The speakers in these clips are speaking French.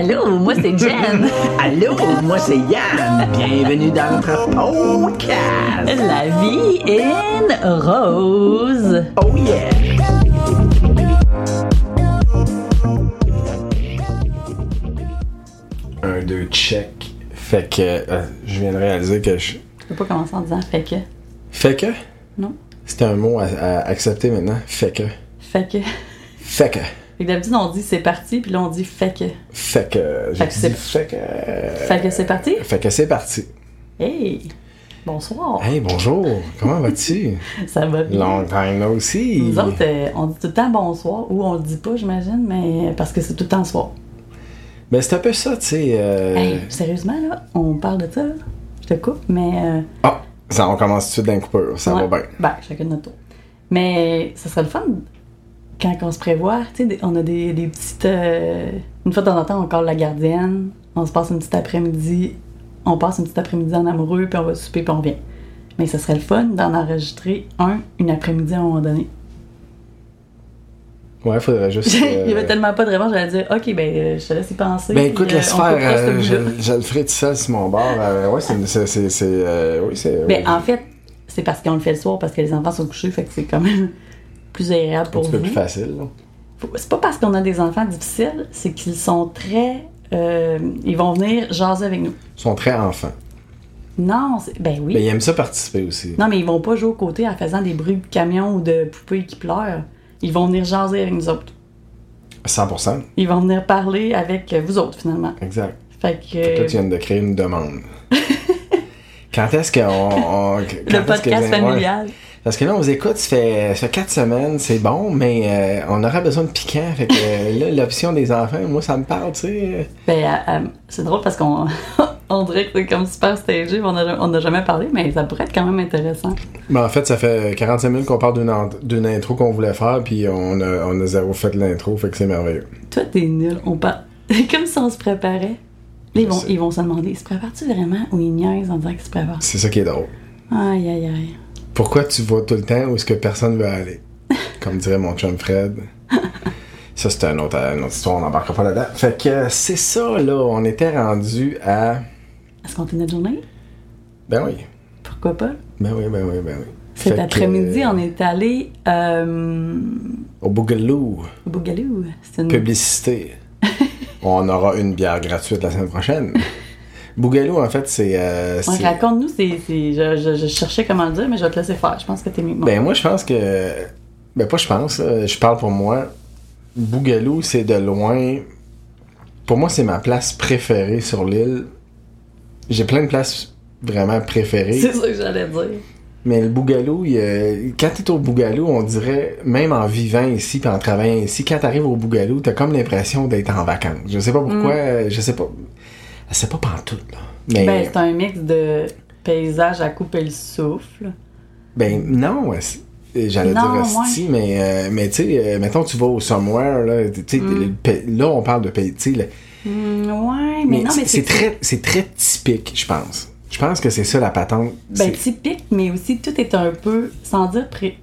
Allô, moi c'est Jen. Allô, moi c'est Yann. Bienvenue dans notre podcast. La vie in rose. Oh yeah. Un, deux, check. Fait que euh, je viens de réaliser que je. Je peux pas commencer en disant fait que. Fait que? Non. C'est un mot à, à accepter maintenant. Fait que. Fait que. Fait que. Fait que d'habitude on dit c'est parti, puis là on dit fait que. Fait que. Fait que c'est- fait que. Fait que c'est parti? Fait que c'est parti. Hey! Bonsoir! Hey, bonjour. Comment vas-tu? Ça va bien? Long time no see. Nous autres, euh, on dit tout le temps bonsoir, ou on le dit pas, j'imagine, mais parce que c'est tout le temps soir. Ben, c'est un peu ça, tu sais. euh, Hey, sérieusement, là, on parle de ça, là. Je te coupe, mais. euh, Ah, ça, on commence tout de suite d'un coupeur. Ça ouais. va bien. Ben, chacun de notre tour. Mais ça serait le fun quand on se prévoit. Tu sais, des- on a des, des petites. euh, une fois de temps en temps, on colle la gardienne, on se passe une petite après-midi, on passe une petite après-midi en amoureux, puis on va souper, puis on revient. Mais ça serait le fun d'en enregistrer un, une après-midi à un moment donné. Ouais, faudrait juste. Il y euh, avait tellement pas de réponse, j'allais dire, ok, ben, euh, je te laisse y penser. Ben écoute, euh, laisse faire. ce euh, je, je le ferai tout seul sur mon bord. euh, ouais, c'est. c'est, euh, oui, c'est. Ben, oui. en fait, c'est parce qu'on le fait le soir, parce que les enfants sont couchés, fait que c'est quand même plus agréable un pour vous. plus facile. C'est pas parce qu'on a des enfants difficiles, c'est qu'ils sont très. euh, ils vont venir jaser avec nous. Ils sont très enfants. Non, c'est- ben oui. Mais ils aiment ça participer aussi. Non, mais ils vont pas jouer aux côtés en faisant des bruits de camion ou de poupées qui pleurent. Ils vont venir jaser avec nous autres. 100%. Ils vont venir parler avec vous autres, finalement. Exact. Fait que. Là, tu viens de créer une demande. quand est-ce qu'on. on- le podcast ouais. Parce que là, on vous écoute, ça fait, ça fait quatre semaines, c'est bon, mais euh, on aurait besoin de piquant. Fait que euh, là, l'option des enfants, moi, ça me parle, tu sais. Ben, euh, c'est drôle parce qu'on on dirait que c'est comme super stagé, on a- on n'a jamais parlé, mais ça pourrait être quand même intéressant. Mais en fait, ça fait 45 minutes qu'on parle d'une, intro qu'on voulait faire, puis on a, on a zéro fait l'intro, fait que c'est merveilleux. Toi, t'es nul. On parle. comme si on se préparait. Là, ils vont, ils vont se demander, se prépare-tu vraiment ou ils niaisent en disant qu'ils se préparent? C'est ça qui est drôle. Aïe, aïe, aïe. Pourquoi tu vas tout le temps où est-ce que personne veut aller? Comme dirait mon chum Fred. Ça, c'est un autre, une autre histoire, on n'embarquera pas là-dedans. Fait que c'est ça, là. On était rendu à. Est-ce qu'on tenait de journée? Ben oui. Pourquoi pas? Ben oui, ben oui, ben oui. Cet Fait que, après-midi, on est allé euh, Au Bougaloo. au Bougalou. C'est une... Publicité. on aura une bière gratuite la semaine prochaine. Bougaloo, en fait, c'est. euh, Ouais, Raconte-nous, c'est, je, je- je cherchais comment le dire, mais je vais te laisser faire. Je pense que t'es mieux. Ben moi je pense que ben pas je pense, je parle pour moi. Bougaloo c'est de loin pour moi c'est ma place préférée sur l'île. J'ai plein de places vraiment préférées, c'est ça que j'allais dire. mais le Bougaloo, il quand t'es au Bougaloo, on dirait même en vivant ici puis en travaillant ici, quand t'arrives au Bougaloo, t'as comme l'impression d'être en vacances. Je sais pas pourquoi, euh, je sais pas, c'est pas pantoute là. Mais Ben, c'est un mix de paysage à couper le souffle. Ben non, j'allais Non, dire hostie, mais, euh, mais tu sais, euh, mettons tu vas au somewhere, là, tu sais, Mm. là on parle de pays, tu sais, Hmm, ouais, mais, mais, non, mais c'est très, c'est très typique, je pense. Je pense que c'est ça la patente. Ben, typique, mais aussi tout est un peu, sans dire pré-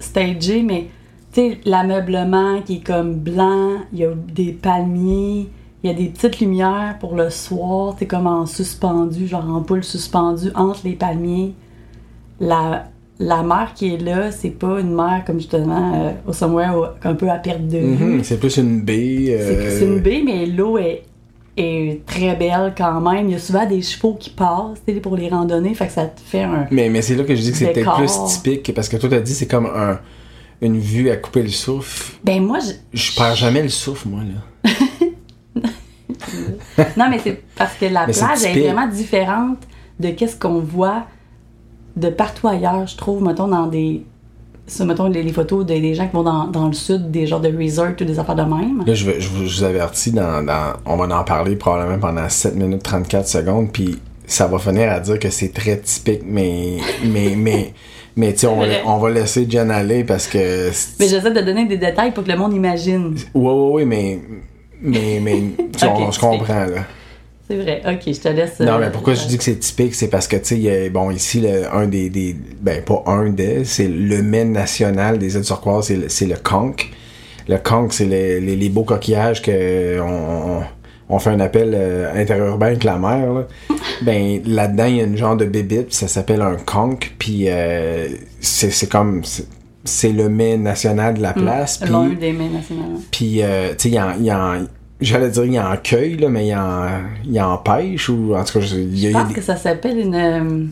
stagé, mais tu sais, l'ameublement qui est comme blanc, il y a des palmiers, il y a des petites lumières pour le soir, t'es comme en suspendu, genre en poule suspendue entre les palmiers. La, la mer qui est là, c'est pas une mer comme justement euh, au somewhere un peu à perte de vue. Mhm, c'est plus une baie. C'est euh, c'est une baie, mais l'eau est, est très belle quand même. Il y a souvent des chevaux qui passent pour les randonnées, fait que ça te fait un. Mais, mais c'est là que je dis que Décor. plus typique, parce que toi t'as dit c'est comme un, une vue à couper le souffle. Ben moi, je... Je perds jamais le souffle, moi, là. non, mais c'est parce que la Mais plage est vraiment différente de qu'est-ce qu'on voit de partout ailleurs, je trouve, mettons, dans des. Ça, mettons, les, les photos des, des gens qui vont dans, dans le sud, des genres de resort ou des affaires de même. Là, je, veux- je vous, je vous avertis, dans, dans- on va en parler probablement pendant 7 minutes 34 secondes, puis ça va finir à dire que c'est très typique, mais, mais, mais, mais tu sais, on, on va laisser Jen aller parce que. Mais j'essaie de donner des détails pour que le monde imagine. Ouais, ouais, ouais, mais. Mais, mais, on, se comprend, là. C'est vrai. Ok, je te laisse. Non, euh, mais pourquoi je dis que c'est typique, c'est parce que, tu sais, bon, ici, le- un des, des. Ben, pas un des, c'est le mets national des îles turquoises, c'est le, c'est le conch. Le conch, c'est les, les, les beaux coquillages que on, on- on fait un appel euh, interurbain avec la mer, là. ben là-dedans, il y a une genre de bébite, ça s'appelle un conch, puis euh, c'est c'est comme... c'est- le mets national de la place, puis... L'un des mets nationaux. Puis, euh, tu sais, il y en, y en- J'allais dire, il y en cueille, là, mais il y en, il y en pêche, ou en tout cas, je- il y a, il y Je a pense des que ça s'appelle une. euh,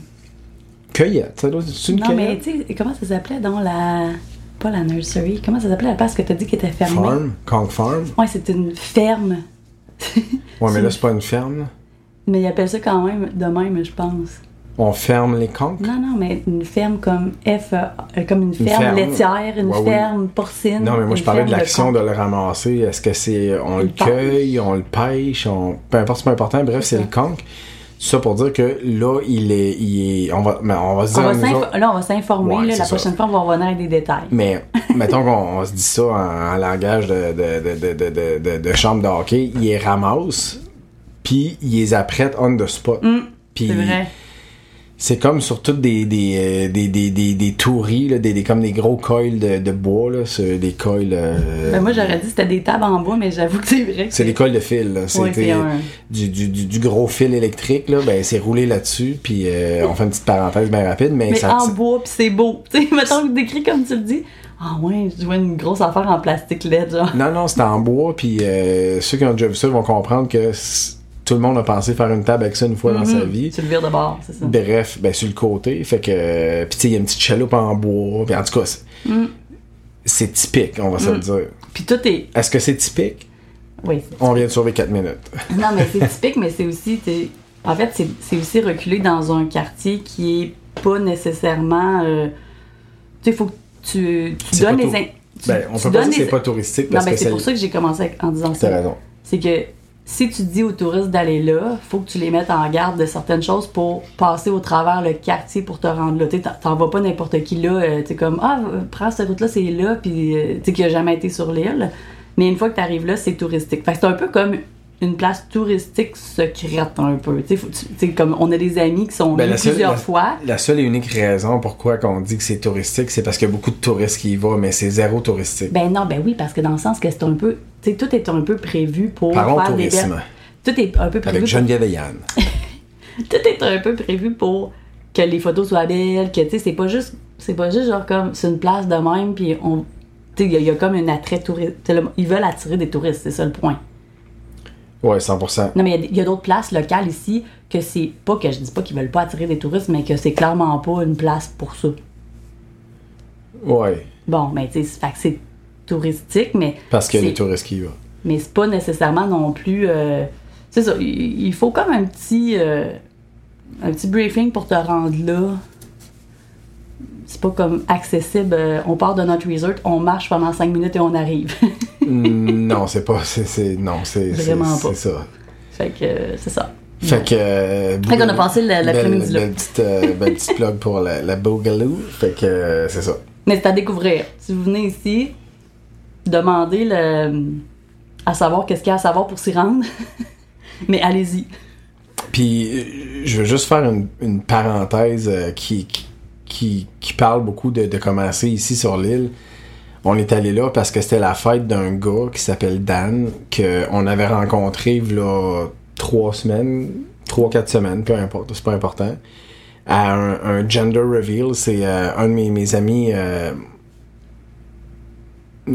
cueillettes. Ça doit être une Non, mais cueillette? tu sais, comment ça s'appelait dans la. Pas la nursery. Comment ça s'appelait la place que t'as dit qui était fermée? Farm, Conch Farm? Ouais, c'est une ferme. Ouais, mais là, c'est pas une ferme, là. mais ils appellent ça quand même de même, je pense. On ferme les conches. Non, non, mais une ferme comme F, euh, comme une ferme, ferme. laitière, une Ouais, oui. ferme porcine. Non, mais moi, je parlais de l'action de, le ramasser. Est-ce que c'est. On le cueille, on le pêche, on. Peu importe, c'est pas important. Bref, c'est le conch. Ça pour dire que là, il est. Il est on, va, on va se On dire. va autres- Là, on va s'informer. Ouais, la ça. prochaine fois, on va revenir avec des détails. Mais mettons qu'on on se dit ça en, en langage de, chambre de hockey, il les ramasse, puis il les apprête on the spot. Puis C'est vrai. C'est comme sur toutes des des euh, des des des, des touris là, des, des comme des gros coils de, de bois là, c'est des coils euh, Ben, moi, j'aurais dit que c'était des tables en bois, mais j'avoue que c'est vrai. c'est des coils de fil là. Ouais, C'était c'est un- du, du, du, gros fil électrique là, ben c'est roulé là-dessus puis euh, on fait une petite parenthèse bien rapide mais, Mais ça en bois, pis c'est beau. Tu sais, mettons que décrit comme tu le dis. Ah ouais, je vois une grosse affaire en plastique LED, genre. Non, non, c'était en bois, puis euh, ceux qui ont déjà vu ça vont comprendre que tout le monde a pensé faire une table avec ça une fois dans sa vie. Tu le vires de bord, c'est ça. Bref, ben sur le côté, fait que... Puis tu sais, il y a une petite chaloupe en bois, puis en tout cas, c'est, Mm. c'est typique, on va se le dire. Puis tout est. Est-ce que c'est typique? Oui, On vient de sauver 4 minutes. Non, mais c'est typique, mais c'est aussi. En fait, c'est aussi reculé dans un quartier qui est pas nécessairement. euh, Tu sais, il faut que tu, tu donnes les. tout- in- tu- Ben, on tu peut pas dire que c'est les- pas touristique, Non, parce mais que c'est pour ça que j'ai commencé en disant ça. T'as raison. C'est que si tu dis aux touristes d'aller là, faut que tu les mettes en garde de certaines choses pour passer au travers le quartier pour te rendre là. Tu t'en- vas pas n'importe qui là, euh, tu comme Ah, euh, prends cette route-là, c'est là, puis euh, tu sais, qui a jamais été sur l'île. Mais une fois que tu là, c'est touristique. Fait que c'est un peu comme une place touristique secrète, un peu. Tu sais, faut- tu sais, comme on a des amis qui sont Ben, venus seule- plusieurs la- fois. La seule et unique raison pourquoi qu'on dit que c'est touristique, c'est parce qu'il y a beaucoup de touristes qui y vont, mais c'est zéro touristique. Ben non, ben oui, parce que dans le sens que c'est un peu. Tu sais, tout est un peu prévu pour Parlons faire des tourisme. belles- Tout est un peu prévu Avec pour Geneviève Yann. tout est un peu prévu pour que les photos soient belles, que tu sais, c'est pas juste, c'est pas juste genre comme c'est une place de même, puis on, tu sais, il y, y a comme un attrait touriste. Ils veulent attirer des touristes, c'est ça le point. Ouais, 100%. Non, mais il y a d'autres places locales ici que c'est pas que je dis pas qu'ils veulent pas attirer des touristes, mais que c'est clairement pas une place pour ça. Ouais, Bon, mais tu sais, c'est- fait que c'est touristique, mais parce qu'il y a des touristes qui y vont. mais c'est pas nécessairement non plus. euh, c'est ça, il il faut comme un petit, euh, un petit briefing pour te rendre là. C'est pas comme accessible. euh, on part de notre resort, on marche pendant 5 minutes et on arrive. Mm, non, c'est pas. C'est, non, c'est. Vraiment pas. C'est ça. fait que euh, c'est ça. Fait que. euh, Fait qu'on a passé l'après-midi là. belle petite, euh, belle petite plug pour la, la Boogaloo. Fait que euh, c'est ça. Mais c'est à découvrir. Si vous venez ici, demandez le, à savoir qu'est-ce qu'il y a à savoir pour s'y rendre. Mais allez-y. Puis euh, je veux juste faire une, une parenthèse euh, qui, qui, qui, qui parle beaucoup de, de commencer ici sur l'île. On est allé là parce que c'était la fête d'un gars qui s'appelle Dan, qu'on avait rencontré là trois semaines, trois, quatre semaines, peu importe, c'est pas important. À un, un gender reveal, c'est euh, un de mes, mes amis. Euh,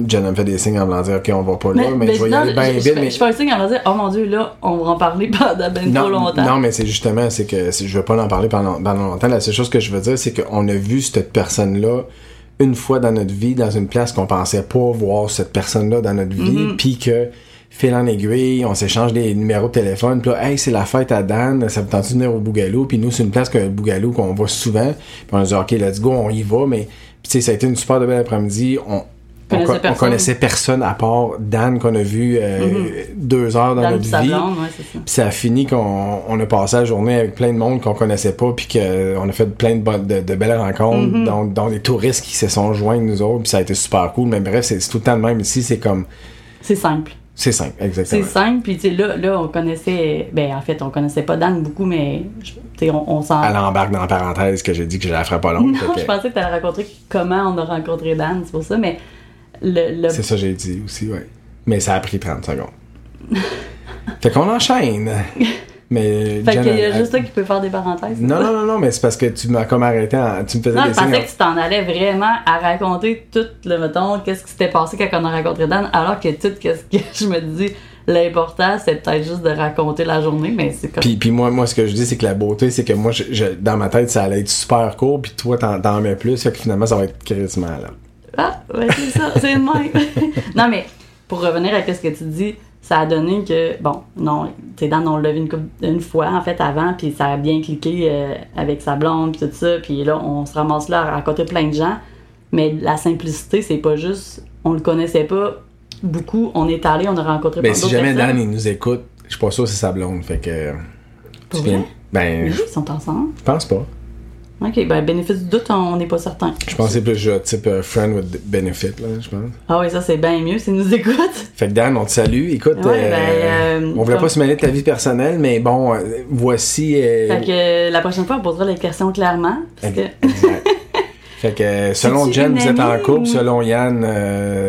Jen me fait des signes en voulant dire ok on va pas là, mais, je vais y non, aller bien vite. mais- je fais un signe en dire Oh mon dieu, là, on va en parler pendant ben trop longtemps. non, mais c'est justement, c'est que je veux pas en parler pendant, pendant longtemps. La seule chose que je veux dire, c'est qu'on a vu cette personne-là une fois dans notre vie, dans une place qu'on pensait pas voir cette personne-là dans notre vie, Mm-hmm. puis que, fil en aiguille, on s'échange des numéros de téléphone, puis là, hey, c'est la fête à Dan, ça vous tente de venir au Bougalou, puis nous, c'est une place que le Bougalou qu'on voit souvent, puis on a dit, ok, let's go, on y va, mais, tu sais, ça a été une super de belle après-midi, on, on, Connaissait co- on personne. connaissait personne à part Dan qu'on a vu euh, deux heures dans Dans notre vie. blonde, ouais, c'est ça. Puis ça a fini qu'on on a passé la journée avec plein de monde qu'on connaissait pas, puis qu'on a fait plein de, de, de belles rencontres, Mm-hmm. dont, dont des touristes qui se sont joints nous autres, puis ça a été super cool. Mais bref, c'est c'est tout le temps le même ici, c'est comme. C'est simple. C'est simple, C'est exactement. simple, puis tu sais, là, là, on connaissait. Ben, en fait, on connaissait pas Dan beaucoup, mais on, on s'en. Elle embarque dans la parenthèse que j'ai dit que je la ferais pas longue. Non, je pensais que tu allais raconter comment on a rencontré Dan, c'est pour ça, mais le. le- C'est ça que j'ai dit aussi, ouais. Mais ça a pris 30 secondes. Fait qu'on enchaîne. Mais Fait qu'il y a juste ça qui peut faire des parenthèses. Non, non, non, non, mais c'est parce que tu m'as comme arrêté, en- tu me faisais Non, des je pensais que tu t'en allais vraiment à raconter tout le mettons, qu'est-ce qui s'était passé quand on a rencontré Dan, alors que tout qu'est-ce que je me dis, l'important c'est peut-être juste de raconter la journée, mais c'est comme. Puis, puis moi, moi, ce que je dis, c'est que la beauté, c'est que moi, je, je- dans ma tête, ça allait être super court, puis toi, t'en, t'en mets plus, fait que finalement, ça va être quasiment là. Ah, ouais, c'est ça, c'est le même. non, mais pour revenir à ce que tu dis, ça a donné que, bon, non, tu sais, Dan, on l'a vu une, couple- une fois, en fait, avant, puis ça a bien cliqué euh, avec sa blonde, puis tout ça, puis là, on se ramasse là à raconter plein de gens. Mais la simplicité, c'est pas juste, on le connaissait pas beaucoup, on est allé, on a rencontré Ben, plein si d'autres jamais personnes. Dan, il nous écoute, je suis pas sûr que c'est sa blonde, fait que. Pour tu viens-? Ben, Oui, ils sont ensemble. je pense pas. Ok, ben, bénéfice du doute, on n'est pas certain. Je pensais plus genre type euh, friend with benefit, là, je pense. Ah oui, ça, c'est bien mieux s'ils nous écoutent. Fait que Dan, on te salue. Écoute, Ouais, euh, ben, euh, on voulait comme- pas se mêler de ta vie personnelle, mais bon, euh, voici. Fait que la prochaine fois, on posera les questions clairement. Parce que... Exact. fait que selon Jen, vous êtes en couple, ou- selon Yann.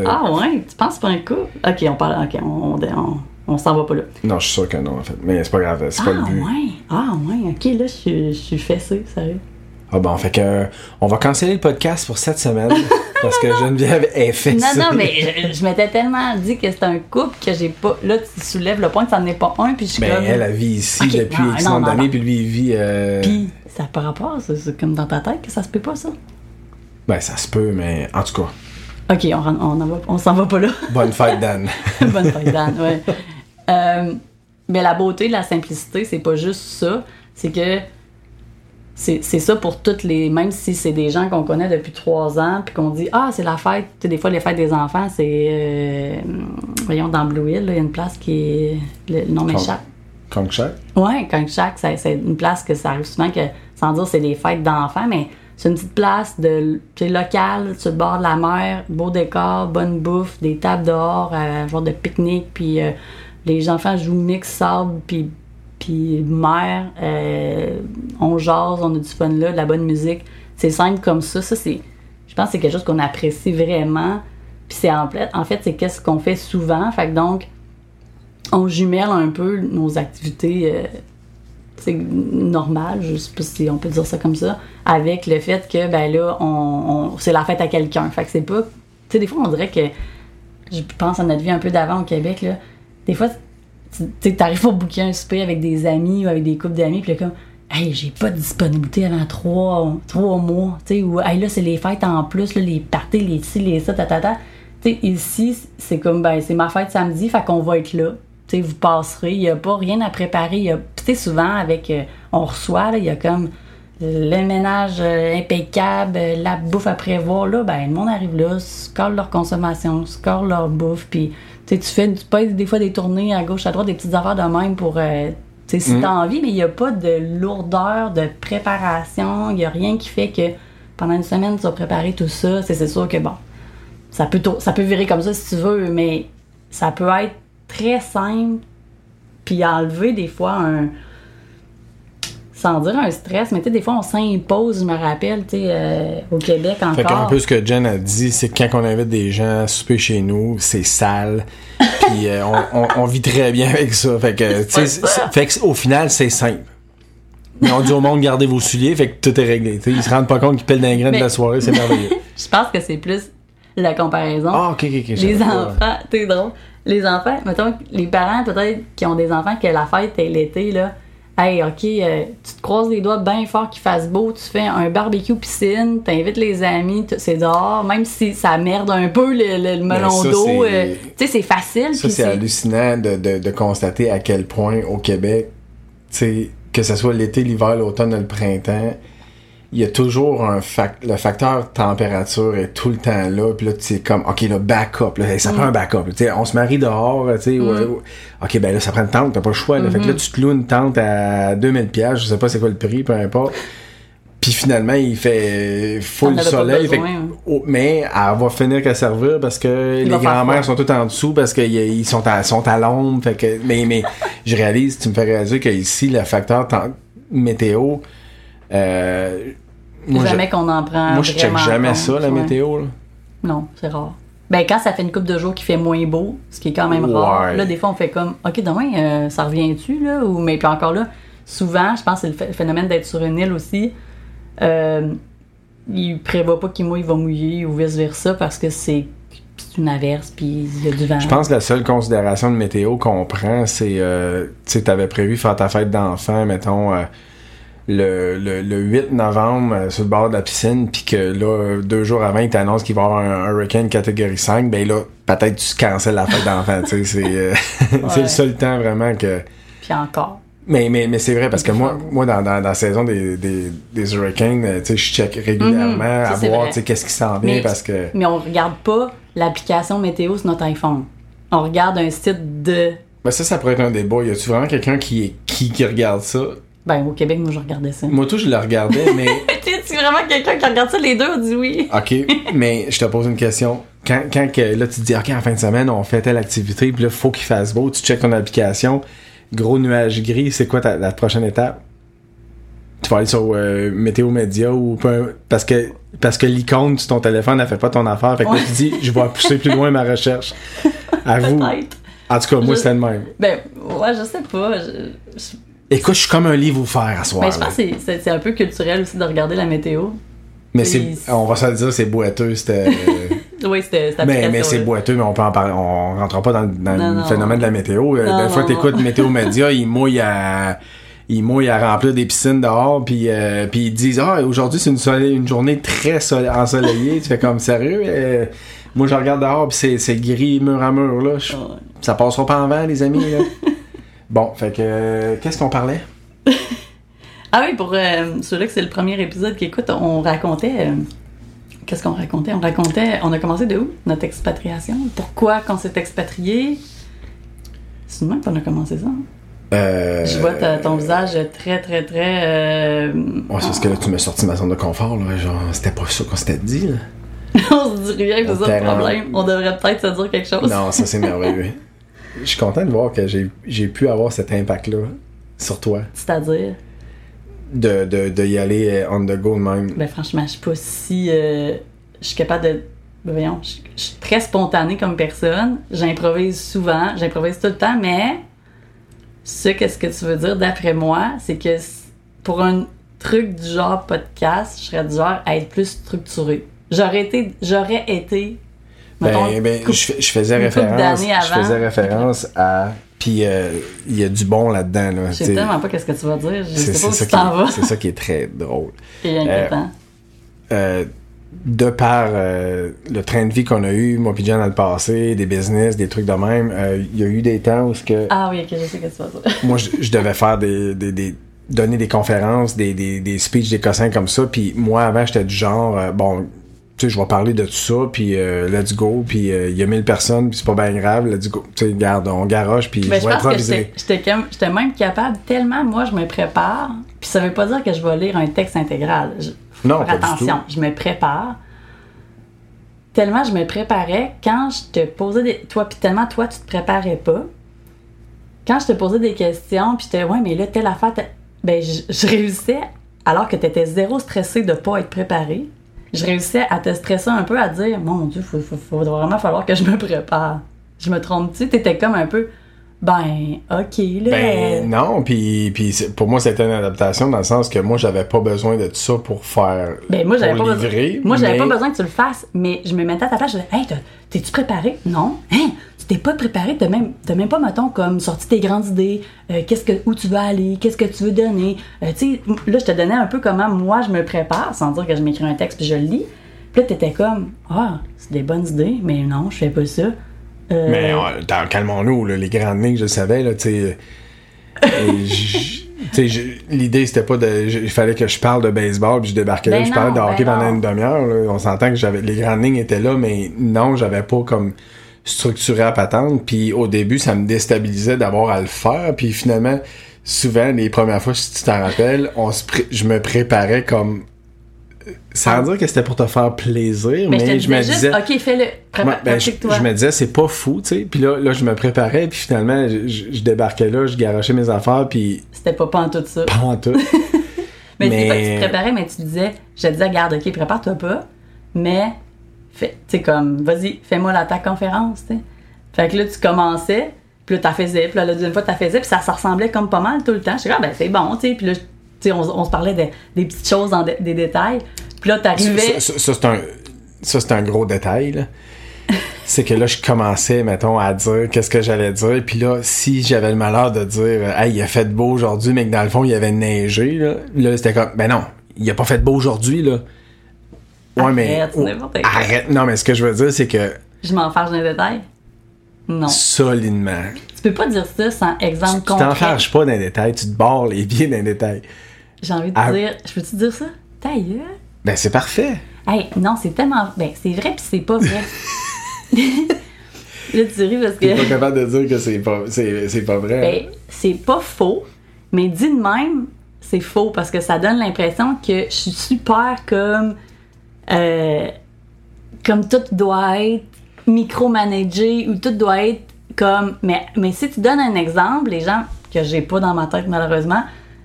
Ah ouais, tu penses pas un coup? Ok, on parle. Ok, on, on, on, on s'en va pas là. Non, je suis sûr que non, en fait. Mais c'est pas grave, c'est pas ah le but. ouais, ah ouais, ok, là, je suis- je suis fessée, sérieux. Ah bon, fait que euh, on va canceller le podcast pour cette semaine parce que Geneviève est fessée. Non, non, mais je, je m'étais tellement dit que c'était un couple que j'ai pas. Là, tu soulèves le point que ça n'en est pas un, puis je suis Ben, comme. elle, elle vit ici depuis non, X non, nombre non, d'années, puis lui, il vit. euh, Puis, ça par rapport, c'est c'est comme dans ta tête que ça se peut pas, ça? Ben, ça se peut, mais en tout cas, Ok, on, on, on s'en va pas là. bonne fête, Dan. Bonne fête, Dan, ouais. Euh, mais la beauté, la simplicité, c'est pas juste ça. C'est que c'est ça pour toutes les. Même si c'est des gens qu'on connaît depuis trois ans, puis qu'on dit Ah, c'est la fête. Tu sais, des fois, les fêtes des enfants, c'est. euh, voyons, dans Blue Hill, il y a une place qui est. Le, nom m'échappe. Ouais, quand chaque, c'est une place que ça arrive souvent que, sans dire c'est des fêtes d'enfants, mais c'est une petite place de, locale, sur le bord de la mer, beau décor, bonne bouffe, des tables dehors, euh, genre de pique-nique, puis euh, les enfants jouent mix sable, puis puis mer, euh, on jase, on a du fun là, de la bonne musique. C'est simple comme ça, ça c'est, je pense que c'est quelque chose qu'on apprécie vraiment. Puis c'est en en fait c'est qu'est-ce qu'on fait souvent, fait que donc on jumelle un peu nos activités euh, c'est normal, je sais pas si on peut dire ça comme ça, avec le fait que ben là, on, on- c'est la fête à quelqu'un. Fait que c'est pas. Tu sais, des fois on dirait que je pense à notre vie un peu d'avant au Québec, là. Des fois, tu t'arrives pour booker un souper avec des amis ou avec des couples d'amis, puis comme, hey, j'ai pas de disponibilité avant trois, trois mois, tu sais, ou, hey, là, c'est les fêtes en plus, les parties, les ci, les ça, ta, ta, ta. Tu sais, ici, c'est comme, ben, c'est ma fête samedi, fait qu'on va être là. Tu sais, vous passerez, il a pas rien à préparer. y a- souvent, avec, euh, on reçoit, il y a comme le ménage euh, impeccable, euh, la bouffe à prévoir, là, ben, le monde arrive là, score leur consommation, score leur bouffe, puis tu sais, tu fais tu payes des fois des tournées à gauche, à droite, des petites affaires de même pour, euh, tu sais, si t'as envie, mais il n'y a pas de lourdeur de préparation, il n'y a rien qui fait que pendant une semaine, tu vas préparer tout ça. C'est sûr que, bon, ça peut, ça peut virer comme ça si tu veux, mais ça peut être très simple, puis enlever des fois un sans dire un stress, mais tu sais, des fois, on s'impose, je me rappelle, tu sais, euh, au Québec Fait qu'un encore. peu ce que Jen a dit, c'est que quand on invite des gens à souper chez nous, c'est sale. Puis euh, on, on- on vit très bien avec ça. Fait que, tu sais, fait que au final, c'est simple. Mais on dit au monde, gardez vos souliers, fait que tout est réglé. Tu sais, ils se rendent pas compte qu'ils pèlent graines Mais- de la soirée, c'est merveilleux. Je pense que c'est plus la comparaison. Ah, ok, ok, ok. les enfants, t'es drôle. Les enfants, mettons, les parents peut-être qui ont des enfants que la fête est l'été, là. Hey, ok, euh, tu te croises les doigts bien fort qu'il fasse beau, tu fais un barbecue piscine, t'invites les amis, c'est dehors, même si ça merde un peu le, le- le melon d'eau, euh, tu sais, c'est facile. Ça, c'est hallucinant de, de, de constater à quel point au Québec, tu sais, que ce soit l'été, l'hiver, l'automne, le printemps, il y a toujours un fac le facteur température est tout le temps là puis là tu sais comme ok là backup là, ça prend un backup là, tu sais on se marie dehors tu sais ouais, ouais. ok ben là ça prend une tente t'as pas le choix là. fait que là tu te loues une tente à 2000 pièces je sais pas c'est quoi le prix peu importe puis finalement il fait full soleil fait hein. oh, mais elle va finir qu'à servir parce que les froid. sont toutes en dessous parce qu'ils sont à, sont à l'ombre fait que mais mais je réalise tu me fais réaliser que ici le facteur météo euh, moi, je- jamais qu'on en prend moi, je check jamais compte, ça, la ouais. météo. là. Non, c'est rare. Ben, quand ça fait une couple de jours qu'il fait moins beau, ce qui est quand même rare, là, des fois, on fait comme, OK, demain, euh, ça revient-tu, là? Ou, mais puis encore là, souvent, je pense que c'est le ph- phénomène d'être sur une île aussi. Euh, il prévoit pas qu'il mouille, il va mouiller, ou vice-versa, parce que c'est c'est une averse, puis il y a du vent. Je pense que la seule considération de météo qu'on prend, c'est, euh, tu sais, t'avais prévu faire ta fête d'enfant, mettons, euh, le, le, le 8 novembre euh, sur le bord de la piscine, puis que là, deux jours avant, ils t'annoncent qu'il va y avoir un hurricane catégorie 5, ben là, peut-être tu cancelles la fête d'enfant, tu sais, c'est, euh, c'est le seul temps vraiment que... Puis encore. Mais, mais, mais c'est vrai, parce que moi, moi dans, dans, dans la saison des, des, des hurricanes, euh, tu sais, je check régulièrement Mhm, à ça, c'est voir, vrai. tu sais, qu'est-ce qui s'en vient, Mais- parce que... Mais on regarde pas l'application météo sur notre iPhone. On regarde un site de. Ben ça, ça pourrait être un débat. Y a-tu vraiment quelqu'un qui, est- qui, qui regarde ça? Ben, au Québec, moi, je regardais ça. Moi, tout, je le regardais, mais... tu vraiment quelqu'un qui regarde ça? Les deux ont dit oui. OK, mais je te pose une question. Quand, quand que, là, tu te dis, OK, en fin de semaine, on fait telle activité, puis là, faut qu'il fasse beau, tu checkes ton application, gros nuage gris, c'est quoi ta, la prochaine étape? Tu vas aller sur euh, Météo Média ou peu, parce que parce que l'icône sur ton téléphone, elle fait pas ton affaire. Fait que là, tu dis, je vais pousser plus loin ma recherche. À vous. Peut-être. En tout cas, moi, Je- c'était le même. Ben, ouais, je sais pas. Je, je- Écoute, je suis comme un livre ouvert à soir. ben, je pense que c'est- c'est un peu culturel aussi de regarder la météo. Mais c'est- on va se le dire, c'est boiteux, c'était. Oui, c'était Mais, mais c'est boiteux, mais on peut en parler. On rentrera pas dans, dans Non, le non. phénomène de la météo. Euh, Non, des fois, t'écoutes. Météo Média, ils mouillent à. Ils mouillent à remplir des piscines dehors, puis euh, puis ils disent Ah, aujourd'hui, c'est une, journée très ensoleillée. tu fais comme sérieux? euh, moi, je regarde dehors, puis c'est, c'est gris mur à mur. Là. Je-. Ça passera pas en vent, les amis. Là. bon, fait que. euh, qu'est-ce qu'on parlait? Ah oui, pour euh, ceux-là que c'est le premier épisode qui écoute, on racontait. euh, Qu'est-ce qu'on racontait? On racontait. On a commencé de où? Notre expatriation? Pourquoi qu'on s'est expatrié? C'est même qu'on a commencé ça. hein? euh, Je vois ta- ton visage très, très, très. euh, Ouais, c'est parce que là, tu m'as sorti de ma zone de confort. Là. Genre, c'était pas ça qu'on s'était dit. Là. on se dit rien, c'est On ça le problème. On devrait peut-être se dire quelque chose. Non, ça c'est merveilleux. Je suis content de voir que j'ai pu avoir cet impact-là sur toi. C'est-à-dire, De, de, de y aller euh, on the go même. ben franchement, je suis pas si. euh, je suis capable de. ben voyons, je je suis très spontanée comme personne. J'improvise souvent, j'improvise tout le temps, mais ce qu'est-ce que tu veux dire d'après moi, c'est que pour un truc du genre podcast, je serais du genre à être plus structuré. J'aurais été, j'aurais été. Ben, ben je, fais- je faisais référence. Je faisais référence à. Puis euh, il y a du bon là-dedans. Là, je sais tellement pas qu'est-ce que tu vas dire. Je c'est sais pas où tu t'en qui vas. est- c'est ça qui est très drôle. C'est inquiétant. Euh, de par euh, le train de vie qu'on a eu, moi John dans le passé, des business, des trucs de même, euh, il y a eu des temps où ce que Ah oui, ok, je sais que tu vas dire. moi je, je devais faire des, des, des- donner des conférences, des, des, des speeches, des cossins comme ça. Puis moi avant j'étais du genre euh, bon tu sais je vais parler de tout ça puis euh, let's go puis euh, il y a 1000 personnes puis c'est pas bien grave let's go tu sais garde on garoche puis Ben, je vais improviser. j'étais- même capable, tellement moi je me prépare, puis ça veut pas dire que je vais lire un texte intégral. Je, faut Non, faire pas du attention, je me prépare. Tellement je me préparais, quand je te posais des. Toi, puis tellement toi, tu te préparais pas. Quand je te posais des questions, puis j'étais, ouais, mais là, telle affaire, ben, je, je réussissais, alors que tu étais zéro stressé de pas être préparé, je réussissais à te stresser un peu, à dire, mon Dieu, il faut vraiment falloir que je me prépare. Je me trompe-tu? T'étais comme un peu, ben, ok, là. Ben non, puis, pour moi c'était une adaptation dans le sens que moi j'avais pas besoin de tout ça pour faire Ben, moi, j'avais pas livrer, besoin. Moi, j'avais mais- pas besoin que tu le fasses, mais je me mettais à ta place. Je disais, hey, t'es-tu préparé? Non. Hein? Tu t'es pas préparé? T'as même, t'as même pas, mettons, comme sorti tes grandes idées. euh, qu'est-ce que, où tu veux aller? Qu'est-ce que tu veux donner? Euh, tu sais, là, je te donnais un peu comment moi je me prépare, sans dire que je m'écris un texte puis je le lis. Puis là, t'étais comme, ah, c'est des bonnes idées, mais non, je fais pas ça. Euh, Mais dans- calmons-nous, là, les grandes lignes, je le savais, là, tu sais. L'idée, c'était pas de. Il fallait que je parle de baseball, puis je débarquais là, Ben je parlais de hockey ben pendant non. une demi-heure. On s'entend que j'avais les grandes lignes étaient là, mais non, j'avais pas comme structuré à patente. Puis au début, ça me déstabilisait d'avoir à le faire. Puis finalement, souvent, les premières fois, si tu t'en rappelles, on se je me préparais comme. Sans dire que c'était pour te faire plaisir, mais, mais, je me disais juste, ok, fais-le. Ben, je, je me disais, c'est pas fou, tu sais. Puis là, là, je me préparais, puis finalement, je, débarquais là, je garochais mes affaires, puis C'était pas pas en tout ça. pas en tout. Mais, c'est Mais- pas que tu te préparais, mais tu disais, je te disais, garde, ok, prépare-toi pas, mais tu sais, comme, vas-y, fais-moi la ta conférence, tu. Fait que là, tu commençais, puis là, t'as faisais, puis là, la deuxième fois, t'as faisais, puis ça, ça ressemblait comme pas mal tout le temps. J'étais comme, ah, ben, c'est bon, tu sais. Puis là, tu sais, on, on se parlait de- des petites choses, dans des détails. Puis là, t'arrivais. Ça, ça- ça, c'est un, ça, c'est un gros détail, là. c'est que là, je commençais, mettons, à dire qu'est-ce que j'allais dire. Puis là, si j'avais le malheur de dire, hey, il a fait beau aujourd'hui, mais que dans le fond, il avait neigé, là, là c'était comme, ben non, il a pas fait beau aujourd'hui, là. Ouais, mais. Arrête, n'importe quoi. Arrête. Non, mais ce que je veux dire, c'est que Je m'en fâche dans les détails. Non. solidement. Tu peux pas dire ça sans exemple Tu t'en concret. fâches pas dans les détails, tu te barres les pieds dans les détails. J'ai envie de Ah. dire. Je peux-tu dire ça? Ta gueule. Ben, c'est parfait. Hey, non, c'est tellement. Ben, c'est vrai puis c'est pas vrai. là, tu ris parce T'es pas que. capable de dire que c'est pas, c'est, c'est pas vrai. Ben, c'est pas faux, mais dit de même, c'est faux parce que ça donne l'impression que je suis super comme. Euh, comme tout doit être micromanagé ou tout doit être comme. Mais, mais si tu donnes un exemple, les gens, que j'ai pas dans ma tête malheureusement,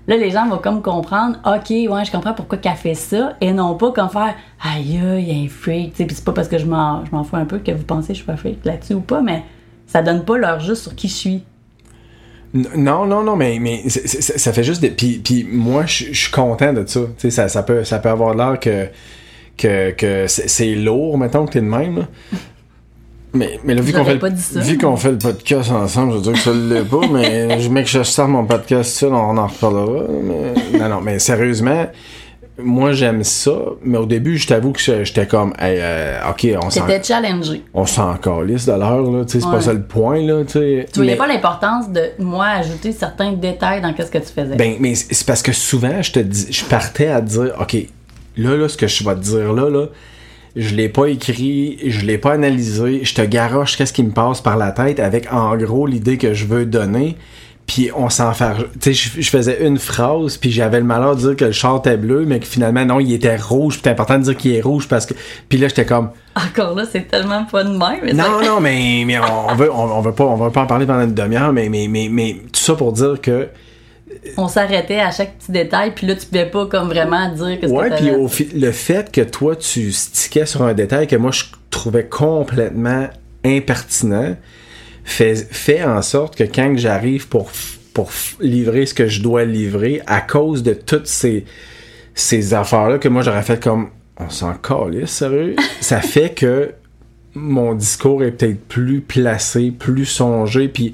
là, les gens vont comme comprendre, ok, ouais, je comprends pourquoi qu'elle fait ça, et non pas comme faire, aïe, il y a un freak, tu sais, c'est pas parce que je m'en, je m'en fous un peu que vous pensez que je suis pas freak là-dessus ou pas, mais ça donne pas leur juste sur qui je suis. Non, non, non, mais, mais ça fait juste des. Puis, moi, je suis content de ça. Tu ça, ça, peut, ça peut avoir l'air que, que, que c'est lourd, mettons, que t'es de même. là. Mais, mais là, vu qu'on fait, vu qu'on fait le podcast ensemble, je veux dire que ça l'est pas, mais je mets que je starte mon podcast seul, on en reparlera. Mais, non, non, mais sérieusement, moi, j'aime ça. Mais au début, je t'avoue que j'étais comme, hey, euh, ok, on s'en, C'était challengé. on s'en calisse de l'heure, là. Tu sais, c'est Ouais. pas ça le point, là. Tu sais. Tu voyais Mais- pas l'importance de moi ajouter certains détails dans qu'est-ce que tu faisais. Ben, mais c'est c'est parce que souvent, je te dis, je partais à dire, OK, là, là, ce que je vais te dire là, là, je l'ai pas écrit, je l'ai pas analysé, je te garoche qu'est-ce qui me passe par la tête avec, en gros, l'idée que je veux donner. Puis on s'en fait. Tu sais, je, je faisais une phrase, puis j'avais le malheur de dire que le char était bleu, mais que finalement, non, il était rouge. Puis c'est important de dire qu'il est rouge parce que. Puis là, j'étais comme. Encore là, c'est tellement pas de même. Non, non, mais, mais on, on veut, on, on veut pas, on va pas en parler pendant une demi-heure, mais, mais, mais, mais tout ça pour dire que On s'arrêtait à chaque petit détail, puis là, tu pouvais pas comme vraiment dire que Ouais, c'était. puis au fi- le fait que toi, tu stickais sur un détail que moi, je trouvais complètement impertinent, fait, fait en sorte que quand j'arrive pour, livrer ce que je dois livrer, à cause de toutes ces, ces affaires-là que moi, j'aurais fait comme, on s'en calisse, sérieux, ça fait que mon discours est peut-être plus placé, plus songé, puis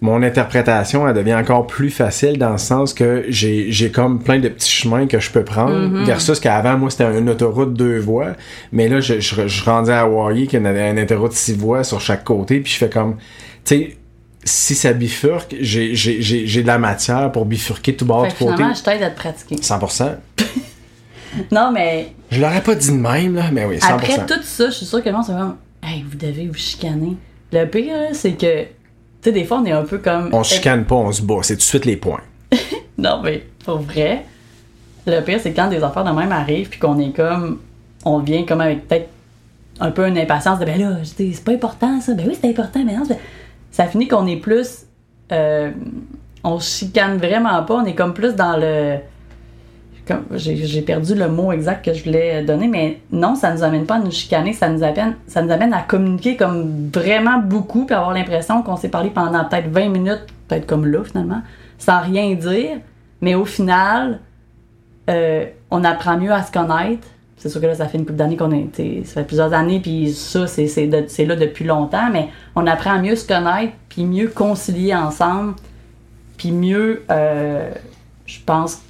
mon interprétation, elle devient encore plus facile dans le sens que j'ai, j'ai comme plein de petits chemins que je peux prendre. Versus qu'avant, moi, c'était une autoroute deux voies. Mais là, je, je, je rendais à Hawaii qu'il y avait une autoroute six voies sur chaque côté. Puis je fais comme, tu sais, si ça bifurque, j'ai, j'ai, j'ai, j'ai de la matière pour bifurquer tout bord Fait de côté. je t'aide à te pratiquer. 100%. Non, mais Je l'aurais pas dit de même, là, mais oui, 100%. après tout ça, je suis sûre que le monde, c'est comme, hey, vous devez vous chicaner. Le pire, c'est que, sais, des fois, on est un peu comme. On chicane pas, on se bat. C'est tout de suite les points. Non, mais pour vrai, le pire, c'est quand des affaires de même arrivent, puis qu'on est comme. On vient comme avec peut-être un peu une impatience de, ben là, je dis, c'est pas important ça. Ben oui, c'est important, mais non, ça finit qu'on est plus. euh, on se chicane vraiment pas, on est comme plus dans le. J'ai perdu le mot exact que je voulais donner, mais non, ça nous amène pas à nous chicaner, ça nous amène, ça nous amène à communiquer comme vraiment beaucoup, puis avoir l'impression qu'on s'est parlé pendant peut-être 20 minutes, peut-être comme là finalement, sans rien dire, mais au final, euh, on apprend mieux à se connaître. C'est sûr que là, ça fait une couple d'années qu'on est. Ça fait plusieurs années, puis ça, c'est de- là depuis longtemps, mais on apprend à mieux se connaître, puis mieux concilier ensemble, puis mieux, euh, je pense,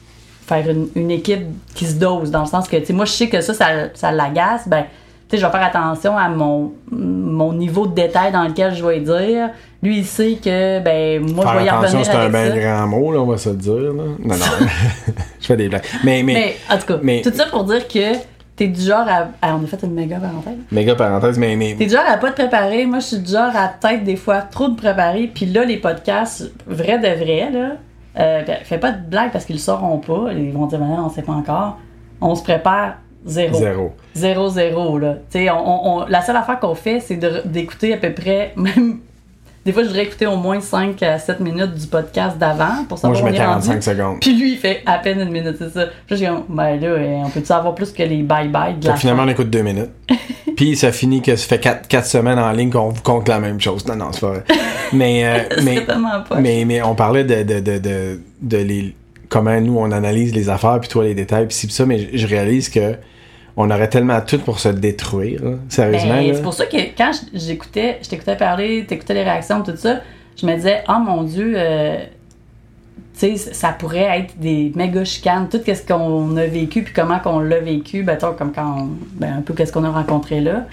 faire une, une équipe qui se dose, dans le sens que, tu sais, moi, je sais que ça, ça, ça l'agace, ben, tu sais, je vais faire attention à mon, mon niveau de détail dans lequel je vais dire. Lui, il sait que, ben, moi, je vais y revenir c'est un bien grand mot, là, on va se le dire. Là. Non, non. je fais des blagues. Mais, mais, Mais, en tout cas, mais- tout ça pour dire que t'es du genre à. ah, on a fait une méga parenthèse. méga parenthèse, mais, mais T'es du genre à pas te préparer. Moi, je suis du genre à peut-être des fois trop te préparer. Puis là, les podcasts, vrai de vrai, là, euh, ben, fais pas de blagues parce qu'ils le sauront pas. Ils vont dire, maintenant, on sait pas encore. On se prépare zéro. zéro. Zéro, zéro, là. On, on- la seule affaire qu'on fait, c'est d'écouter à peu près, même Des fois, je voudrais écouter au moins 5 à 7 minutes du podcast d'avant pour Moi, savoir je où on mets est rendu. 45 secondes. Puis lui, il fait à peine une minute, c'est ça. Puis je suis comme, ben là, euh, on peut-tu avoir plus que les bye-bye de la finalement, fin? on écoute deux minutes. Puis ça finit que ça fait quatre, quatre semaines en ligne qu'on vous compte la même chose. Non, non, c'est pas vrai. Mais, euh, mais, pas. mais, mais on parlait de, de, de, de, de les, comment nous on analyse les affaires, puis toi les détails, puis ci, puis ça, mais je- je réalise que on aurait tellement tout pour se détruire. là. Sérieusement. Ben, c'est pour ça que quand j'écoutais, je t'écoutais parler, t'écoutais les réactions, tout ça, je me disais, oh mon Dieu, euh, tu sais, ça pourrait être des méga chicanes. Tout ce qu'on a vécu, puis comment qu'on l'a vécu, ben, toi, comme quand on- ben, un peu qu'est-ce qu'on a rencontré là,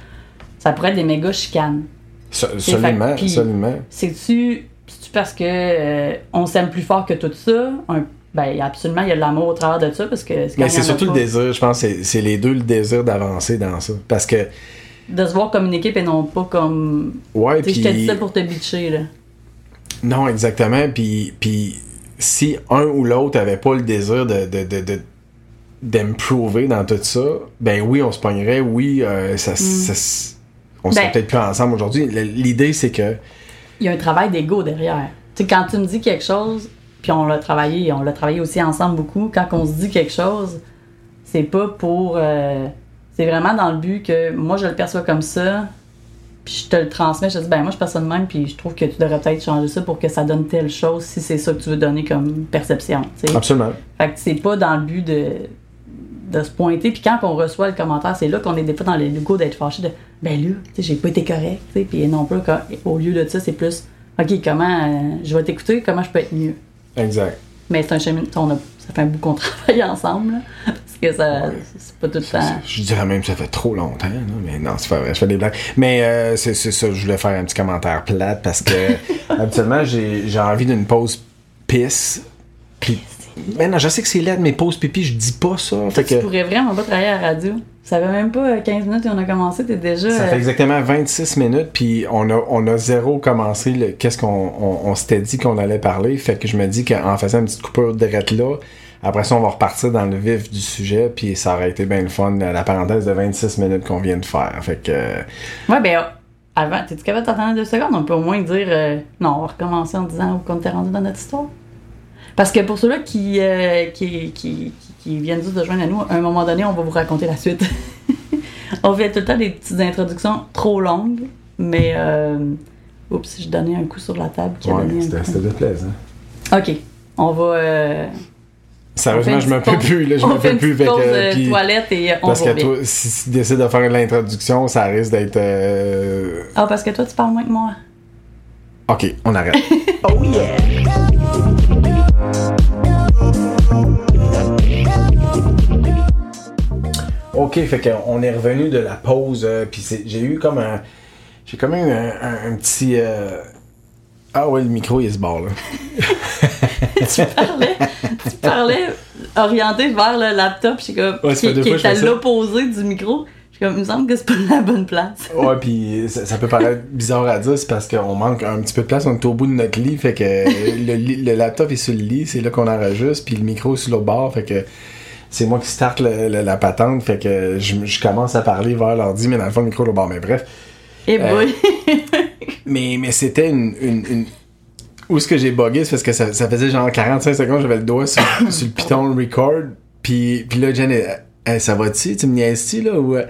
ça pourrait être des méga chicanes. So- fait puis- absolument. C'est-tu c'est-tu parce que euh, on s'aime plus fort que tout ça? Un- ben, absolument, il y a de l'amour au travers de ça, parce que Mais c'est surtout le désir, je pense, c'est les deux le désir d'avancer dans ça. Parce que, De se voir comme une équipe et non pas comme. ouais, Tu sais, je te dis puis. ça pour te bitcher, là. Non, exactement. Puis, puis si un ou l'autre avait pas le désir de, de, de, de- d'improver dans tout ça, ben oui, on se pognerait, oui, euh, ça, ça s- on serait Ben- peut-être plus ensemble aujourd'hui. L'idée, c'est que il y a un travail d'ego derrière. Tu sais, quand tu me dis quelque chose, puis on l'a travaillé, on l'a travaillé aussi ensemble beaucoup, quand on se dit quelque chose, c'est pas pour. euh, c'est vraiment dans le but que moi, je le perçois comme ça, puis je te le transmets, je te dis, ben moi, je perçois de même, puis je trouve que tu devrais peut-être changer ça pour que ça donne telle chose si c'est ça que tu veux donner comme perception. absolument. Fait que c'est pas dans le but de, de se pointer. Puis quand on reçoit le commentaire, c'est là qu'on est des fois dans le logo d'être fâché de ben là, j'ai pas été correct. Puis non plus, quand- au lieu de ça, c'est plus OK, comment euh, je vais t'écouter, comment je peux être mieux. Exact. Mais c'est un chemin. on a- ça fait un bout qu'on travaille ensemble. là. parce que ça, Ouais. c'est pas tout le temps. Je dirais même que ça fait trop longtemps, là, mais non, c'est pas vrai, je fais des blagues. Mais euh, c'est ça, je voulais faire un petit commentaire plate parce que habituellement, j'ai envie d'une pause pisse. Puis, mais non, je sais que c'est laid, mais pause pipi, je dis pas ça. Fait Tu que, pourrais vraiment pas travailler à la radio. Ça fait même pas euh, 15 minutes qu'on a commencé, t'es déjà. Ça euh, fait exactement 26 minutes, puis on a, on a zéro commencé le- qu'est-ce qu'on on, on s'était dit qu'on allait parler. Fait que je me dis qu'en faisant une petite coupure direct là, après ça, on va repartir dans le vif du sujet, puis ça aurait été bien le fun, la parenthèse de 26 minutes qu'on vient de faire. Fait que. euh, Ouais, ben, avant, t'es-tu capable d'attendre deux secondes? On peut au moins dire, euh, non, on va recommencer en disant où qu'on t'est rendu dans notre histoire. Parce que pour ceux-là qui, euh, qui, qui, qui, viennent juste de joindre à nous, à un moment donné, on va vous raconter la suite. on fait tout le temps des petites introductions trop longues, mais, euh, oups, j'ai donné un coup sur la table qui a ouais, c'était de plaisir. Ok, on va. euh, Sérieusement, je me peux plus, là, je me peux une plus. que, euh, toilette et on parce que toi, si, si tu décides de faire l'introduction, ça risque d'être. euh, Ah, parce que toi, tu parles moins que moi. Ok, on arrête. Oh yeah. Ok, fait qu'on est revenu de la pause, euh, puis c'est- j'ai eu comme un. J'ai comme eu un, un- un petit. euh, Ah ouais, le micro, il se barre là. tu parlais, tu parlais orienté vers le laptop, je suis comme, Ouais, qui, est à l'opposé du micro. Comme, il me semble que c'est pas la bonne place. Ouais, puis ça, ça peut paraître bizarre à dire, c'est parce qu'on manque un petit peu de place, on est au bout de notre lit, fait que le, le laptop est sur le lit, c'est là qu'on enregistre, puis le micro est sur l'autre bord, fait que c'est moi qui starte le- le- la patente, fait que je, je commence à parler vers l'ordi, mais dans le fond, le micro est au bord, mais bref. Et Euh, boy. Mais, mais c'était une, une, une- Où est-ce que j'ai bugué? C'est parce que ça, ça faisait genre 45 secondes, j'avais le doigt sur, sur le piton record. Puis, puis là, Jen, elle, ça va-tu? Tu me niaises-tu, là? Ou, euh,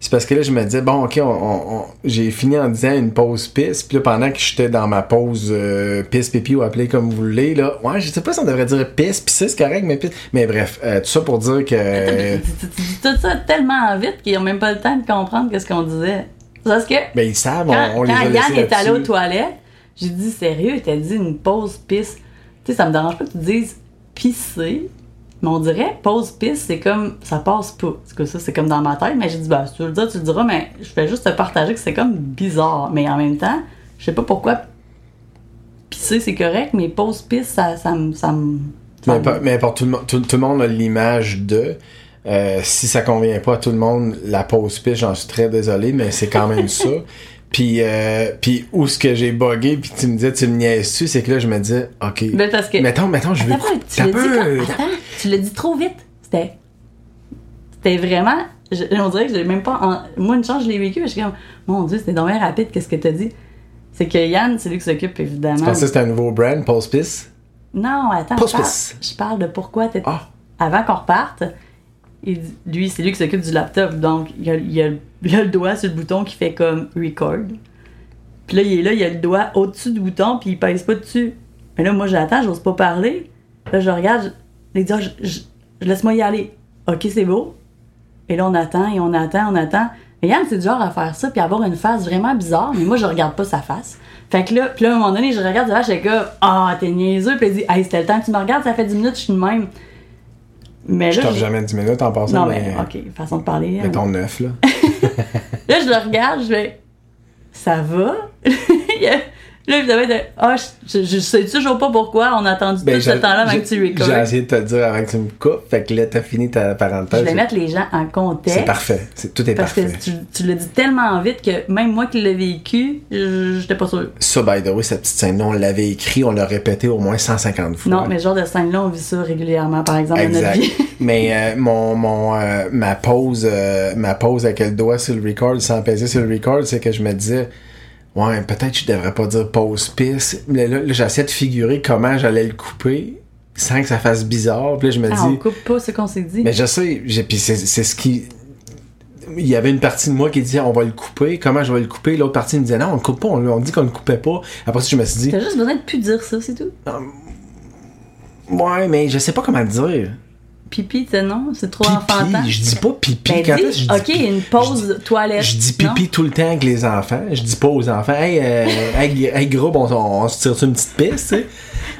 c'est parce que là, je me disais, bon, ok, on, j'ai fini en disant une pause pisse. Puis là, pendant que j'étais dans ma pause euh, pisse pipi ou appelée comme vous voulez, là, ouais, je sais pas si on devrait dire pisse, pis c'est correct, mais pisse. Mais bref, euh, tout ça pour dire que. tu, dis tout ça tellement vite qu'ils ont même pas le temps de comprendre ce qu'on disait. Parce que Ben, ils savent, on, quand, on les quand a Yann laissés est allé aux toilettes, j'ai dit sérieux, t'as dit une pause pisse. Tu sais, ça me dérange pas que tu dises pisser, mais on dirait pause pisse, c'est comme ça passe pas. Parce que ça, c'est comme dans ma tête, mais j'ai dit, bah, si tu veux le dire, tu le diras, mais je fais juste te partager que c'est comme bizarre. Mais en même temps, je sais pas pourquoi pisser c'est correct, mais pause pisse, ça, ça me. Ça me ça Mais, me- mais pour tout le monde, tout, tout le monde a l'image de. euh, si ça convient pas à tout le monde, la pause piste, j'en suis très désolé, mais c'est quand même ça. Puis, euh, puis où ce que j'ai bugué, puis tu me disais, tu me niaises-tu, c'est que là, je me disais, ok. Ben, parce que. Mettons, mettons, je veux. Attends, tu l'as dit, quand- attends, tu l'as dit trop vite. C'était. C'était vraiment. je- on dirait que j'ai même pas. en- Moi, une chance, je l'ai vécu. Je suis comme, mon Dieu, c'était dommage rapide, qu'est-ce que t'as dit? C'est que Yann, c'est lui qui s'occupe évidemment. Je pensais que c'était un nouveau brand, Pulse Piss. Non, attends, Pouce je parle, je parle de pourquoi t'es- Ah. Avant qu'on reparte, lui, c'est lui qui s'occupe du laptop, donc il a, le doigt sur le bouton qui fait comme record. Puis là, il est là, il a le doigt au-dessus du bouton, puis il pèse pas dessus. Mais là, moi, j'attends, j'ose pas parler. Là, je regarde, je, Ah, je- je- je- laisse-moi y aller. Ok, c'est beau. Et là, on attend, et on attend, on attend. Mais Yann, c'est du genre à faire ça, puis avoir une face vraiment bizarre, mais moi, je regarde pas sa face. Fait que là, puis là, à un moment donné, je regarde sa face, je suis comme, ah, t'es niaiseux. Puis il dit, hey, c'était le temps que tu me regardes, ça fait 10 minutes, je suis de même. Mais Je là, je- jamais 10 minutes en passant, non, mais, mais, ok, façon de parler. hein. mettons 9, là. Là, je le regarde, je vais, ça va? Là, évidemment, ah, je, je, je sais toujours pas pourquoi on a attendu Ben, tout ce temps-là avant que tu recordes. J'ai essayé de te dire avant que tu me coupes, fait que là, t'as fini ta Je parenthèse. vais mettre les gens en contexte. C'est parfait. C'est- tout est Parce parfait. que tu, tu l'as dit tellement vite que même moi qui l'ai vécu, je- j'étais pas sûre. Ça, by the way, cette petite scène-là, on l'avait écrit, on l'a répété au moins 150 fois. Non, mais ce genre de scène-là, on vit ça régulièrement, par exemple, dans notre Exact. vie. mais euh, mon, mon, euh, ma pause euh, ma pause avec le doigt sur le record sans peser sur le record, c'est que je me disais ouais, peut-être que je devrais pas dire pause pisse. Mais là, là, j'essaie de figurer comment j'allais le couper sans que ça fasse bizarre. Puis là, je me Ah, on dis coupe pas ce qu'on s'est dit. mais je sais, puis c'est ce qui il y avait une partie de moi qui disait on va le couper, comment je vais le couper, l'autre partie me disait non, on le coupe pas, on, on dit qu'on le coupait pas. Après ça, je me suis dit T'as juste besoin de plus dire ça, c'est tout. ouais, mais je sais pas comment dire. Pipi, tu sais, non? C'est trop enfantin? Je dis pas pipi Ben, quand dis, est-ce que je dis ok, une pause toilette. Je dis non? pipi tout le temps avec les enfants. Je dis pas aux enfants, hey, euh, hey, hey, gros, on, on se tire sur une petite piste, tu sais.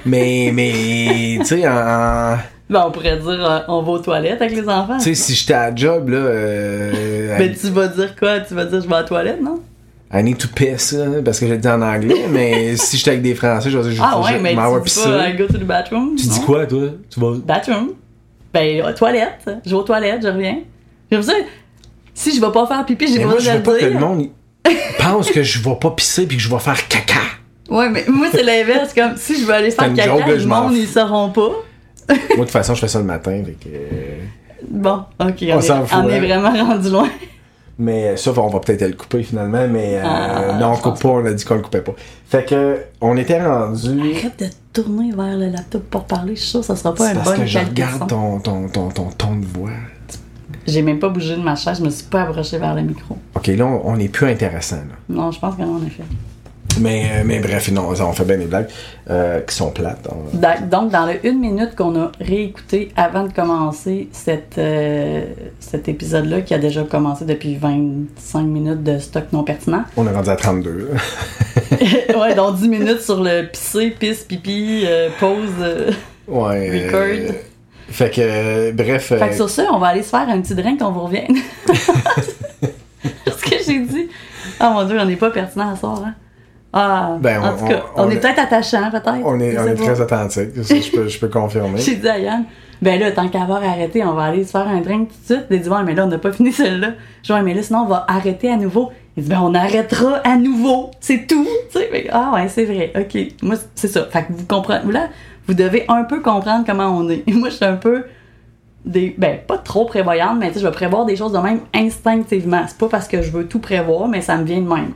Mais, mais, tu sais, en- Ben, on pourrait dire, euh, on va aux toilettes avec les enfants. tu sais, si j'étais à job, là, euh, Ben, tu vas dire quoi? Tu vas dire, je vais à la toilette, non? I need to piss, parce que je le dis en anglais, mais si j'étais avec des Français, je vais dire, je, Ah je- ouais, mais vais tu dis pisser. pas, I go to the bathroom. Tu dis non? quoi, toi? Tu vas... Bathroom. Ben, aux toilettes. Je vais aux toilettes, je reviens. Comme ça, si je vais pas faire pipi, j'ai pas moi, je besoin veux de pas que le monde pense que je vais pas pisser puis que je vais faire caca. Ouais, mais moi, c'est l'inverse. Comme si je veux aller faire caca, le monde, ils sauront pas. Moi, de toute façon, je fais ça le matin, fait que... euh, Bon, ok, on, On est, on est hein. vraiment rendu loin. Mais ça, on va peut-être le couper finalement, mais euh, Ah, non, on coupe pas, on a dit qu'on le coupait pas. Fait que, on était rendu... Arrête de tourner vers le laptop pour parler. Je suis que ça sera pas C'est une parce que je regarde ton, ton, ton, ton ton de voix. J'ai même pas bougé de ma chaise, je me suis pas approchée vers le micro. Ok, là, on, on est plus intéressant. Là. Non, je pense que non, en effet. Mais, euh, mais bref, non, on fait bien des blagues euh, qui sont plates. On- Da- Donc, dans le une minute qu'on a réécouté avant de commencer cette, euh, cet épisode-là, qui a déjà commencé depuis 25 minutes de stock non pertinent, On est rendu à 32. là. ouais, donc 10 minutes sur le pisser, pisse, pipi, euh, pause. ouais. Record. fait que, bref. Fait que sur ça, on va aller se faire un petit drink, on vous revient. Ce que j'ai dit. Ah mon dieu, on n'est pas pertinent à soir, hein? Ah, Ben, en on- tout cas, on- on, on est est- peut-être attachant, peut-être. on est, on est très authentique. Je peux, je peux confirmer. J'ai dit à Yann, ben là, tant qu'à avoir arrêté, on va aller se faire un drink tout de suite. Il dit, ouais, mais là, on n'a pas fini celle-là. Je dis, mais là, sinon, on va arrêter à nouveau. Il dit, ben, on arrêtera à nouveau. C'est tout. Tu sais, ah ouais, c'est vrai. OK. Moi, c'est ça. Fait que vous comprenez. Là, vous devez un peu comprendre comment on est. Et moi, je suis un peu des. Ben, pas trop prévoyante, mais tu sais, je vais prévoir des choses de même instinctivement. C'est pas parce que je veux tout prévoir, mais ça me vient de même.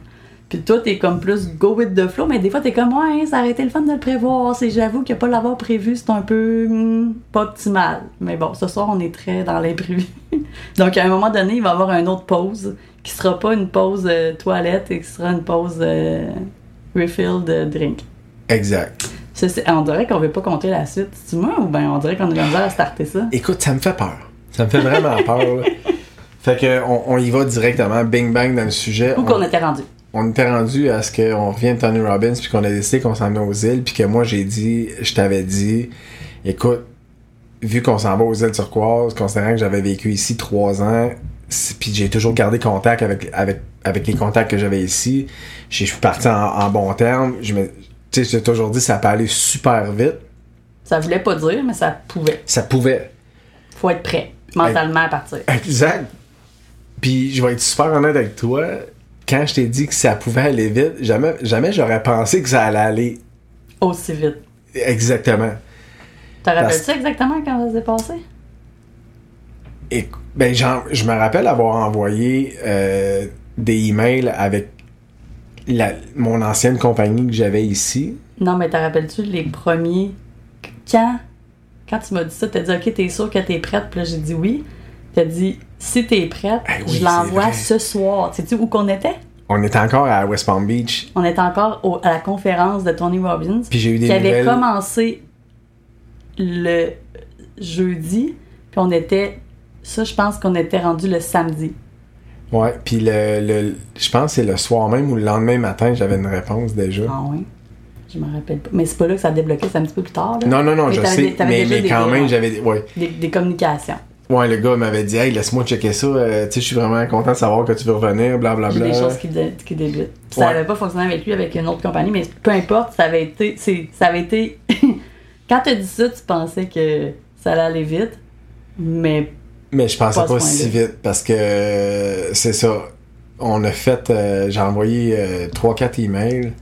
Puis toi, t'es comme plus go with the flow, mais des fois, t'es comme, ouais, ça aurait été le fun de le prévoir. C'est, j'avoue que pas l'avoir prévu, c'est un peu hmm, pas optimal. Mais bon, ce soir, on est très dans l'imprévu. Donc, à un moment donné, il va y avoir une autre pause qui sera pas une pause euh, toilette et qui sera une pause euh, refill de drink. Exact. Ça, on dirait qu'on veut pas compter la suite. C'est moi ou ben on dirait qu'on a de la misère à starter ça? Écoute, ça me fait peur. Ça me fait vraiment peur. là. Fait que, on, on y va directement, bing bang dans le sujet. Où On- qu'on était rendu? On était rendu à ce qu'on revienne de Tony Robbins puis qu'on a décidé qu'on s'en venait aux îles puis que moi j'ai dit je t'avais dit écoute vu qu'on s'en va aux îles turquoises considérant que j'avais vécu ici trois ans puis j'ai toujours gardé contact avec avec avec les contacts que j'avais ici je je suis parti en, en bon terme je me tu sais j'ai toujours dit ça peut aller super vite Ça voulait pas dire, mais ça pouvait. ça pouvait Faut être prêt mentalement à partir. exact puis je vais être super honnête avec toi quand je t'ai dit que ça pouvait aller vite jamais jamais j'aurais pensé que ça allait aller Aussi vite. exactement Te rappelles-tu exactement quand ça s'est passé? Et, ben, je me rappelle avoir envoyé euh, des emails avec la, mon ancienne compagnie que j'avais ici. Non, mais te rappelles-tu les premiers. Quand, quand tu m'as dit ça, t'as dit Ok, t'es sûr que t'es prête? Puis là, j'ai dit oui. T'as dit Si t'es prête, Ah oui, je l'envoie ce soir. Sais-tu où qu'on était? On était encore à West Palm Beach. On était encore au- à la conférence de Tony Robbins. Puis j'ai eu des qui avait nouvelles. commencé le jeudi. Puis on était. Ça, je pense qu'on était rendu le samedi. Ouais, puis le, le, je pense que c'est le soir même ou le lendemain matin, j'avais une réponse déjà. Ah oui? Je me rappelle pas. Mais c'est pas là que ça a débloqué, c'est un petit peu plus tard. Là. Non, non, non, Mais je sais, des- mais, des- quand même, j'avais. Ouais. des, des communications. Ouais, le gars m'avait dit, hey, laisse-moi checker ça, euh, tu sais, je suis vraiment content de savoir que tu veux revenir, blablabla. des choses qui, dé- qui débutent. Ça Ouais. n'avait pas fonctionné avec lui, avec une autre compagnie, mais peu importe, ça avait été. Ça avait été. Quand tu as dit ça, tu pensais que ça allait aller vite, mais Mais je pensais Pas si vite parce que euh, c'est ça. On a fait, euh, j'ai envoyé 3-4 emails.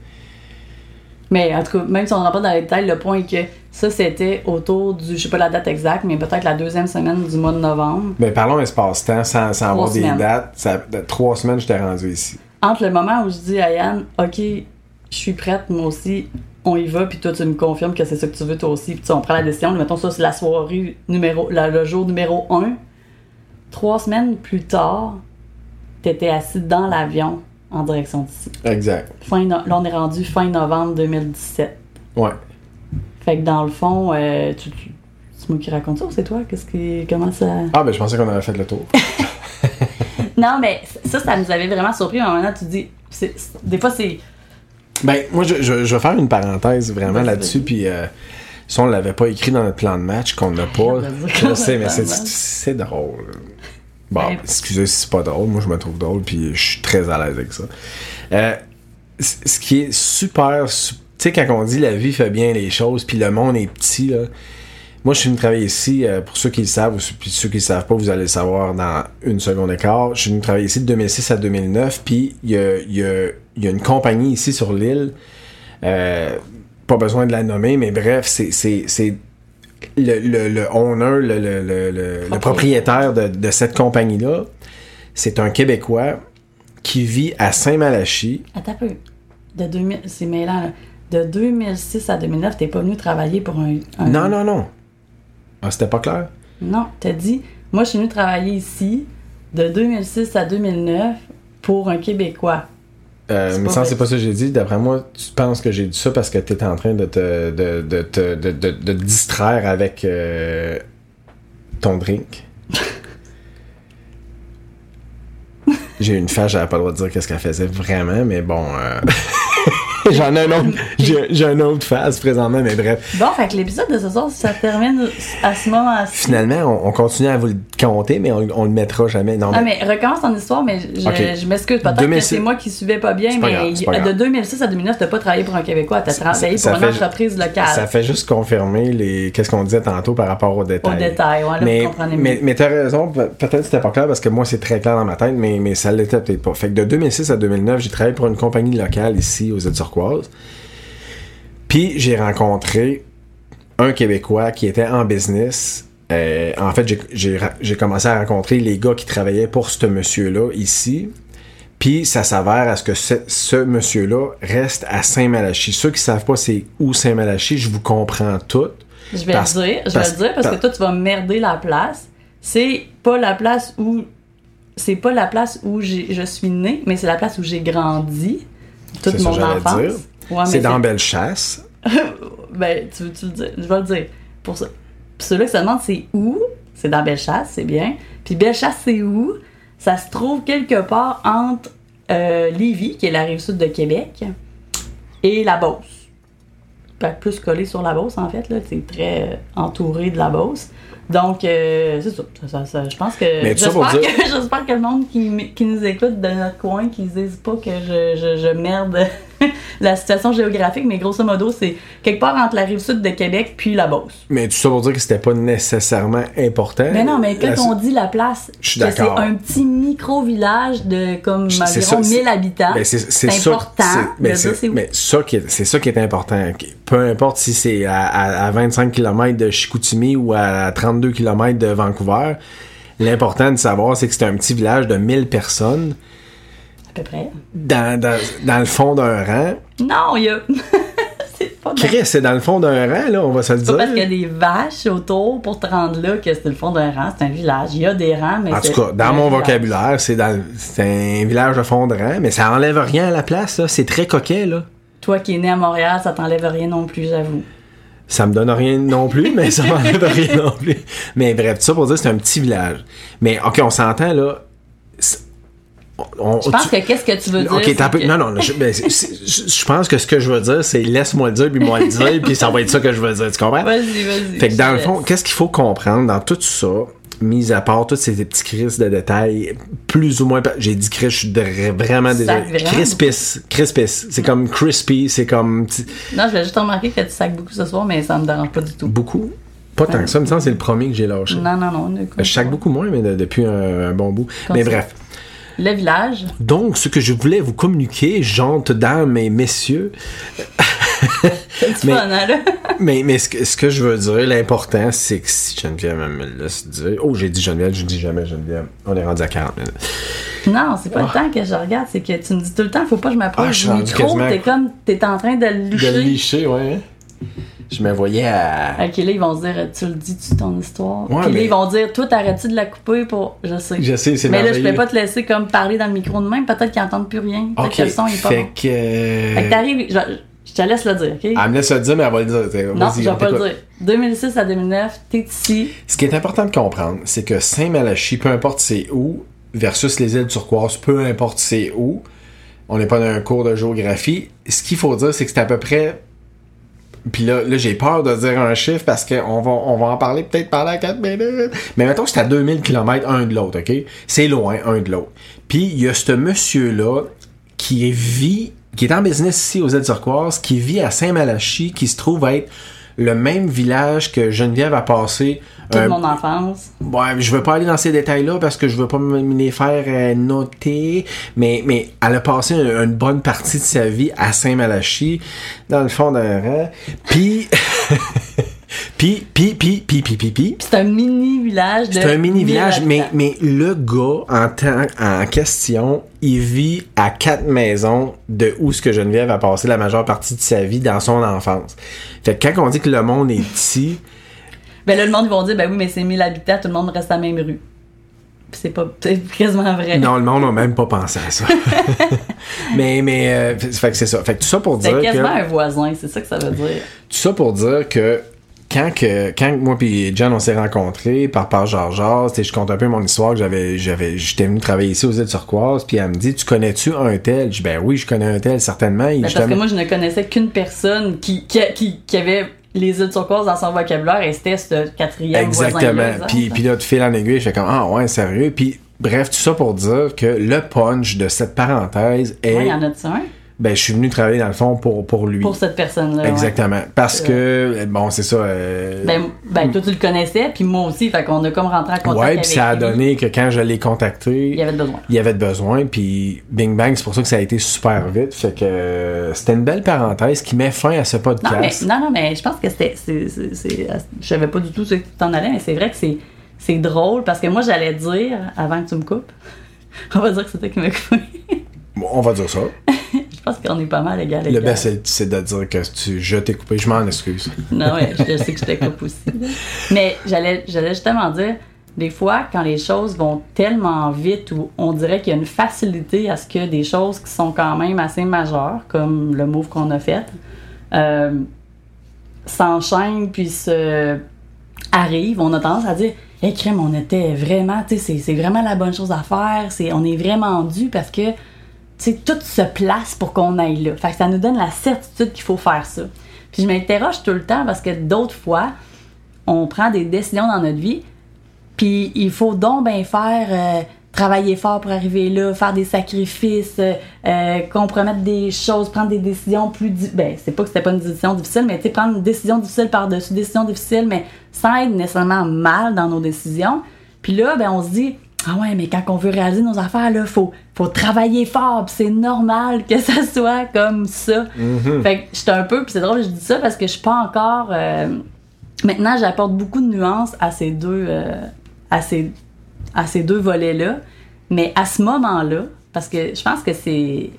Mais en tout cas, même si on rentre pas dans les détails, le point est que ça, c'était autour du, je sais pas la date exacte, mais peut-être la deuxième semaine du mois de novembre. Mais parlons espace-temps sans, sans avoir des semaines. dates. Ça, de trois semaines, j'étais rendu ici. Entre le moment où je dis à Yann, OK, je suis prête, moi aussi, on y va, puis toi, tu me confirmes que c'est ça que tu veux, toi aussi, puis on prend la décision. Mettons ça, c'est la soirée numéro, la- le jour numéro 1. Trois semaines plus tard, t'étais assis dans l'avion en direction d'ici. Exact. Fin là, on est rendu fin novembre 2017. Ouais. Fait que dans le fond, euh, tu, tu- c'est moi qui raconte ça ou c'est toi? Qu'est-ce. Comment ça? Ah, ben je pensais qu'on avait fait le tour. Non, mais ça, ça nous avait vraiment surpris. À un moment, tu dis. des fois, c'est. Ben, moi, je, je, je vais faire une parenthèse vraiment là-dessus, puis euh, si on l'avait pas écrit dans notre plan de match, qu'on n'a pas, je sais, mais c'est, drôle. Bon, Ben- excusez si c'est pas drôle, moi je me trouve drôle, puis je suis très à l'aise avec ça. Euh, ce qui est super, su- tu sais, quand on dit la vie fait bien les choses, puis le monde est petit, là. Moi, je suis venu travailler ici, euh, pour ceux qui le savent, ou puis ceux qui le savent pas, vous allez le savoir dans une seconde et quart. Je suis venu travailler ici de 2006 à 2009, puis il y a, y, a, il y a une compagnie ici sur l'île, euh, pas besoin de la nommer, mais bref, c'est, le, le, le owner, le, le, le, le- le propriétaire de, de cette compagnie-là, c'est un Québécois qui vit à Saint-Malachie. Attends un peu. De 2000, c'est mêlant, là. De 2006 à 2009, t'es pas venu travailler pour un. un- Non, non, non. Ah, c'était pas clair? Non, t'as dit, moi, je suis venu travailler ici de 2006 à 2009 pour un Québécois. Euh, mais ça, c'est pas ça que j'ai dit. D'après moi, tu penses que j'ai dit ça parce que tu en train de te, de, de, te- de, de- de te distraire avec euh, ton drink. j'ai une face, j'avais pas le droit de dire qu'est-ce qu'elle faisait vraiment, mais bon. euh, J'en ai un autre. J'ai j'ai un autre phase présentement, mais bref. Bon, fait que l'épisode de ce soir, ça termine à ce moment-ci. Finalement, on, on continue à vous le compter, mais on, on le mettra jamais. Non, Ah, mais- mais recommence ton histoire, mais je, m'excuse. Peut-être que 2006 c'est moi qui suivais pas bien, pas mais grave, de grave. 2006 à 2009, t'as pas travaillé pour un Québécois, t'as travaillé ça pour une entreprise locale. Ça fait juste confirmer les qu'est-ce qu'on disait tantôt par rapport aux Au détails. détail, ouais, là, mais, vous comprenez mais, mieux. mais t'as raison, pe- peut-être que c'était pas clair parce que moi c'est très clair dans ma tête, mais, mais ça l'était peut-être pas. Fait que de 2006 à 2009, j'ai travaillé pour une compagnie locale ici aux îles Turquoises. Puis j'ai rencontré un Québécois qui était en business. Euh, en fait, j'ai- commencé à rencontrer les gars qui travaillaient pour ce monsieur-là ici. Puis ça s'avère à ce que ce, ce monsieur-là reste à Saint-Malachie. Ceux qui savent pas c'est où Saint-Malachie, je vous comprends tout. Je vais Parce- le dire, je vais parce- le dire parce que toi tu vas merder la place. C'est pas la place où c'est pas la place où je suis née, mais c'est la place où j'ai grandi toute mon enfance. Ouais, c'est dans Bellechasse. Ben, tu veux-tu le dire? Je vais le dire. Pour ça. Puis ceux-là qui se demandent c'est où, c'est dans Bellechasse, c'est bien. Puis Bellechasse, c'est où? Ça se trouve quelque part entre euh, Lévis, qui est la rive sud de Québec, et la Beauce. Plus collé sur la Beauce, en fait, là. C'est très euh, entouré de la Beauce. Donc, euh, c'est ça. Ça- ça- ça- Je pense que. J'espère dire- que, j'espère que le monde qui, qui nous écoute de notre coin, qu'ils disent pas que je, je, je merde la situation géographique, mais grosso modo, c'est quelque part entre la rive sud de Québec puis la Beauce. Mais tout ça pour dire que c'était pas nécessairement important. Mais non, mais quand La- on dit la place, c'est un petit micro-village de comme environ ça, c'est- 1000 habitants. Ben, c'est important mais c'est ça qui est- c'est ça qui est important. Peu importe si c'est à, à- à 25 km de Chicoutimi ou à 32 km de Vancouver, l'important de savoir c'est que c'est un petit village de 1000 personnes. À peu près. dans, dans, dans le fond d'un rang? Non, il y a. c'est pas Chris, c'est dans le fond d'un rang, là, on va se le C'est pas parce qu'il y a dire. des vaches autour pour te rendre là que c'est le fond d'un rang, c'est un village. Il y a des rangs, mais En tout cas, dans mon village. vocabulaire, c'est dans c'est un village de fond de rang, mais ça enlève rien à la place, là. C'est très coquet, là. Toi qui es né à Montréal, ça t'enlève rien non plus, j'avoue. Ça me donne rien non plus, mais ça m'enlève rien non plus. Mais bref, tout ça pour dire que c'est un petit village. Mais ok, on s'entend là. On- Je pense tu- que qu'est-ce que tu veux dire? Ok, t'as c'est peu- que- Non, non, je, ben, je pense que ce que je veux dire, c'est laisse-moi le dire, puis moi le dire, puis ça va être ça que je veux dire. Tu comprends? Vas-y, vas-y. Fait que dans le fond, qu'est-ce qu'il faut comprendre dans tout ça, mis à part tous ces petits crises de détails, plus ou moins, j'ai dit cris, je suis vraiment désolé. Crispis, crispis, c'est comme crispy, c'est comme Non, je vais juste remarquer que tu sacs beaucoup ce soir, mais ça me dérange pas du tout. beaucoup? Pas tant que ça, me semble c'est le premier que j'ai lâché. Non, non, non. ne- Je sac beaucoup moins, mais de- depuis un, bon bout. Mais bref. Le village, Donc, ce que je voulais vous communiquer, gentes dames et messieurs, Mais- fun, hein, là? mais, mais ce, que, ce que je veux dire, l'important, c'est que si Geneviève me le laisse dire. Oh, j'ai dit Geneviève, je dis jamais Geneviève. On est rendu à 40 minutes. Non, c'est pas le temps que je regarde, c'est que tu me dis tout le temps, faut pas que je Ah, m'approche suis du micro, t'es comme, t'es en train de le De licher. le licher, ouais. Je me voyais à. Ok, là, ils vont se dire, tu le dis-tu ton histoire? Ouais, Puis là, ils vont dire, toi, t'arrêtes-tu de la couper pour. Je sais. Je sais, c'est Mais là, je peux pas te laisser comme parler dans le micro de même, peut-être qu'ils entendent plus rien. Peut-être que le son est pas fait bon. que. euh, Fait que t'arrives, je, je te laisse le dire, ok? Elle me laisse le dire, mais elle va le dire. non, je vais pas le dire. 2006 à 2009, t'es ici. Ce qui est important de comprendre, c'est que Saint-Malachie, peu importe c'est où, versus les îles turquoises, peu importe c'est où, on n'est pas dans un cours de géographie. Ce qu'il faut dire, c'est que c'est à peu près. Puis là, là j'ai peur de dire un chiffre parce qu'on va, on va en parler peut-être pendant 4 minutes. Mais mettons que c'est à 2000 km un de l'autre, OK? C'est loin un de l'autre. Puis il y a ce monsieur-là qui vit, qui est en business ici aux turquoises, qui vit à Saint-Malachie, qui se trouve être le même village que Geneviève a passé Toute un- mon enfance. Ouais, je veux pas aller dans ces détails-là parce que je veux pas me me les faire euh, noter, mais, mais elle a passé une, une bonne partie de sa vie à Saint-Malachie, dans le fond d'un rang. Puis, puis, puis, puis, puis, puis, puis, puis, c'est un mini village de. c'est un mini 1000 village, mais, mais le gars en, temps- en question, il vit à quatre maisons de où ce que Geneviève a passé la majeure partie de sa vie dans son enfance. Fait que quand on dit que le monde est petit, Ben là, le monde, ils vont dire, ben oui, mais c'est 1000 habitants, tout le monde reste à la même rue. C'est pas. C'est quasiment vrai. Non, le monde n'a même pas pensé à ça. mais, mais, euh, fait que c'est ça. Fait que tout ça pour dire C'est que, quasiment un voisin, c'est ça que ça veut dire. tout ça pour dire que, quand que, quand moi puis John, on s'est rencontrés par par Georges, je compte un peu mon histoire que j'avais, j'avais, j'étais venu travailler ici aux îles Turquoises, puis elle me dit, tu connais-tu un tel? Je dis, ben oui, je connais un tel, certainement. Ben, parce que moi, je ne connaissais qu'une personne qui, qui, qui, qui avait les îles turquoises dans son vocabulaire et c'était ce quatrième Exactement. voisin Puis, puis là, tu fais en aiguille, je fais comme, ah ouais, sérieux. Puis, bref, tout ça pour dire que le punch de cette parenthèse est, il y en a-tu un? Ben, je suis venu travailler dans le fond pour, pour lui. Pour cette personne-là. ouais. Exactement. Parce que, bon, c'est ça. euh, Ben, ben, toi, tu le connaissais, puis moi aussi, fait qu'on a comme rentré en contact ouais, puis ça a lui. donné que quand je l'ai contacté, Il y avait besoin. il y avait de besoin, puis bing bang, c'est pour ça que ça a été super vite. Fait que euh, c'était une belle parenthèse qui met fin à ce Non, mais, podcast. non, non, mais je pense que c'était. Je savais pas du tout ce que tu t'en allais, mais c'est vrai que c'est, c'est drôle parce que moi, j'allais dire, avant que tu me coupes, on va dire que c'était qui m'a coupé. Bon, on va dire ça. je pense qu'on est pas mal égal. Le best, c'est- de dire que tu, je t'ai coupé. Je m'en excuse. Non, ouais, je sais que je te coupe aussi. Mais j'allais, j'allais justement dire, des fois, quand les choses vont tellement vite ou on dirait qu'il y a une facilité à ce que des choses qui sont quand même assez majeures, comme le move qu'on a fait, euh, s'enchaînent puis se arrivent, on a tendance à dire Hé, crème, on était vraiment, tu sais, c'est- c'est vraiment la bonne chose à faire, c'est, on est vraiment dû parce que, tout se place pour qu'on aille là. Fait que ça nous donne la certitude qu'il faut faire ça. Puis je m'interroge tout le temps parce que d'autres fois, on prend des décisions dans notre vie, puis il faut donc bien faire, euh, travailler fort pour arriver là, faire des sacrifices, euh, euh, compromettre des choses, prendre des décisions plus... Ben, c'est pas que c'était pas une décision difficile, mais tu prendre une décision difficile par-dessus décision difficile, mais sans être nécessairement mal dans nos décisions. Puis là, ben, on se dit, ah ouais, mais quand on veut réaliser nos affaires, là, faut, faut travailler fort, c'est normal que ça soit comme ça. Fait que j'étais un peu, puis c'est drôle, je dis ça parce que je suis pas encore... euh, Maintenant, j'apporte beaucoup de nuances à ces deux, euh, à ces, à ces deux volets-là. Mais à ce moment-là, parce que je pense que c'est.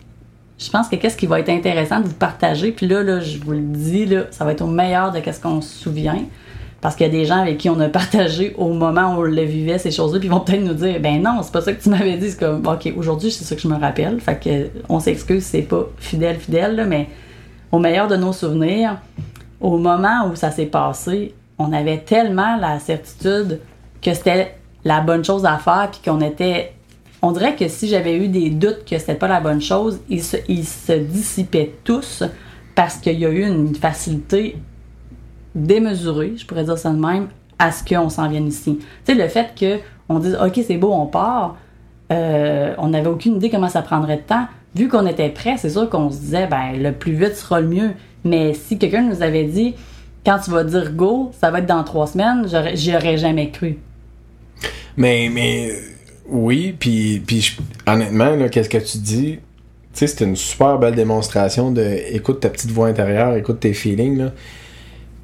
Je pense que qu'est-ce qui va être intéressant de vous partager, puis là, là, je vous le dis, là, ça va être au meilleur de qu'est-ce qu'on se souvient. Parce qu'il y a des gens avec qui on a partagé au moment où on le vivait, ces choses-là, puis ils vont peut-être nous dire Ben non, c'est pas ça que tu m'avais dit. C'est comme OK, aujourd'hui, c'est ça que je me rappelle. Fait que on s'excuse, c'est pas fidèle, fidèle, là, mais au meilleur de nos souvenirs, au moment où ça s'est passé, on avait tellement la certitude que c'était la bonne chose à faire, puis qu'on était. On dirait que si j'avais eu des doutes que c'était pas la bonne chose, ils se, ils se dissipaient tous parce qu'il y a eu une facilité démesurée, je pourrais dire ça de même, à ce qu'on s'en vienne ici. Tu sais, le fait qu'on dise OK, c'est beau, on part, euh, on n'avait aucune idée comment ça prendrait de temps. Vu qu'on était prêt, c'est sûr qu'on se disait ben le plus vite sera le mieux. Mais si quelqu'un nous avait dit quand tu vas dire go, ça va être dans trois semaines, j'y aurais jamais cru. Mais, mais oui, puis, puis honnêtement, qu'est-ce que tu dis? Tu sais, c'est une super belle démonstration de écoute ta petite voix intérieure, écoute tes feelings.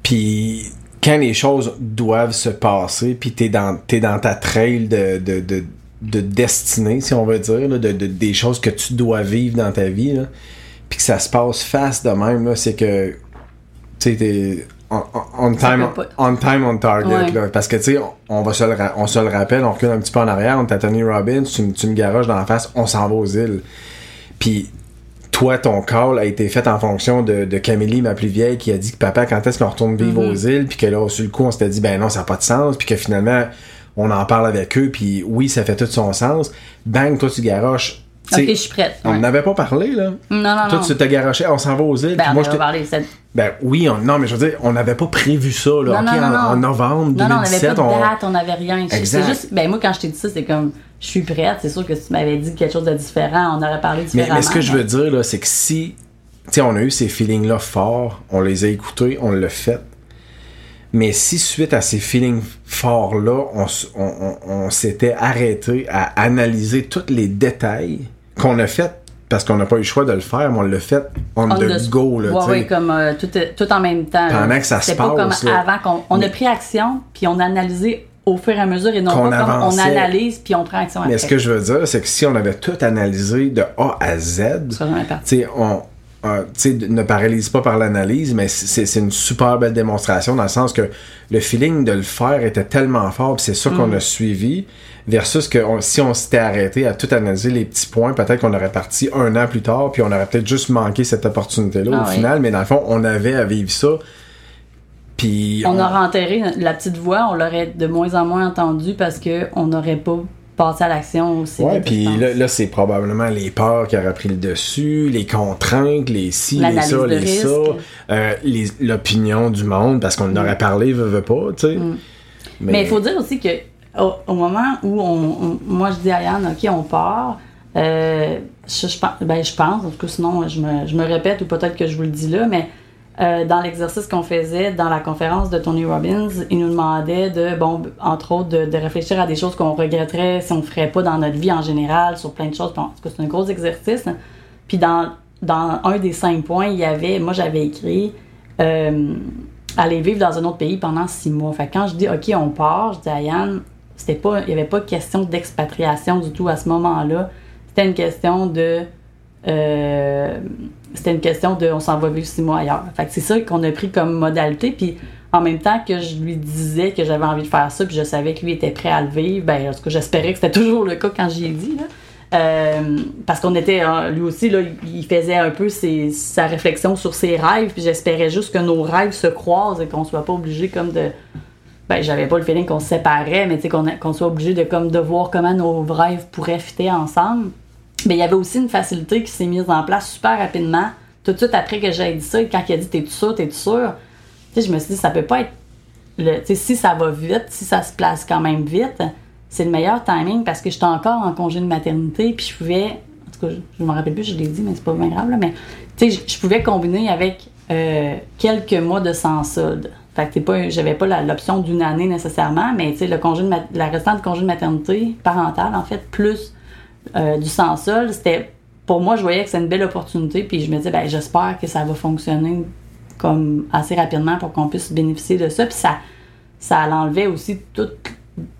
Puis quand les choses doivent se passer, puis t'es dans, t'es dans ta trail de, de, de, de destinée, si on veut dire, là, de, de- des choses que tu dois vivre dans ta vie, puis que ça se passe face de même, là, c'est que, tu sais, t'es on, on- time, on time, on target, Ouais. là. Parce que, tu sais, on, on va se le, on se le rappelle, on recule un petit peu en arrière, on à Tony Robbins, tu, me- tu me garoches dans la face, on s'en va aux îles. Puis, toi, ton call a été fait en fonction de, de Camélie, ma plus vieille, qui a dit que papa, quand est-ce qu'on retourne vivre aux îles, puis que là, sur le coup, on s'était dit, ben non, ça n'a pas de sens, puis que finalement, on en parle avec eux, puis oui, ça fait tout son sens. Bang, toi, tu garoches. Ok, je suis prête. On ouais. n'avait pas parlé, là. Non, non, Toi, non. tu t'es garoché, on s'en va aux îles, Ben, on moi, j'étais- parlé. c'est- ben oui, on- non, mais je veux dire, on n'avait pas prévu ça, là. Non, en, en non. novembre Non, non, on n'avait 2017, pas de on. date, on n'avait rien. C'est- juste, ben moi, quand je t'ai dit ça, c'est comme, je suis prête. C'est sûr que si tu m'avais dit quelque chose de différent, on aurait parlé Mais, différemment. mais ce que je veux dire, là, c'est que si. Tu sais, on a eu ces feelings-là forts, on les a écoutés, on l'a fait. Mais si suite à ces feelings forts-là, on, s- on, on- on s'était arrêté à analyser tous les détails qu'on a fait, parce qu'on n'a pas eu le choix de le faire, mais on l'a fait on, On the the- go, là, Ouais, ouais, comme euh, tout, tout en même temps. Pendant que ça se pas passe, comme là. avant qu'on on a Mais- pris action, puis on a analysé au fur et à mesure, et non pas comme on avançait. analyse, puis on prend action Mais après. ce que je veux dire, c'est que si on avait tout analysé de A à Z, Ça on euh, ne paralyse pas par l'analyse, mais c'est une super belle démonstration dans le sens que le feeling de le faire était tellement fort, c'est ça Mm. qu'on a suivi, versus que on- si on s'était arrêté à tout analyser les petits points, peut-être qu'on aurait parti un an plus tard, puis on aurait peut-être juste manqué cette opportunité-là Ah au oui. final, mais dans le fond, on avait à vivre ça. Puis On aurait enterré la petite voix, on l'aurait de moins en moins entendu parce que on n'aurait pas passé à l'action aussi. Ouais, puis là, là, c'est probablement les peurs qui auraient pris le dessus, les contraintes, les ci, les ça, les risque. ça, euh, l'opinion du monde, parce qu'on en aurait parlé, veut, veut pas, tu sais. Mm. Mais il faut dire aussi que au, au moment où on, on- moi je dis à Yann, ok, on part, euh, je, ben, je pense, en tout cas sinon je me, je me répète ou peut-être que je vous le dis là, mais euh, dans l'exercice qu'on faisait dans la conférence de Tony Robbins, il nous demandait de, bon, entre autres, de, réfléchir à des choses qu'on regretterait si on ne ferait pas dans notre vie en général, sur plein de choses. Tout cas, c'est un gros exercice. Puis dans, dans un des cinq points, il y avait, moi j'avais écrit, euh, aller vivre dans un autre pays pendant six mois. Fait que quand je dis OK, on part, je dis à Yann, c'était pas, il n'y avait pas question d'expatriation du tout à ce moment-là. C'était une question de. Euh, c'était une question de on s'en va vivre six mois ailleurs. Fait que c'est ça qu'on a pris comme modalité. Puis en même temps que je lui disais que j'avais envie de faire ça, puis je savais que lui était prêt à le vivre, ben, en tout cas, j'espérais que c'était toujours le cas quand j'y ai dit. Là. Euh, parce qu'on était, euh, lui aussi, là, il faisait un peu sa réflexion sur ses rêves, puis j'espérais juste que nos rêves se croisent et qu'on soit pas obligé comme de. Ben, j'avais pas le feeling qu'on se séparait, mais qu'on qu'on soit obligé de, comme, de voir comment nos rêves pourraient fitter ensemble. Mais il y avait aussi une facilité qui s'est mise en place super rapidement. Tout de suite après que j'ai dit ça, quand il a dit T'es-tu sûr, t'es-tu sûr? Je me suis dit, ça peut pas être. Le, si ça va vite, si ça se place quand même vite, c'est le meilleur timing parce que j'étais encore en congé de maternité, puis je pouvais. En tout cas, je, je me rappelle plus, je l'ai dit, mais c'est pas bien grave, là, mais je, pouvais combiner avec euh, quelques mois de sans solde. Fait que pas, j'avais pas l'option d'une année nécessairement, mais le congé de la restante congé de maternité parentale, en fait, plus euh, du sans sol, c'était pour moi, je voyais que c'était une belle opportunité, puis je me disais, ben, j'espère que ça va fonctionner comme assez rapidement pour qu'on puisse bénéficier de ça. Puis ça, ça l'enlevait aussi tout,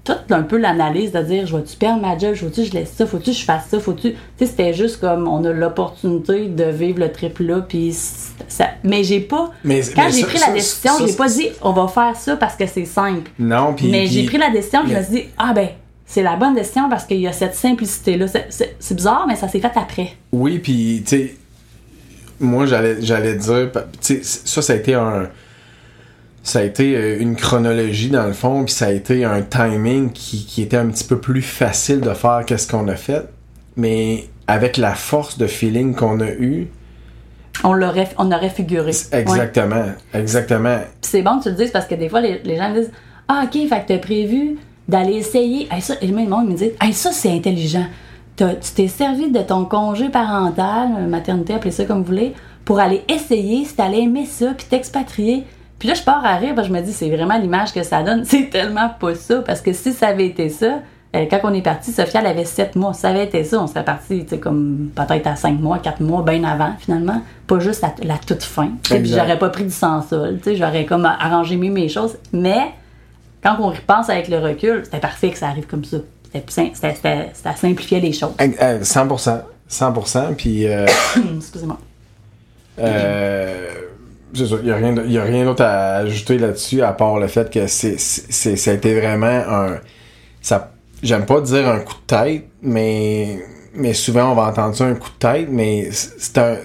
tout un peu l'analyse de dire je vais-tu perdre ma job, je vais-tu je laisse ça, faut-tu je fasse ça, faut-tu. Tu sais, c'était juste comme on a l'opportunité de vivre le trip là, puis ça. Mais j'ai pas. Mais- quand j'ai pris ça- la décision, j'ai pas dit on va faire ça parce que c'est simple. Non, puis. mais j'ai pris la décision, je me suis dit ah ben c'est la bonne décision parce qu'il y a cette simplicité là. C'est- bizarre, mais ça s'est fait après. Oui, puis, tu sais, moi, j'allais, j'allais dire, tu sais, ça, ça a été un. Ça a été euh, une chronologie dans le fond, puis ça a été un timing qui, qui était un petit peu plus facile de faire qu'est-ce qu'on a fait. Mais avec la force de feeling qu'on a eu, On l'aurait, on aurait figuré. Ouais. exactement, exactement. C'est bon que tu le dises parce que des fois, les, les gens me disent Ah, ok, fait que t'as prévu d'aller essayer. Hey, ça, et le monde me dit Hey, ça, c'est intelligent. T'as- tu t'es servi de ton congé parental, euh, maternité, appelez ça comme vous voulez, pour aller essayer si t'allais aimer ça, puis t'expatrier. Puis là, je pars à rire parce que je me dis C'est vraiment l'image que ça donne. C'est tellement pas ça. Parce que si ça avait été ça, euh, quand on est parti, Sophia, elle avait 7 mois. Si ça avait été ça, on serait parti, tu sais, comme peut-être à 5 mois, 4 mois, bien avant, finalement. Pas juste à la toute fin. Puis j'aurais pas pris du sans-sol. Tu sais, j'aurais comme arrangé mieux mes choses. Mais, quand on repense avec le recul, c'était parfait que ça arrive comme ça. Ça simplifiait les choses. Ex- euh, 100%. 100%, puis. euh, Excusez-moi. Euh, il n'y a rien, a d'autre à ajouter là-dessus à part le fait que c'est, c'est, ça a été vraiment un. Ça, j'aime pas dire un coup de tête, mais, mais souvent on va entendre ça un coup de tête, mais c'est un,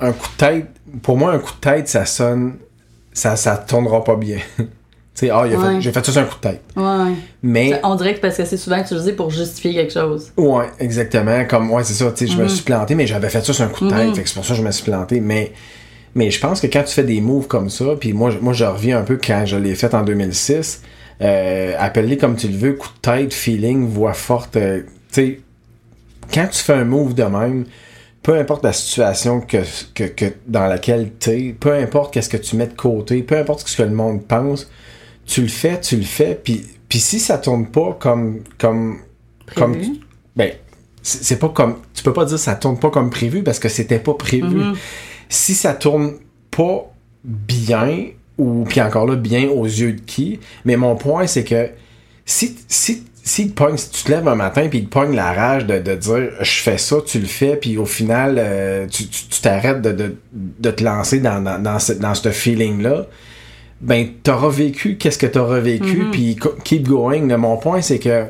un coup de tête. Pour moi, un coup de tête, ça sonne. Ça, ça tournera pas bien. tu sais, ah, Ouais. j'ai fait ça sur un coup de tête. Ouais. Mais. On dirait que parce que c'est souvent utilisé pour justifier quelque chose. Ouais, exactement. Comme, ouais, c'est ça, tu sais, je me suis planté, mais j'avais fait ça sur un coup de tête, Mhm. fait que c'est pour ça que je me suis planté. Mais, mais je pense que quand tu fais des moves comme ça, puis moi, je- moi, je reviens un peu quand je l'ai fait en 2006, euh, appelle-les comme tu le veux, coup de tête, feeling, voix forte, euh, tu sais, quand tu fais un move de même, peu importe la situation que, que, que dans laquelle t'es, peu importe qu'est-ce que tu mets de côté, peu importe ce que le monde pense, tu le fais, tu le fais, puis, puis si ça tourne pas comme, comme, comme, ben, c'est pas comme, tu peux pas dire ça tourne pas comme prévu parce que c'était pas prévu. Si ça tourne pas bien, ou puis encore là, bien aux yeux de qui, mais mon point c'est que si, si, si, pogne- si tu te lèves un matin puis il te pogne la rage de, de dire je fais ça, tu le fais, puis au final euh, tu tu- tu t'arrêtes de, de, de te lancer dans, dans, dans ce, dans ce feeling-là, ben t'auras vécu qu'est-ce que t'auras vécu, puis co- keep going. Là, mon point c'est que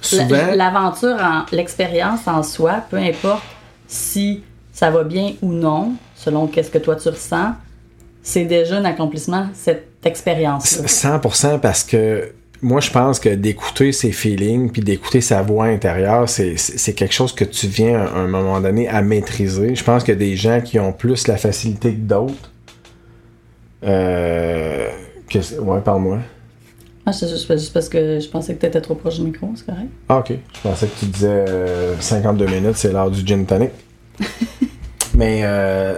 souvent... La- L'aventure, en- l'expérience en soi, peu importe si ça va bien ou non, selon qu'est-ce que toi tu ressens, c'est déjà un accomplissement, cette expérience-là. 100% parce que moi je pense que d'écouter ses feelings puis d'écouter sa voix intérieure c'est quelque chose que tu viens à un moment donné à maîtriser je pense que des gens qui ont plus la facilité que d'autres euh, que ouais parle-moi Ah, c'est juste, parce que je pensais que tu étais trop proche du micro, c'est correct? ah ok je pensais que tu disais euh, 52 minutes c'est l'heure du gin tonic mais euh,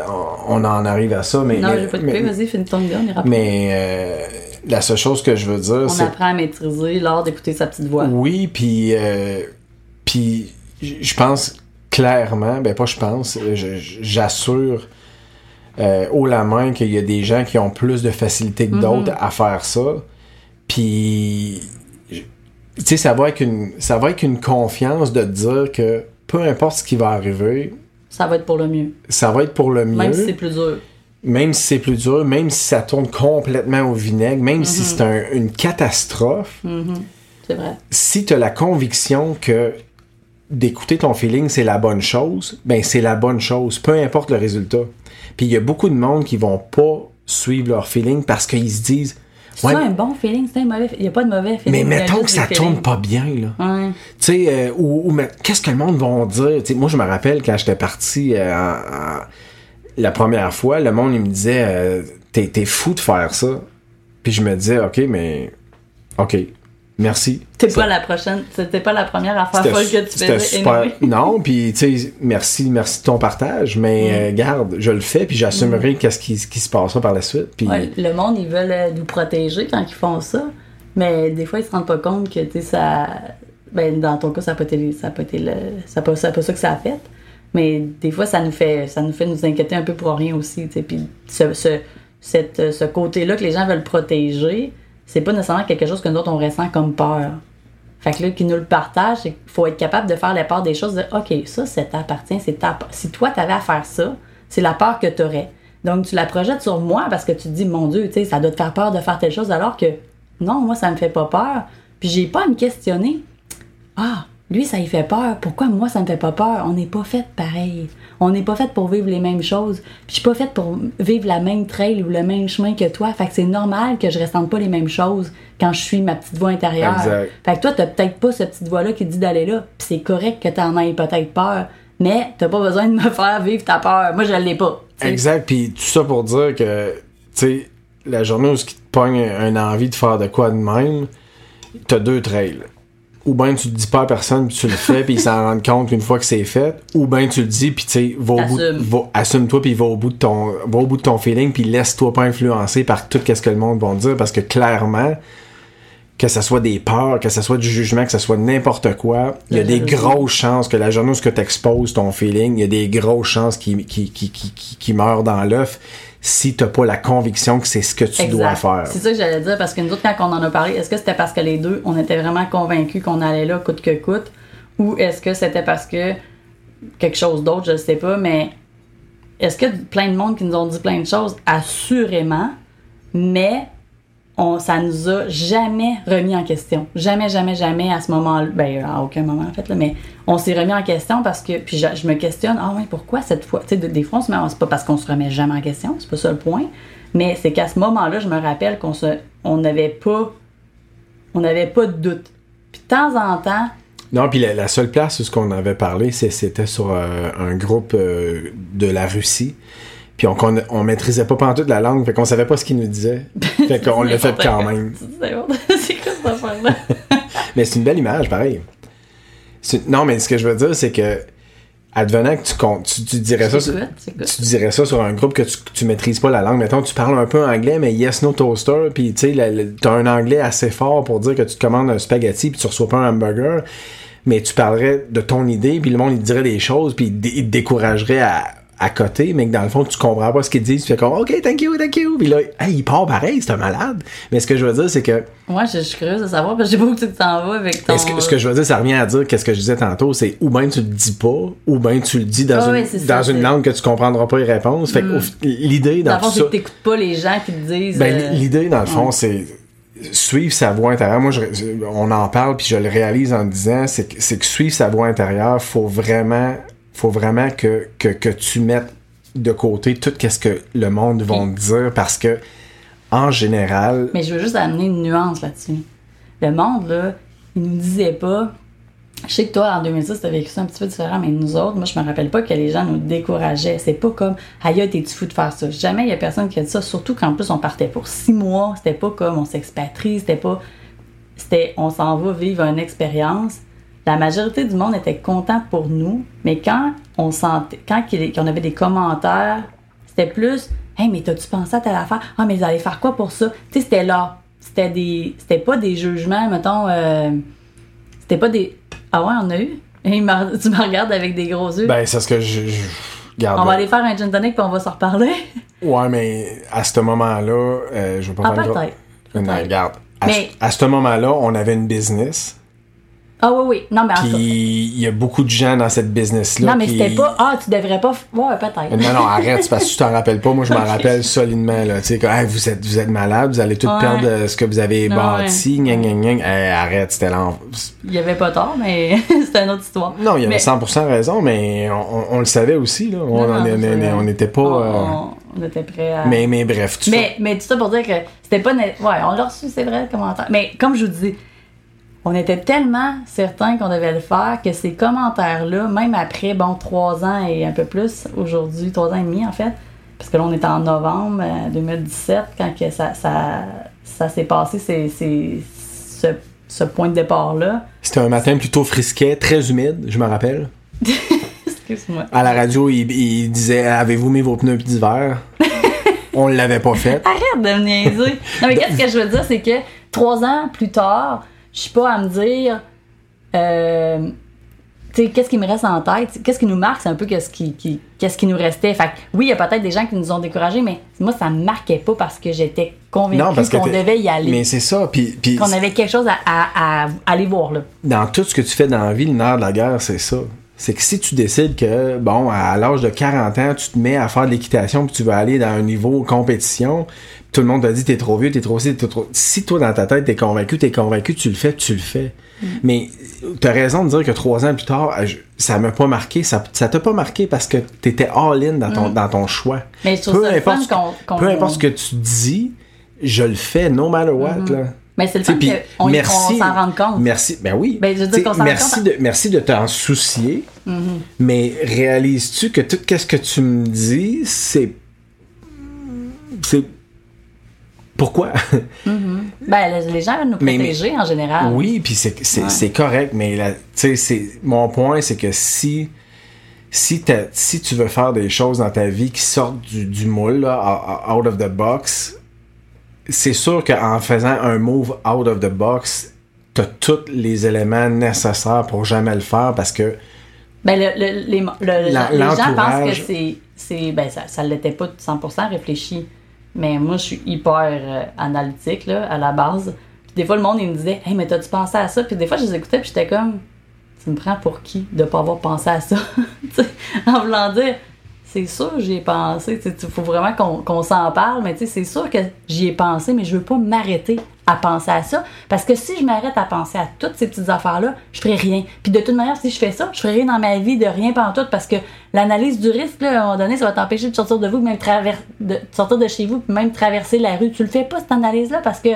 on, on en arrive à ça mais non, mais, j'ai pas couper, vas-y, finis ton idée, on ira mais, euh, la seule chose que je veux dire On c'est apprend à maîtriser l'art d'écouter sa petite voix. Oui, puis euh, puis je pense clairement, ben pas je pense, euh, je- je- j'assure euh, haut la main qu'il y a des gens qui ont plus de facilité que d'autres à faire ça. Puis tu sais ça va être une ça va être une confiance de te dire que peu importe ce qui va arriver, Ça va être pour le mieux. ça va être pour le mieux Même si c'est plus dur. même si c'est plus dur, même si ça tourne complètement au vinaigre, même si c'est un- une catastrophe, C'est vrai. si tu as la conviction que d'écouter ton feeling, c'est la bonne chose, ben c'est la bonne chose, peu importe le résultat. Puis il y a beaucoup de monde qui vont pas suivre leur feeling parce qu'ils se disent C'est Ouais, un bon feeling, c'est un mauvais Il n'y a pas de mauvais feeling. mais mettons que ça tourne feelings. pas bien là. Ouais. Tu sais, euh, ou, ou mais qu'est-ce que le monde va dire? Tu sais, moi, je me rappelle quand j'étais parti euh, en- en- la première fois, le monde, il me disait, euh, t'es, t'es fou de faire ça. Puis je me disais, OK, mais, OK, merci. T'es pas la prochaine, c'était pas la première affaire folle que tu faisais. super. anyway. Non, puis tu sais, merci, merci de ton partage, mais euh, garde, je le fais, puis j'assumerai qu'est-ce qui, qui se passera par la suite. Ouais, le monde, ils veulent euh, nous protéger quand ils font ça. Mais des fois, ils se rendent pas compte que, tu sais, ça. Ben, dans ton cas, ça n'a pas été, ça a pas, été le... ça pas, ça pas ça que ça a fait. Mais des fois, ça nous fait, ça nous, fait nous inquiéter un peu pour rien aussi. tu sais. Puis ce, ce, ce côté-là que les gens veulent protéger, c'est pas nécessairement quelque chose que nous autres on ressent comme peur. Fait que là, qui nous le partage, il faut être capable de faire la part des choses, de OK, ça, ça t'appartient, c'est ta. Si toi, t'avais à faire ça, c'est la peur que t'aurais. Donc, tu la projettes sur moi parce que tu te dis, mon Dieu, tu sais, ça doit te faire peur de faire telle chose, alors que non, moi, ça me fait pas peur. Puis, j'ai pas à me questionner. Ah, lui, ça lui fait peur. Pourquoi moi, ça me fait pas peur? On n'est pas fait pareil. On n'est pas fait pour vivre les mêmes choses. Puis je suis pas faite pour vivre la même trail ou le même chemin que toi. Fait que c'est normal que je ressente pas les mêmes choses quand je suis ma petite voix intérieure. Exact. Fait que toi, t'as peut-être pas cette petite voix-là qui te dit d'aller là. Puis c'est correct que t'en aies peut-être peur. Mais t'as pas besoin de me faire vivre ta peur. Moi, je l'ai pas. t'sais. Exact, puis tout ça pour dire que, tu sais, la journée où ce qui te pogne un envie de faire de quoi de même, t'as deux trails. Ou bien tu le dis pas à personne, puis tu le fais, puis ils s'en rendent compte qu'une fois que c'est fait, ou bien tu le dis, puis tu sais, va au bout, Assume. va- assume-toi, puis va au bout de ton, va au bout de ton feeling, puis laisse-toi pas influencer par tout ce que le monde va te dire, parce que clairement, que ce soit des peurs, que ce soit du jugement, que ce soit n'importe quoi, il y a des grosses chances que la journée où tu exposes ton feeling, il y a des grosses chances qui, qui, qui, qui, qui, qui meurent dans l'œuf si t'as pas la conviction que c'est ce que tu Exact. dois faire. C'est ça que j'allais dire parce que nous autres, quand on en a parlé, est-ce que c'était parce que les deux, on était vraiment convaincus qu'on allait là coûte que coûte ou est-ce que c'était parce que quelque chose d'autre, je ne sais pas, mais est-ce que plein de monde qui nous ont dit plein de choses? Assurément, mais on, ça nous a jamais remis en question. Jamais, jamais, jamais à ce moment-là. Ben, à aucun moment en fait, mais on s'est remis en question parce que. Puis je, me questionne, ah ouais, pourquoi cette fois? Tu sais, de- des fois, on se. C'est pas parce qu'on se remet jamais en question, c'est pas ça le point. Mais c'est qu'à ce moment-là, je me rappelle qu'on se. On n'avait pas. On n'avait pas de doute. Puis de temps en temps, Non, puis la, seule place où ce qu'on avait parlé, c'était sur euh, un groupe euh, de la Russie. Puis on, on, on maîtrisait pas pantoute la langue, fait qu'on savait pas ce qu'ils nous disaient. Fait qu'on l'a fait quand même. C'est quoi cette affaire-là? Mais c'est une belle image, pareil. Non, mais ce que je veux dire, c'est que advenant que tu comptes, tu, tu dirais ça, sur- tu dirais ça sur un groupe que tu, tu maîtrises pas la langue. Mettons, tu parles un peu anglais, mais yes, no toaster, puis tu sais, t'as un anglais assez fort pour dire que tu te commandes un spaghetti puis tu reçois pas un hamburger, mais tu parlerais de ton idée, puis le monde il te dirait des choses, puis il te découragerait à, à côté, mais que dans le fond, tu comprends pas ce qu'ils disent, tu fais comme, OK, thank you, thank you, puis là, hey, il part pareil, c'est un malade. Mais ce que je veux dire, c'est que Moi, je, je suis curieuse de savoir parce que j'ai pas où tu t'en vas avec ton. que, ce que je veux dire, ça revient à dire qu'est-ce que je disais tantôt, c'est ou bien tu le dis pas, ou bien tu le dis dans, Ah une, oui, c'est ça, dans une langue que tu comprendras pas les réponses. Fait fi- l'idée Dans dans le fond, c'est que t'écoutes pas les gens qui te disent. ben, euh, l'idée dans le fond, c'est suivre sa voix intérieure. Moi, je- on en parle puis je le réalise en disant, c'est que, c'est que suivre sa voix intérieure, faut vraiment, faut vraiment que, que, que tu mettes de côté tout ce que le monde va te dire parce que en général, Mais je veux juste amener une nuance là-dessus. Le monde, là, il nous disait pas. Je sais que toi, en 2006, t'as vécu ça un petit peu différent, mais nous autres, moi, je me rappelle pas que les gens nous décourageaient. C'est pas comme, aïe, t'es-tu fou de faire ça? Jamais il y a personne qui a dit ça, surtout qu'en plus, on partait pour six mois. C'était pas comme on s'expatrie, c'était pas. C'était, on s'en va vivre une expérience. La majorité du monde était content pour nous, mais quand on sentait, quand qu'on avait des commentaires, c'était plus, hey, mais t'as-tu pensé à telle affaire? Ah, mais vous allez faire quoi pour ça? Tu sais, c'était là. C'était des, c'était pas des jugements, mettons, euh, c'était pas des, ah ouais, on a eu? Et tu me regardes avec des gros yeux. ben, c'est ce que je, je garde. on va aller faire un gin tonic puis on va s'en reparler. Ouais, mais à ce moment-là, euh, je veux pas Ah, faire une peut-être. gro- Non, Peut-être. regarde. À, Mais- à ce moment-là, on avait une business. Ah oui, oui. Non, mais en tout Puis il y a beaucoup de gens dans cette business-là. Non, mais qui- c'était pas, ah, tu devrais pas. Ouais, peut-être. Non, non, arrête, parce que tu t'en rappelles pas. Moi, je m'en rappelle solidement, là. Tu sais, Hey, vous êtes, vous êtes malade, vous allez tout Ouais. perdre euh, ce que vous avez Ouais. bâti, gna, gna, gna. Hey, arrête, c'était l'en... Il y avait pas tort, mais c'était une autre histoire. Non, il y avait Mais- 100% raison, mais on, on- on le savait aussi, là. On n'était pas... On, euh, on- était prêts à. Mais, mais bref, tu Mais, mais tout ça pour dire que c'était pas. Ouais, on l'a reçu, c'est vrai, le commentaire. Mais comme je vous dis, on était tellement certains qu'on devait le faire que ces commentaires-là, même après, bon, trois ans et un peu plus, aujourd'hui, trois ans et demi en fait, parce que là, on est en novembre euh, 2017, quand que ça, ça, ça s'est passé, c'est, c'est, ce, ce point de départ-là. C'était un matin plutôt frisquet, très humide, je me rappelle. Excuse-moi. À la radio, il, il disait Avez-vous mis vos pneus d'hiver? On l'avait pas fait. Arrête de me niaiser. Non, mais qu'est-ce que je veux dire, c'est que trois ans plus tard, je suis pas à me dire. euh, tu sais, qu'est-ce qui me reste en tête? Qu'est-ce qui nous marque? C'est un peu qu'est-ce qui, qui- qu'est-ce qui nous restait. Fait que, oui, il y a peut-être des gens qui nous ont découragés, mais moi, ça me marquait pas parce que j'étais convaincue qu'on devait y aller. Mais c'est ça, puis, puis Qu'on avait quelque chose à, à- à aller voir, là. dans tout ce que tu fais dans la vie, le nerf de la guerre, c'est ça. C'est que si tu décides que, bon, à l'âge de 40 ans, tu te mets à faire de l'équitation puis tu vas aller dans un niveau compétition, tout le monde te dit t'es trop vieux, t'es trop ci, t'es trop... Si toi, dans ta tête, t'es convaincu, t'es convaincu, tu le fais, tu le fais. Mm. Mais t'as raison de dire que trois ans plus tard, ah, ça m'a pas marqué. Ça, ça t'a pas marqué parce que t'étais all-in dans ton, dans ton choix. Mm. Mais le fun ce qu'on- qu'on- peu importe ce que tu dis, je le fais, no matter what, là. Mais c'est le puis qu'on on s'en rende compte. Merci, ben oui. Ben, je veux dire merci, compte. de, merci de t'en soucier, mais réalises-tu que tout ce que tu me dis, c'est. C'est. Pourquoi? Ben, les- gens veulent nous Mais- mais- protéger en général. oui, puis c'est Ouais. correct, mais la- tu mon point, c'est que si. Si, si tu veux faire des choses dans ta vie qui sortent du, du moule, là, out of the box, c'est sûr qu'en faisant un move out of the box, t'as tous les éléments nécessaires pour jamais le faire parce que Ben, le, le- les, le- les gens pensent que c'est. c'est ben, ça, ça l'était pas 100% réfléchi. Mais moi, je suis hyper euh, analytique, là, à la base. Puis des fois, le monde, il me disait, Hey, mais t'as-tu pensé à ça? Puis des fois, je les écoutais, puis j'étais comme, Tu me prends pour qui de pas avoir pensé à ça? En voulant dire, c'est sûr, j'y ai pensé. Il faut vraiment qu'on s'en parle, mais tu sais, c'est sûr que j'y ai pensé, mais je veux pas m'arrêter à penser à ça. Parce que si je m'arrête à penser à toutes ces petites affaires-là, je ferai rien. Puis de toute manière, si je fais ça, je ferai rien dans ma vie de rien tout parce que l'analyse du risque, là, à un moment donné, ça va t'empêcher de sortir de vous, même de sortir de chez vous, puis même traverser la rue. Tu le fais pas, cette analyse-là, parce que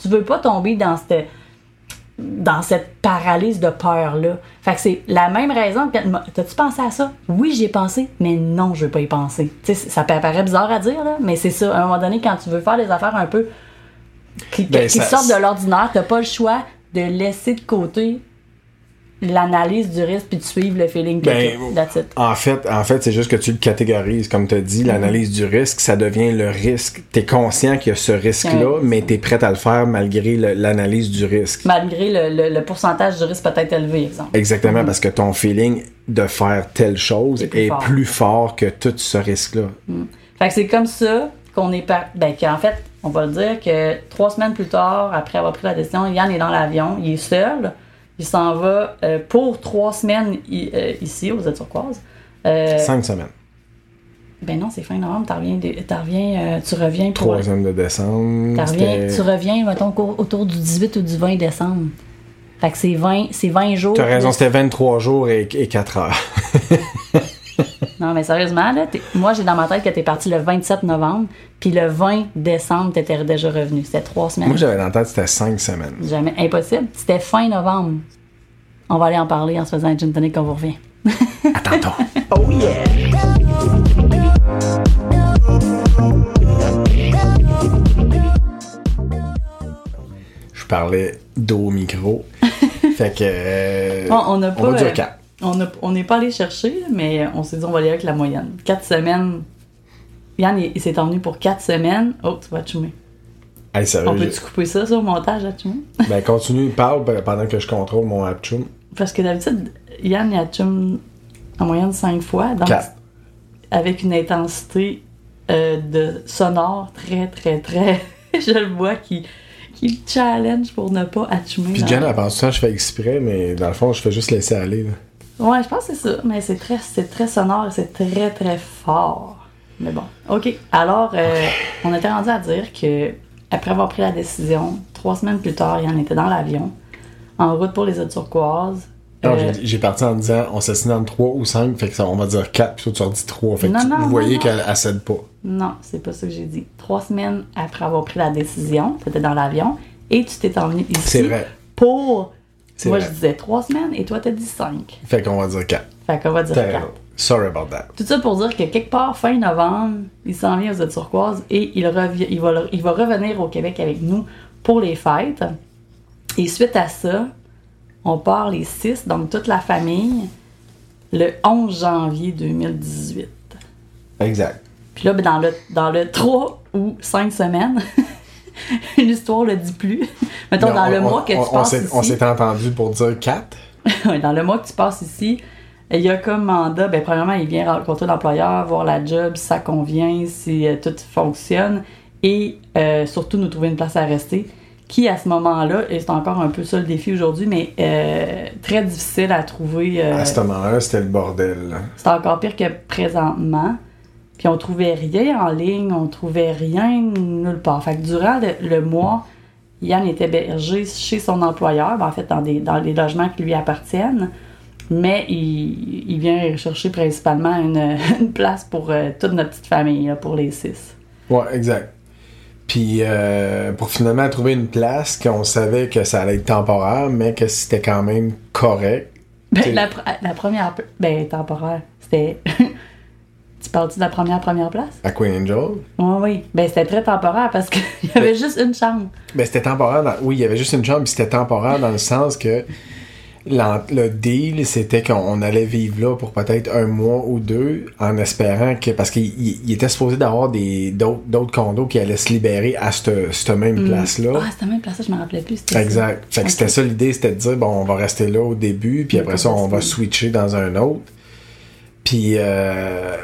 tu veux pas tomber dans cette dans cette paralyse de peur-là. Fait que c'est la même raison que. T'as-tu pensé à ça? Oui, j'y ai pensé, mais non, je veux pas y penser. Tu sais, ça peut paraître bizarre à dire, là, mais c'est ça. À un moment donné, quand tu veux faire des affaires un peu qui, Ben, qui ça- sortent de l'ordinaire, t'as pas le choix de laisser de côté l'analyse du risque puis de suivre le feeling que Ben, it. En fait, en fait, c'est juste que tu le catégorises. Comme tu as dit, l'analyse du risque, ça devient le risque. Tu es conscient qu'il y a ce risque-là, mais tu es prêt à le faire malgré l'analyse du risque. Malgré le, le- le pourcentage du risque peut-être élevé, exemple. Exactement, parce que ton feeling de faire telle chose plus est fort. plus fort que tout ce risque-là. Fait que c'est comme ça qu'on est par... Ben, qu'en fait, on va le dire que trois semaines plus tard, après avoir pris la décision, Yann est dans l'avion, il est seul. Il s'en va euh, pour trois semaines i- euh, ici, aux Îles-Turquoises. Euh, Cinq semaines. ben non, c'est fin novembre, t'en reviens, des- t'en reviens, euh, tu reviens pour... Troisième de décembre. t'en reviens, c'était- tu reviens, mettons, au- autour du 18 ou du 20 décembre. Fait que c'est 20, c'est 20 jours. T'as raison, de- c'était 23 jours et, et 4 heures. Mais sérieusement, là, moi, j'ai dans ma tête que t'es parti le 27 novembre, puis le 20 décembre, t'étais déjà revenu. C'était trois semaines. Moi, j'avais dans la tête, c'était 5 semaines. Jamais. Impossible. C'était fin novembre. On va aller en parler en se faisant un gin tonic quand on vous revient. À tantôt. Oh yeah. Je parlais d'eau au micro. fait que. euh, Bon, on n'a pas. On va dire euh, 4. On n'est pas allé chercher, mais on s'est dit on va aller avec la moyenne. Quatre semaines. Yann, il, il s'est emmené pour quatre semaines. Oh, tu vas chummer. Hey, sérieux, On peut-tu couper ça sur le montage chummer? Ben, continue, parle pendant que je contrôle mon Apchum. Parce que d'habitude, Yann, il a chum en moyenne cinq fois. Donc, Quatre. avec une intensité euh, de sonore très, très, très. je le vois qui, qui challenge pour ne pas atchumer. Puis Jen, elle pense ça, je fais exprès, mais dans le fond, je fais juste laisser aller. là. Ouais, je pense que c'est ça. Mais c'est très, c'est très sonore et c'est très, très fort. Mais bon. OK. Alors, euh, on était rendu à dire que, après avoir pris la décision, trois semaines plus tard, il en était dans l'avion, en route pour les îles turquoises. Non, Euh, j'ai- parti en disant on s'assigne entre 3 ou 5, fait que ça, on va dire 4, puis toi tu leur dis 3. Fait que Non, tu- non, vous voyez qu'elle elle cède pas. Non, c'est pas ça que j'ai dit. Trois semaines après avoir pris la décision, tu étais dans l'avion et tu t'es emmené ici C'est vrai. pour. Moi, vrai. je disais trois semaines et toi, t'as dit cinq. Fait qu'on va dire 4. Fait qu'on va dire quatre. Sorry about that. Tout ça pour dire que quelque part, fin novembre, il s'en vient aux îles turquoises et il, revient, il, va, il va revenir au Québec avec nous pour les fêtes. Et suite à ça, on part les six, donc toute la famille, le 11 janvier 2018. Exact. Puis là, ben, dans le, dans le 3 ou 5 semaines, l'histoire le dit plus. Mettons, dans on- le on- mois que tu on- passes ici. On s'est entendu pour dire 4. dans le mois que tu passes ici, il y a comme mandat, ben, premièrement, il vient rencontrer l'employeur, voir la job, si ça convient, si euh, tout fonctionne, et euh, surtout nous trouver une place à rester, qui à ce moment-là, et c'est encore un peu ça le défi aujourd'hui, mais euh, très difficile à trouver. À ce moment-là, c'était le bordel. c'est encore pire que présentement. Puis on trouvait rien en ligne, on trouvait rien nulle part. Fait que durant le, le mois, Yann était hébergé chez son employeur, ben, en fait dans, des, dans les logements qui lui appartiennent. Mais il, il vient chercher principalement une, une place pour euh, toute notre petite famille, là, pour les six. Ouais, exact. Puis euh, pour finalement trouver une place qu'on savait que ça allait être temporaire, mais que c'était quand même correct. Ben, la, la première... Ben, temporaire, c'était... tu parles-tu de la première première place? À Queen Angel. Oui, oui. Ben, c'était très temporaire parce qu'il y avait juste une chambre. Ben, c'était temporaire. Dans... Oui, il y avait juste une chambre, puis c'était temporaire dans le sens que le deal, c'était qu'on allait vivre là pour peut-être un mois ou deux, en espérant que. Parce qu'il il- il était supposé d'avoir d'autres condos qui allaient se libérer à cette, cette même place-là. Ah, c'était même place, je me rappelais plus. Exact. Fait que c'était ça l'idée, c'était de dire, bon, on va rester là au début, puis après ça, on va switcher dans un autre. Puis euh,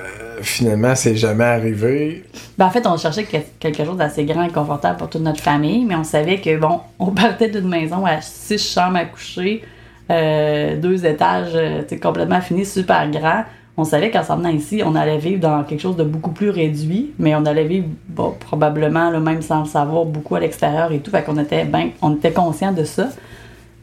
finalement, c'est jamais arrivé. Ben, en fait, on cherchait que- quelque chose d'assez grand et confortable pour toute notre famille, mais on savait que, bon, on partait d'une maison à six chambres à coucher, euh, deux étages, euh, complètement fini, super grand. On savait qu'en s'en venant ici, on allait vivre dans quelque chose de beaucoup plus réduit, mais on allait vivre, bon, probablement, là, même sans le savoir, beaucoup à l'extérieur et tout. Fait qu'on était ben, on était conscient de ça.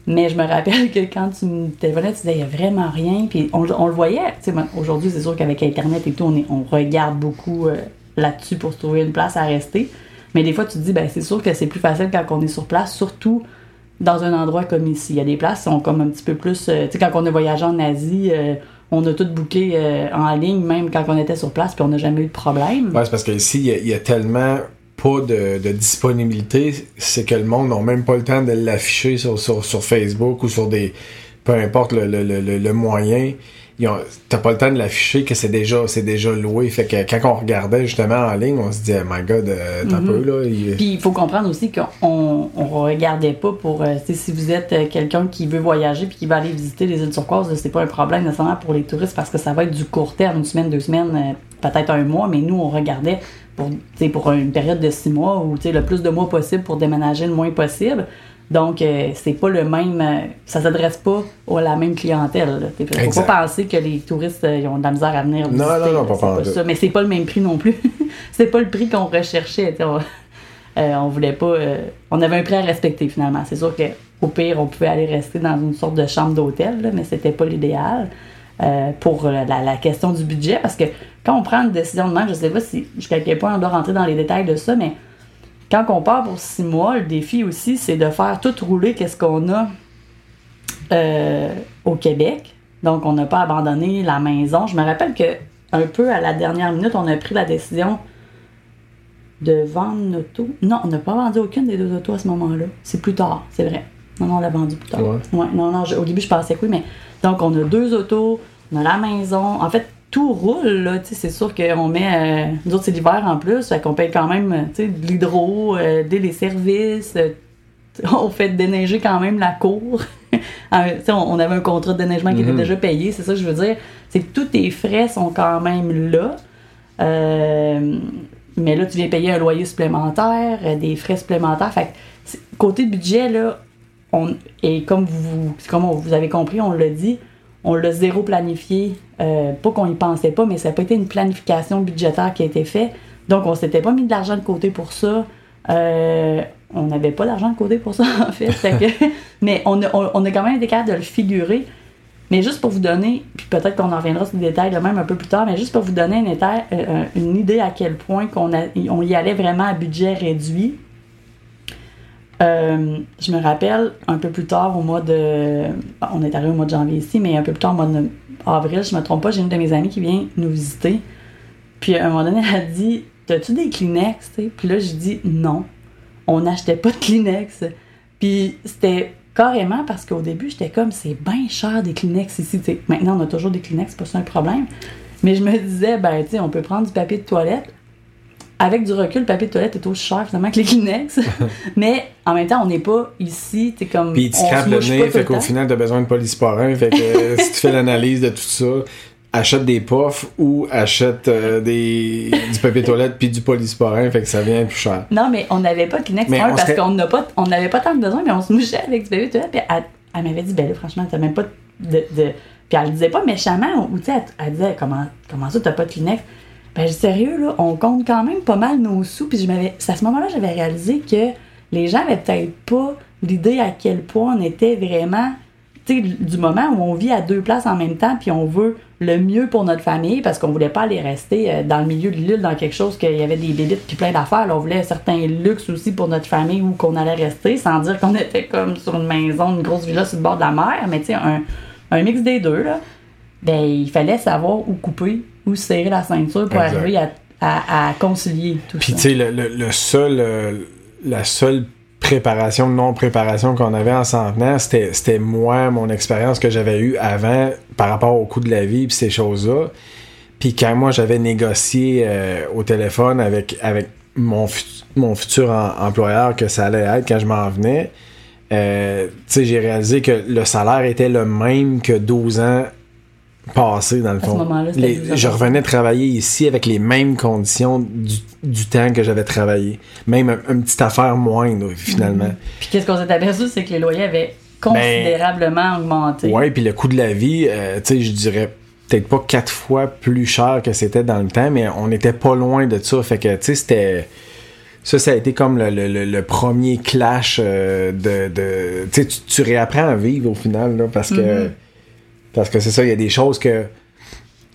Mais je me rappelle que quand tu me téléphonais, tu disais, il n'y a vraiment rien. Puis on, le voyait. Aujourd'hui, c'est sûr qu'avec Internet et tout, on, regarde beaucoup euh, là-dessus pour se trouver une place à rester. Mais des fois, tu te dis, ben, c'est sûr que c'est plus facile quand on est sur place, surtout dans un endroit comme ici. Il y a des places qui sont comme un petit peu plus. euh, tu sais, quand on a voyagé en Asie, euh, on a tout booké en ligne, même quand on était sur place, puis on n'a jamais eu de problème. Ouais, c'est parce qu'ici, il y, a tellement pas de, de disponibilité, c'est que le monde n'a même pas le temps de l'afficher sur, sur, sur Facebook ou sur des. peu importe le, le, le, le- moyen. T'as pas le temps de l'afficher que c'est déjà, c'est déjà loué. Fait que quand on regardait justement en ligne, on se disait, my god, euh, t'as un peu là. il- Puis il faut comprendre aussi qu'on on regardait pas pour. euh, si vous êtes euh, quelqu'un qui veut voyager puis qui va aller visiter les îles turquoises, c'est pas un problème nécessairement pour les touristes parce que ça va être du court terme, une semaine, deux semaines, euh, peut-être un mois, mais nous on regardait pour, une période de six mois ou le plus de mois possible pour déménager le moins possible. Donc, euh, c'est pas le même. euh, ça s'adresse pas à la même clientèle. Il faut Exact. pas penser que les touristes euh, ils ont de la misère à venir Non, visiter. non, non, là, pas ça. Mais c'est pas le même prix non plus. c'est pas le prix qu'on recherchait. On, on voulait pas. on avait un prix à respecter finalement. C'est sûr qu'au pire, on pouvait aller rester dans une sorte de chambre d'hôtel, mais c'était pas l'idéal. Euh, pour la, question du budget, parce que quand on prend une décision de même, je sais pas si jusqu'à quel point on doit rentrer dans les détails de ça, mais quand on part pour six mois, le défi aussi, c'est de faire tout rouler qu'est-ce qu'on a euh, au Québec. Donc, on n'a pas abandonné la maison. Je me rappelle que un peu à la dernière minute, on a pris la décision de vendre notre auto. Non, on n'a pas vendu aucune des deux autos à ce moment-là. C'est plus tard, c'est vrai. Non, non, on l'a vendu plus tard. Ouais. non, non, je- au début, je pensais que oui, mais donc, on a deux autos, on a la maison. En fait, tout roule, là. Tu sais, c'est sûr qu'on met. Euh, nous autres, c'est l'hiver en plus, fait qu'on paye quand même, euh, tu sais, de l'hydro, euh, des services. euh, on fait déneiger quand même la cour. Tu sais, on on avait un contrat de déneigement qui était Mhm. déjà payé, c'est ça que je veux dire. C'est que tous tes frais sont quand même là. Euh, mais là, tu viens payer un loyer supplémentaire, euh, des frais supplémentaires. Fait que, côté budget, là, et comme vous, comme vous avez compris, on l'a dit, on l'a zéro planifié. Euh, pas qu'on y pensait pas, mais ça n'a pas été une planification budgétaire qui a été faite. Donc, on s'était pas mis de l'argent de côté pour ça. Euh, on n'avait pas d'argent de côté pour ça, en fait. Mais on a, on, a quand même été capable de le figurer. Mais juste pour vous donner, puis peut-être qu'on en reviendra sur les détails là même un peu plus tard, mais juste pour vous donner une, éta- euh, une idée à quel point on y allait vraiment à budget réduit. Euh, je me rappelle un peu plus tard au mois de. On est arrivé au mois de janvier ici, mais un peu plus tard au mois de avril, je me trompe pas, j'ai une de mes amies qui vient nous visiter. Puis à un moment donné, elle a dit T'as-tu des Kleenex? Puis là, j'ai dit Non. On n'achetait pas de Kleenex. Puis c'était carrément parce qu'au début, j'étais comme C'est bien cher des Kleenex ici. Maintenant, on a toujours des Kleenex, c'est pas ça un problème. Mais je me disais Ben, tu sais, on peut prendre du papier de toilette. Avec du recul, le papier de toilette est aussi cher finalement que les Kleenex. mais en même temps, on n'est pas ici, t'es comme. Puis il te le nez, fait qu'au final, t'as besoin de polysporin. Fait que si tu fais l'analyse de tout ça, achète des puffs ou achète euh, des, du papier toilette puis du polysporin, fait que ça vient plus cher. Non, mais on n'avait pas de Kleenex Mais un on parce serait- qu'on n'a pas, on n'avait pas tant de besoin, mais on se mouchait avec du papier de toilette. Puis elle, elle m'avait dit, ben là, franchement, t'as même pas de. de- Puis elle le disait pas méchamment, ou tu sais, elle, elle disait, comment, comment ça, t'as pas de Kleenex? Ben, sérieux, là, on compte quand même pas mal nos sous. Puis à ce moment-là, j'avais réalisé que les gens avaient peut-être pas l'idée à quel point on était vraiment, tu du moment où on vit à deux places en même temps, puis on veut le mieux pour notre famille, parce qu'on voulait pas aller rester euh, dans le milieu de l'île, dans quelque chose qu'il y avait des bébites puis plein d'affaires. On voulait certains luxes aussi pour notre famille où qu'on allait rester, sans dire qu'on était comme sur une maison, une grosse villa sur le bord de la mer, mais tu sais, un, un mix des deux. Ben, il fallait savoir où couper, où serrer la ceinture pour Exact. arriver à, à- à concilier tout Puis ça. tu sais, le, le- le seul, euh, la seule préparation, non-préparation qu'on avait en centenaire, c'était c'était moi, mon expérience que j'avais eue avant par rapport au coût de la vie puis ces choses-là. Puis quand moi j'avais négocié euh, au téléphone avec, avec mon, fut- mon futur em- employeur que ça allait être quand je m'en venais, euh, tu sais, j'ai réalisé que le salaire était le même que 12 ans passés dans le fond. moment-là, c'était Les- 12 ans je revenais travailler ici avec les mêmes conditions du, du temps que j'avais travaillé. Même un- une petite affaire moindre, finalement. Puis qu'est-ce qu'on s'est aperçu, c'est que les loyers avaient considérablement augmenté. Ouais, puis le coût de la vie, euh, tu sais, je dirais peut-être pas quatre fois plus cher que c'était dans le temps, mais on n'était pas loin de ça. Fait que, tu sais, c'était. Ça, ça a été comme le, le- premier clash euh, de. de tu- tu réapprends à vivre au final, là, parce que. Mhm. Parce que c'est ça, il y a des choses que.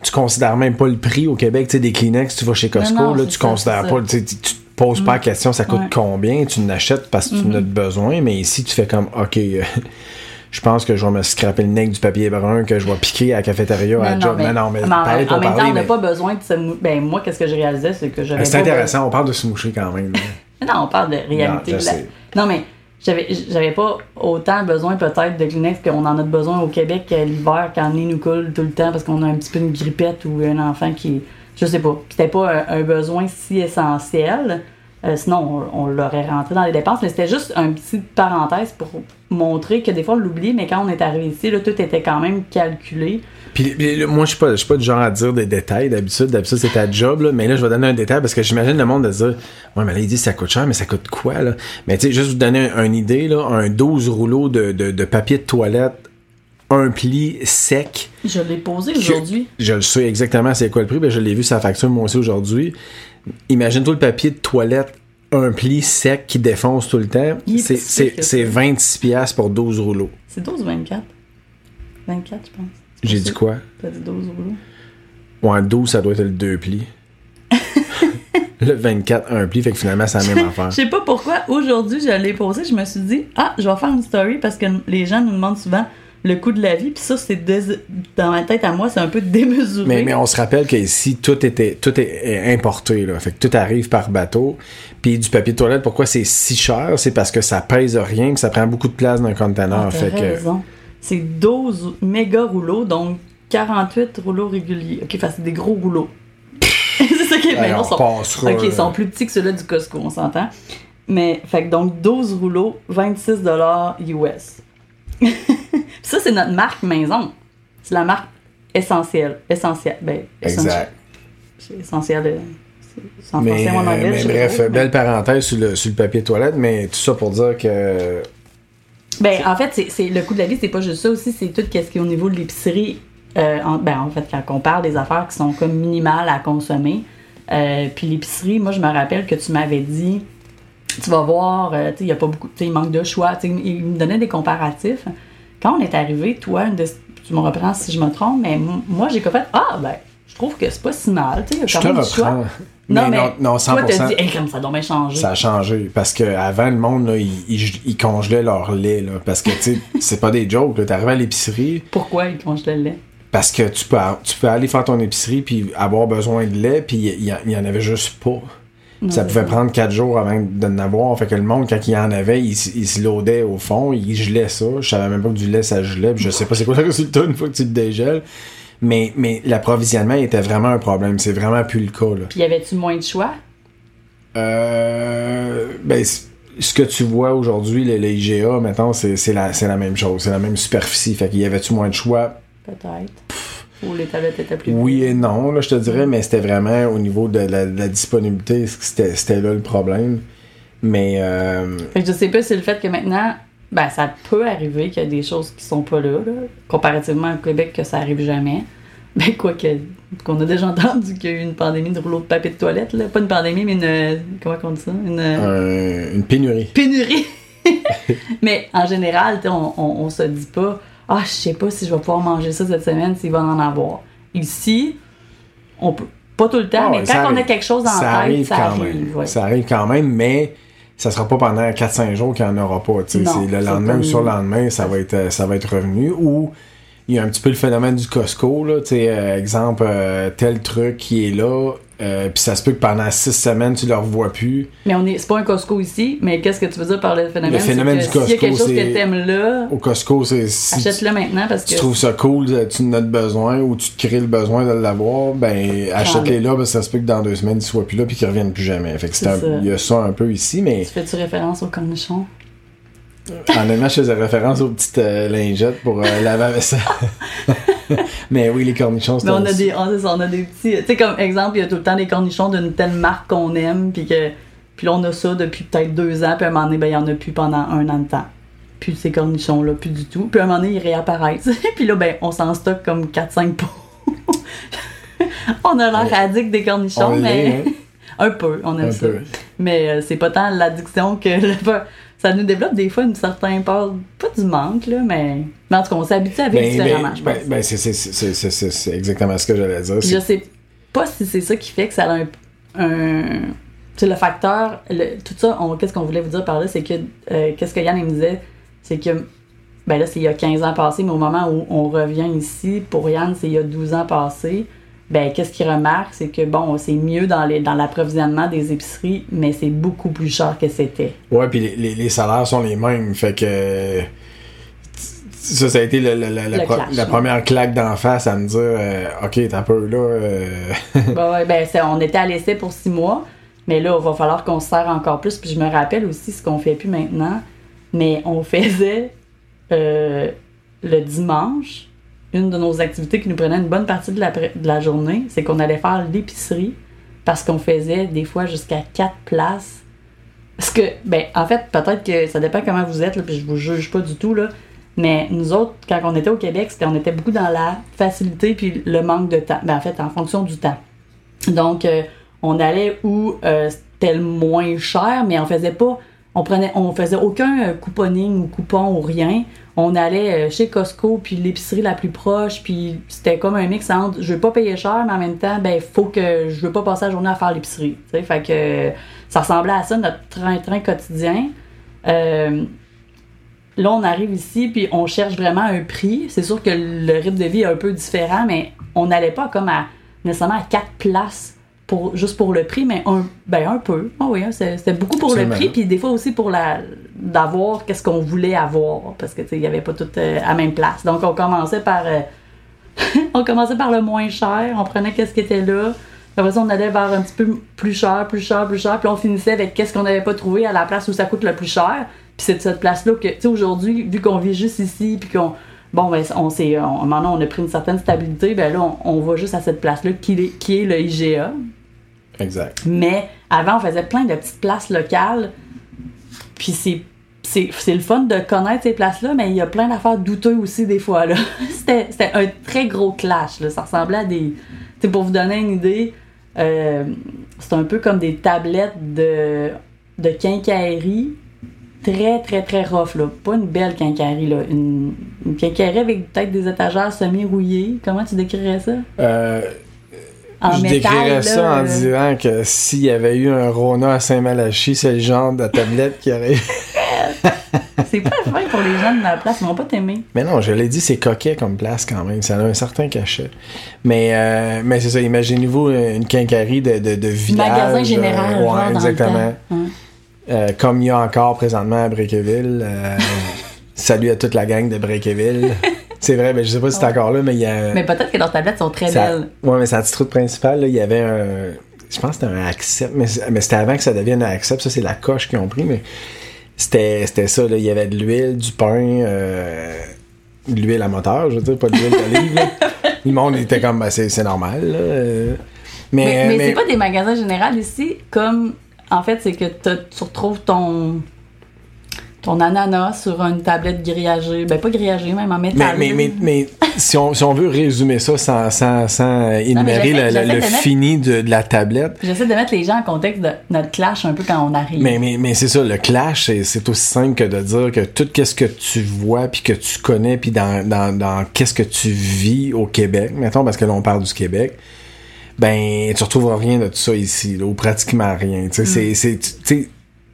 Tu considères même pas le prix au Québec, tu sais, des Kleenex, tu vas chez Costco, Non, non, là, c'est tu ça, considères c'est pas, tu te poses pas la question, ça coûte Ouais. combien, tu l'achètes parce que tu en as besoin, mais ici, tu fais comme, ok, euh, je pense que je vais me scraper le nez du papier brun, que je vais piquer à la cafétéria, à la job. mais, Non, non, mais, mais en, parler en même temps, on n'a mais- pas besoin de se mou- Ben, moi, qu'est-ce que je réalisais, c'est que j'avais. c'est pas intéressant, on parle de se moucher quand même. Non, on parle de réalité. Non, là. sais. Non, mais j'avais j'avais pas autant besoin peut-être de Kleenex qu'on en a besoin au Québec l'hiver quand le nez nous coule tout le temps parce qu'on a un petit peu une grippette ou un enfant qui. Je sais pas. C'était pas un, besoin si essentiel. Euh, sinon, on, on l'aurait rentré dans les dépenses, mais c'était juste un petit parenthèse pour montrer que des fois on l'oublie, mais quand on est arrivé ici, là, tout était quand même calculé. Puis, moi, je suis pas, pas du genre à dire des détails d'habitude. D'habitude, c'est ta job, là. Mais là, je vais donner un détail parce que j'imagine le monde de dire, ouais, mais là, il dit ça coûte cher, mais ça coûte quoi, là? Mais tu sais, juste vous donner un- une idée, là, un 12 rouleaux de, de, de papier de toilette, un pli sec. Je l'ai posé aujourd'hui. Je le sais exactement c'est quoi le prix, ben je l'ai vu sa facture moi aussi aujourd'hui. Imagine-toi le papier de toilette, un pli sec qui défonce tout le temps. C'est- petit C'est que c'est ça. 26$ piastres pour 12 rouleaux. C'est 12 ou 24 24, je pense. J'ai dit quoi? T'as dit 12 rouleaux. Ouais, 12, ça doit être le 2 plis. le 24, un pli, fait que finalement, c'est la même affaire. Je sais pas pourquoi, aujourd'hui, je l'ai posé, je me suis dit, ah, je vais faire une story parce que les gens nous demandent souvent le coût de la vie, puis ça, c'est dés- dans ma tête à moi, c'est un peu démesuré. Mais, mais on se rappelle qu'ici, tout était tout est, importé. Là. Fait que tout arrive par bateau. Puis du papier de toilette, pourquoi c'est si cher? C'est parce que ça pèse rien puis ça prend beaucoup de place dans un conteneur. Ah, fait que. C'est 12 méga rouleaux, donc 48 rouleaux réguliers. Ok, enfin, c'est des gros rouleaux. c'est ça qui est maintenant. on sont- passera, Ok, ils sont plus petits que ceux-là du Costco, on s'entend. Mais, fait que donc 12 rouleaux, 26 US. ça, c'est notre marque maison. C'est la marque essentielle. Essentielle. Ben, Exact. C'est essentiel. euh, en Mais, français en anglais. mais bref, pas, mais- belle parenthèse sur le, sur le papier toilette, mais tout ça pour dire que. Ben, en fait, c'est, le coût de la vie, c'est pas juste ça aussi, c'est tout ce qui est au niveau de l'épicerie. Euh, en, ben, en fait, quand on parle des affaires qui sont comme minimales à consommer, euh, puis l'épicerie, moi, je me rappelle que tu m'avais dit, tu vas voir, euh, tu sais, il y a pas beaucoup, tu sais, il manque de choix. Tu il me donnait des comparatifs. Quand on est arrivé, toi, une de- tu me reprends si je me trompe, mais moi, j'ai comme fait, ah, ben, je trouve que c'est pas si mal, tu sais, il y a quand même du choix. Non, Mais non, non, toi, 100%. t'as dit, hey, comme ça bien changer. Ça a changé. Parce que avant le monde, là, ils, ils- ils congelaient leur lait. Là, parce que, tu sais, c'est pas des jokes. T'arrives à l'épicerie, Pourquoi ils congelaient le lait? parce que tu peux, tu peux aller faire ton épicerie puis avoir besoin de lait, puis il y, en avait juste pas. ça pouvait prendre quatre jours avant de en avoir. Fait que le monde, quand il y en avait, il se loadait au fond, il gelait ça. Je savais même pas que du lait, ça gelait. Puis je sais pas c'est quoi le résultat une fois que tu le dégèles. Mais, mais l'approvisionnement était vraiment un problème. C'est vraiment plus le cas. Là. Puis y avait-tu moins de choix? Euh, ben, ce que tu vois aujourd'hui, le, le IGA, maintenant, c'est la, la même chose. C'est la même superficie. Fait qu'il y avait-tu moins de choix? Peut-être. Ou les tablettes étaient plus Oui et non, là, je te dirais, mais c'était vraiment au niveau de la, de la disponibilité, c'était c'était là le problème. Mais, euh, Fait que je sais pas si le fait que maintenant, ben ça peut arriver qu'il y a des choses qui sont pas là, là, comparativement au Québec que ça arrive jamais. Ben quoi que qu'on a déjà entendu qu'il y a eu une pandémie de rouleaux de papier de toilette, là. Pas une pandémie, mais une. Comment on dit ça? Une un- une pénurie. pénurie. mais en général, on, on, on se dit pas Ah, je sais pas si je vais pouvoir manger ça cette semaine, s'il va en avoir. Ici, on peut. Pas tout le temps, Ah mais quand on a quelque chose en ça tête, arrive ça quand arrive. même. ouais. Ça arrive quand même, mais ça sera pas pendant 4-5 jours qu'il n'y en aura pas. C'est le lendemain ou sur le lendemain, ça va être, ça va être revenu. Ou il y a un petit peu le phénomène du Costco. Là, tu sais, euh, exemple, euh, tel truc qui est là, euh, puis ça se peut que pendant 6 semaines, tu le revois plus. Mais on est, c'est pas un Costco ici, mais qu'est-ce que tu veux dire par le phénomène? Le phénomène du que S'il y a quelque Costco, chose que t'aimes là, Au Costco, c'est si tu, achète-le maintenant parce tu que. trouves ça cool, euh, tu en as besoin ou tu te crées le besoin de l'avoir, ben achète-les là, parce que ça se peut que dans deux semaines, ils soient plus là puis qu'ils reviennent plus jamais. Fait que c'est un- il y a ça un peu ici, mais Tu fais-tu référence au cornichon? Honnêtement, je faisais référence aux petites euh, lingettes pour euh, laver la vaisselle. Mais oui, les cornichons, c'est on a des, on, ça, on a des petits. Tu sais, comme exemple, il y a tout le temps des cornichons d'une telle marque qu'on aime, puis que. Puis là, on a ça depuis peut-être deux ans, puis à un moment donné, ben, il y en a plus pendant un an de temps. Plus de ces cornichons-là, plus du tout. Puis à un moment donné, ils réapparaissent. puis là, ben, on s'en stocke comme 4-5 pots. on a l'air addict des cornichons, on mais. hein? un peu, on aime Un ça. peu. Mais euh, c'est pas tant l'addiction que le ça nous développe des fois une certaine peur, pas du manque, là, mais, mais en tout cas, on s'habitue avec Ben, différemment, ben, je ben, pense. ben, c'est- exactement ce que j'allais dire. Je sais pas si c'est ça qui fait que ça a un. un tu sais, le facteur, le- tout ça, qu'est-ce qu'on voulait vous dire par là, c'est que, euh, qu'est-ce que Yann me disait, c'est que, ben là, c'est il y a 15 ans passés, mais au moment où on revient ici, pour Yann, c'est il y a 12 ans passés, ben, qu'est-ce qu'il remarque, c'est que, bon, c'est mieux dans les- dans l'approvisionnement des épiceries, mais c'est beaucoup plus cher que c'était. Ouais, puis les, les- les salaires sont les mêmes. Fait que. Ça, ça a été le- le- le- la, Le pro- clash, la ouais. première claque d'en face à me dire euh, Ok, t'as peu là. euh, Ben ouais, ben on était à l'essai pour six mois, mais là, il va falloir qu'on se serre encore plus. Puis je me rappelle aussi ce qu'on fait plus maintenant, mais on faisait euh, le dimanche, une de nos activités qui nous prenait une bonne partie de la, journée, c'est qu'on allait faire l'épicerie parce qu'on faisait des fois jusqu'à quatre places. Parce que, ben, en fait, peut-être que ça dépend comment vous êtes, là, puis je vous juge pas du tout, là. Mais nous autres, quand on était au Québec, c'était, on était beaucoup dans la facilité puis le manque de temps. Ben, en fait, en fonction du temps. Donc, euh, on allait où euh, c'était le moins cher, mais on faisait pas. On prenait, on faisait aucun euh, couponing ou coupon ou rien. On allait euh, chez Costco puis l'épicerie la plus proche, puis c'était comme un mix entre je veux pas payer cher, mais en même temps, ben faut que je veux pas passer la journée à faire l'épicerie. Fait que ça ressemblait à ça notre train-train quotidien. Euh, là, on arrive ici, puis on cherche vraiment un prix. C'est sûr que le rythme de vie est un peu différent, mais on n'allait pas comme à nécessairement à quatre places pour, juste pour le prix, mais un, ben un peu. Ah oui, hein, c'est- c'était beaucoup pour le prix, puis des fois aussi pour la d'avoir qu'est-ce qu'on voulait avoir, parce que il n'y avait pas tout euh, à la même place. Donc on commençait par euh, on commençait par le moins cher, on prenait qu'est-ce qui était là. Après ça, on allait vers un petit peu plus cher, plus cher, plus cher. Puis on finissait avec qu'est-ce qu'on n'avait pas trouvé à la place où ça coûte le plus cher. Puis c'est de cette place-là que, tu sais, aujourd'hui, vu qu'on vit juste ici, puis qu'on. Bon, ben, on s'est. Maintenant, on a pris une certaine stabilité, ben là, on, on va juste à cette place-là qui, qui est le IGA. Exact. Mais avant, on faisait plein de petites places locales. Puis c'est. C'est, c'est le fun de connaître ces places-là, mais il y a plein d'affaires douteuses aussi des fois. Là. C'était, c'était un très gros clash. Là. Ça ressemblait à des. Tu sais, pour vous donner une idée, euh, c'est un peu comme des tablettes de, de quincaillerie. Très, très, très rough. Là. Pas une belle quincaillerie. Là. Une, une quincaillerie avec peut-être des étagères semi-rouillées. Comment tu décrirais ça? Euh, En je métal, décrirais là, ça en euh, disant que s'il y avait eu un Rona à Saint-Malachie, c'est le genre de tablette qui aurait. C'est pas fin pour les gens de la place. Ils vont pas t'aimer. Mais non, je l'ai dit, c'est coquet comme place quand même. Ça a un certain cachet. Mais, euh, mais c'est ça, imaginez-vous une quincaillerie de, de, de village. Magasin général, euh, genre, ouais, exactement. Ouais. Euh, comme il y a encore présentement à Breakeville. Euh, salut à toute la gang de Breakeville. c'est vrai, mais je sais pas si c'est encore là, mais il y a. Mais peut-être que leurs tablettes sont très ça- belles. Ouais, mais sa petite route principale, là, il y avait un. je pense que c'était un accept, mais, c'était avant que ça devienne un accept. Ça, c'est la coche qu'ils ont pris, mais c'était c'était ça. Là. Il y avait de l'huile, du pain, euh, de l'huile à moteur, je veux dire, pas de l'huile d'olive. Le monde était comme, ben, c'est normal. là, euh. Mais, Mais, mais mais- c'est pas des magasins généraux ici, comme en fait, c'est que tu retrouves ton ton ananas sur une tablette grillagée, ben pas grillagée, même en Mais, métal. mais, mais, mais si, on, si on veut résumer ça sans, sans, sans énumérer le, le- j'essaie le de mettre- fini de, de la tablette, J'essaie de mettre les gens en contexte de notre clash un peu quand on arrive. Mais, mais, mais c'est ça, le clash, c'est- aussi simple que de dire que tout ce que tu vois, puis que tu connais, puis dans, dans, dans qu'est-ce que tu vis au Québec, mettons, parce que là, on parle du Québec, ben, tu retrouveras rien de tout ça ici, là, ou pratiquement rien. Tu sais, c'est- Mm. c'est,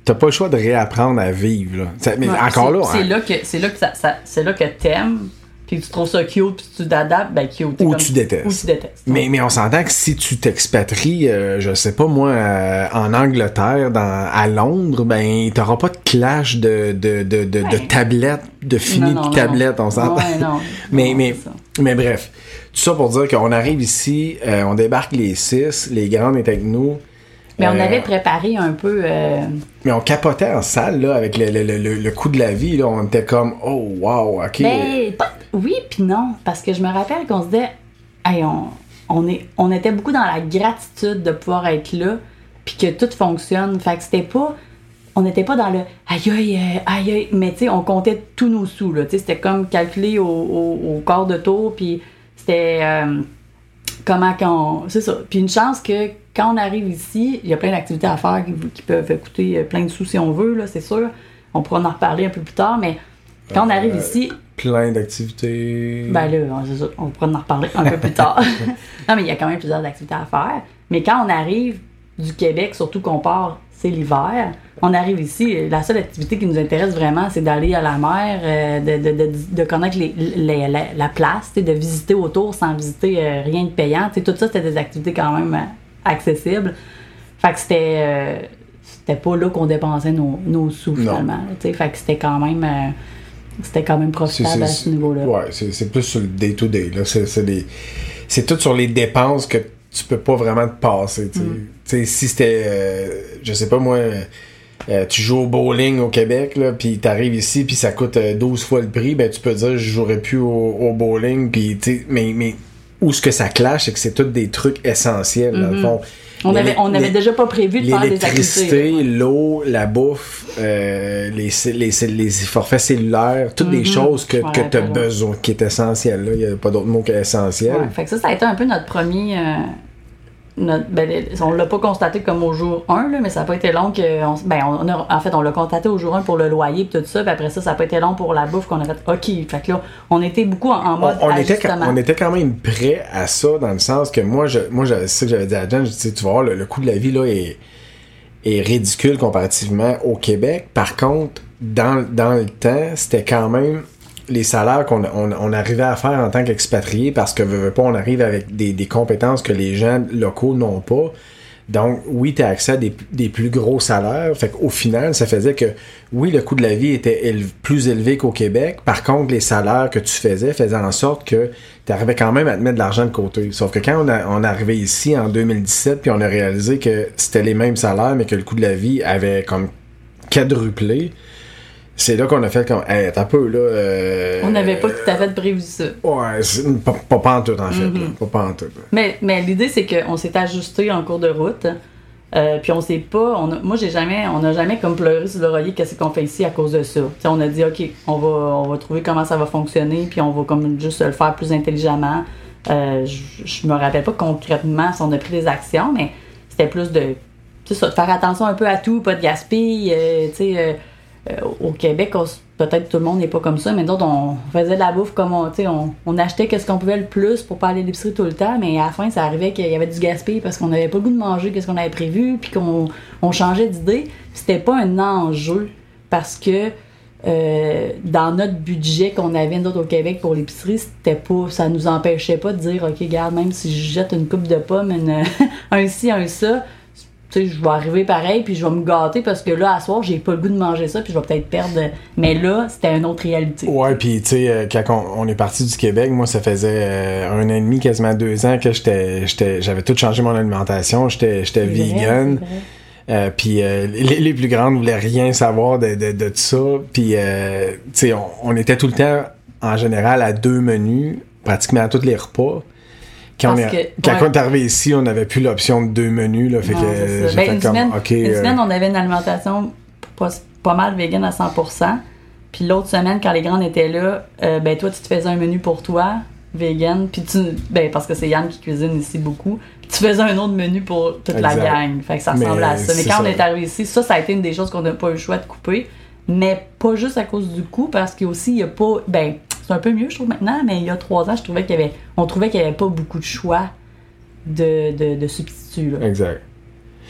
t'as pas le choix de réapprendre à vivre, là. Ça- mais Ouais, encore là, c'est hein, là que c'est là que ça, ça- c'est là que t'aimes, puis tu trouves ça cute, puis tu t'adaptes, ben cute. Ou comme- tu détestes. Ou tu détestes. Mais, mais on s'entend que si tu t'expatries, euh, je sais pas moi, euh, en Angleterre, dans, à Londres, ben t'auras pas de clash de, de, de, de, de tablettes, de fini Non, non, de tablettes, on s'entend. Ouais, non. mais, mais, mais bref, tout ça pour dire qu'on arrive ici, euh, on débarque les six, les grandes étaient avec nous. Mais on Euh, avait préparé un peu. euh, Mais on capotait en salle, là, avec le, le, le, le coup de la vie, là, on était comme, oh wow, ok. Ben, pas- oui puis non, parce que je me rappelle qu'on se disait, hey, on, on, est, on était beaucoup dans la gratitude de pouvoir être là, puis que tout fonctionne. Fait que c'était pas, on n'était pas dans le aïe aïe euh, aïe aïe, mais tu sais, on comptait tous nos sous là. Tu sais, c'était comme calculé au, au, au quart de tour, puis c'était euh, comment qu'on, c'est ça. Puis une chance que quand on arrive ici, il y a plein d'activités à faire qui, qui peuvent coûter euh, plein de sous si on veut là, c'est sûr. On pourra en reparler un peu plus tard, mais quand on arrive Euh, ici, Plein d'activités. ben là, on pourra en reparler un peu plus tard. non, mais il y a quand même plusieurs activités à faire. Mais quand on arrive du Québec, surtout qu'on part, c'est l'hiver, on arrive ici, la seule activité qui nous intéresse vraiment, c'est d'aller à la mer, euh, de, de, de, de connaître les, les- la, la place, de visiter autour sans visiter euh, rien de payant. Tu sais, tout ça, c'était des activités quand même euh, accessibles. Fait que c'était... euh, c'était pas là qu'on dépensait nos, nos sous, finalement. Fait que c'était quand même... c'était quand même profitable à ce niveau-là. Ouais, c'est c'est plus sur le day-to-day. là. C'est c'est c'est tout sur les dépenses que tu peux pas vraiment te passer. tu sais. Mm. Si c'était, euh, je sais pas moi, euh, tu joues au bowling au Québec, là, puis t'arrives ici, puis ça coûte euh, 12 fois le prix, ben tu peux dire je jouerais plus au, au bowling, puis mais, mais où ce que ça clash, c'est que c'est tous des trucs essentiels. dans le Mhm. fond. On avait, Les- on avait déjà pas prévu de faire des. L'électricité, l'eau, la bouffe, euh, les, les, les forfaits cellulaires, toutes des Mhm. choses que, que tu as ouais. besoin, qui est essentiel. là. Il n'y a pas d'autre mot qu'essentiel. Ouais, fait que ça, ça a été un peu notre premier. euh, notre- ben, on l'a pas constaté comme au jour 1, là, mais ça n'a pas été long que. On, ben, on a- en fait, on l'a constaté au jour 1 pour le loyer et tout ça, puis après ça, ça n'a pas été long pour la bouffe qu'on a fait. OK. Fait que là, on était beaucoup en, mode. on était, on était quand même prêt à ça, dans le sens que moi, je, moi je, c'est ça que j'avais dit à Jen, je dis, tu voir, le, le coût de la vie là, est, est ridicule comparativement au Québec. Par contre, dans, dans le temps, c'était quand même les salaires qu'on on, on arrivait à faire en tant qu'expatrié parce que on arrive avec des, compétences que les gens locaux n'ont pas. Donc, oui, tu as accès à des, plus gros salaires. Fait qu'au final, ça faisait que, oui, le coût de la vie était plus élevé qu'au Québec. Par contre, les salaires que tu faisais faisaient en sorte que tu arrivais quand même à te mettre de l'argent de côté. Sauf que quand on, a, est arrivé ici en 2017, puis on a réalisé que c'était les mêmes salaires, mais que le coût de la vie avait comme quadruplé, c'est là qu'on a fait comme, hey, t'as peu, là. euh, On n'avait pas tout à fait prévu ça. Ouais, pas, pas, pas en tout, en fait. Là. Pas, pas en tout. là. Mais, mais l'idée, c'est qu'on s'est ajusté en cours de route. Euh, puis on sait pas, on a- moi j'ai jamais, on n'a jamais comme pleuré sur l'oreiller qu'est-ce qu'on fait ici à cause de ça. T'sais, on a dit ok, on va, on va trouver comment ça va fonctionner, puis on va comme juste le faire plus intelligemment. Euh, je- me rappelle pas concrètement si on a pris des actions, mais c'était plus de, tu sais ça, de faire attention un peu à tout, pas de gaspiller. euh, tu sais, euh, au Québec, peut-être tout le monde n'est pas comme ça, mais d'autres, on faisait de la bouffe comme on, on, on achetait qu'est-ce qu'on pouvait le plus pour pas aller à l'épicerie tout le temps, mais à la fin, ça arrivait qu'il y avait du gaspillage parce qu'on n'avait pas le goût de manger qu'est-ce qu'on avait prévu, puis qu'on on changeait d'idée. C'était pas un enjeu parce que euh, dans notre budget qu'on avait nous autres au Québec pour l'épicerie, c'était pas, ça nous empêchait pas de dire, ok, regarde, même si je jette une coupe de pommes, un ci, un ça, tu sais, je vais arriver pareil, puis je vais me gâter parce que là, à soir, j'ai pas le goût de manger ça, puis je vais peut-être perdre. Mais là, c'était une autre réalité. Ouais, puis tu sais, euh, quand on, on est parti du Québec, moi, ça faisait euh, un an et demi, quasiment deux ans que j'étais, j'avais tout changé mon alimentation. J'étais, vegan. vrai. Euh, puis euh, les, les plus grandes voulaient rien savoir de, de, de ça. Puis, euh, tu sais, on, on était tout le temps, en général, à deux menus, pratiquement à tous les repas. Quand, on est, que- quand ouais. on est arrivé ici, on n'avait plus l'option de deux menus. Là, fait Non, que j'ai Ben, fait une, comme, semaine, une euh, semaine, on avait une alimentation pas, pas mal vegan à 100%. Puis l'autre semaine, quand les grandes étaient là, euh, ben toi, tu te faisais un menu pour toi, vegan. Puis tu. Ben, parce que c'est Yann qui cuisine ici beaucoup. Puis tu faisais un autre menu pour toute la gang. Fait que ça Mais ressemble à ça. Mais quand on est arrivé ici, ça, ça a été une des choses qu'on n'a pas eu le choix de couper. Mais pas juste à cause du coût, parce qu'il aussi, il y a pas. Ben, c'est un peu mieux, je trouve, maintenant, mais il y a trois ans, je trouvais qu'il y avait. On trouvait qu'il n'y avait pas beaucoup de choix de, de, de substituts. là. Exact.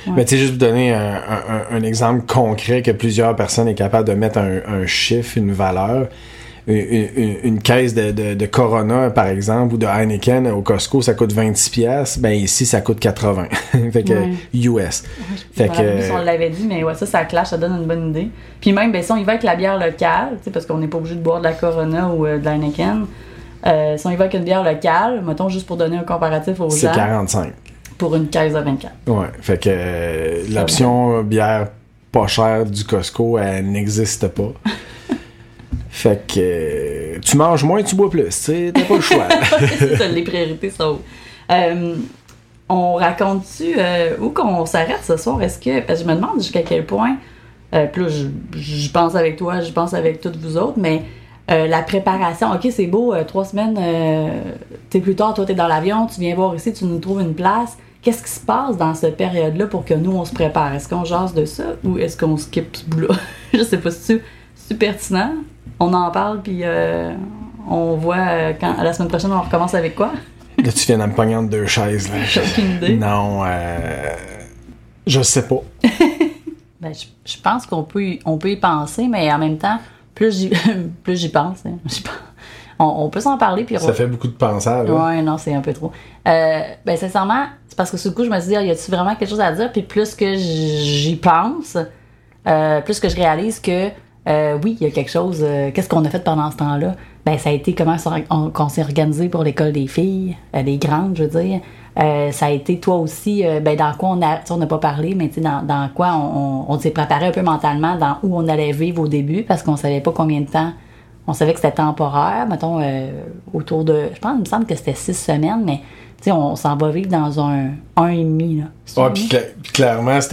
Ouais. Mais tu sais, juste vous donner un, un- un exemple concret que plusieurs personnes sont capables de mettre un, un chiffre, une valeur. Une, une- une caisse de, de, de Corona, par exemple, ou de Heineken au Costco, ça coûte 26 pièces. Ben ici, ça coûte 80. fait que. US. Fait Fait que- on l'avait dit, mais ouais, ça, ça clash, ça donne une bonne idée. Puis même, ben, si on y va avec la bière locale, parce qu'on n'est pas obligé de boire de la Corona ou euh, de la Heineken, euh, si on y va avec une bière locale, mettons juste pour donner un comparatif aux C'est gens, 45. pour une caisse de 24. Ouais. Fait que euh, l'option bière pas chère du Costco, elle n'existe pas. fait que euh, tu manges moins, tu bois plus. Pas le choix. les priorités sont. Euh, on raconte-tu euh, où qu'on s'arrête ce soir? Est-ce que. Je me demande jusqu'à quel point. Je, pense avec toi, je pense avec toutes vous autres, mais la préparation, ok, c'est beau, trois semaines, t'es plus tard, toi, t'es dans l'avion, tu viens voir ici, tu nous trouves une place. Qu'est-ce qui se passe dans cette période-là pour que nous, on se prépare? Est-ce qu'on jase de ça ou est-ce qu'on skip ce bout-là? je sais pas si c'est pertinent? On en parle, puis euh, on voit euh, quand, la semaine prochaine, on recommence avec quoi? Là, tu viens de me pogner entre deux chaises. Là. J'ai aucune idée. Non, euh, je sais pas. Ben, je, je pense qu'on peut, y- on peut y penser, mais en même temps, plus j'y, plus j'y pense, hein, pense. On, on peut s'en parler, puis Ça fait beaucoup de pensage. Ouais, non, c'est un peu trop. Euh, ben, sincèrement, c'est parce que sur le coup, je me suis dit, ah, y a-tu vraiment quelque chose à dire? Puis plus que j'y pense, euh, plus que je réalise que, euh, oui, il y a quelque chose. euh, qu'est-ce qu'on a fait pendant ce temps-là? Ben, ça a été comment on- s'est organisé pour l'école des filles, euh, des grandes, je veux dire. Euh, ça a été toi aussi, euh, ben, dans quoi on a, n'a pas parlé, mais tu sais, dans, dans quoi on s'est préparé un peu mentalement dans où on allait vivre au début parce qu'on savait pas combien de temps. On savait que c'était temporaire, mettons, euh, autour de. Je pense, il me semble que c'était six semaines, mais tu sais, on s'en va vivre dans un un et demi, là. C'est Ouais, un puis cla- clairement, cette,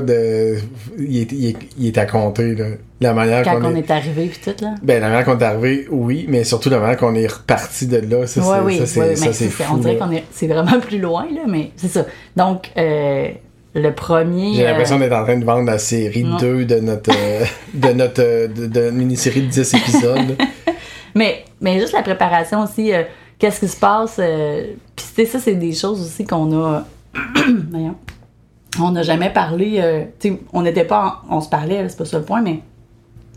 de, il, est, est, à compter. Là. La manière Quand qu'on on est... est arrivé, puis tout, là. Ben, la manière qu'on est arrivé, oui, mais surtout la manière qu'on est reparti de là, ça, Ouais, oui, ça, ouais, ça, c'est fou. On dirait qu'on est. C'est vraiment plus loin, là, mais c'est ça. Donc, euh, le premier. J'ai euh, l'impression d'être en train de vendre la série Non. 2 de notre, euh, de notre euh, de, de mini-série de 10 épisodes. Mais, mais juste la préparation aussi, euh, qu'est-ce qui se passe? euh, Puis tu sais, ça, c'est des choses aussi qu'on a. On n'a jamais parlé. euh, tu sais, on n'était pas. On se parlait, c'est pas ça le point, mais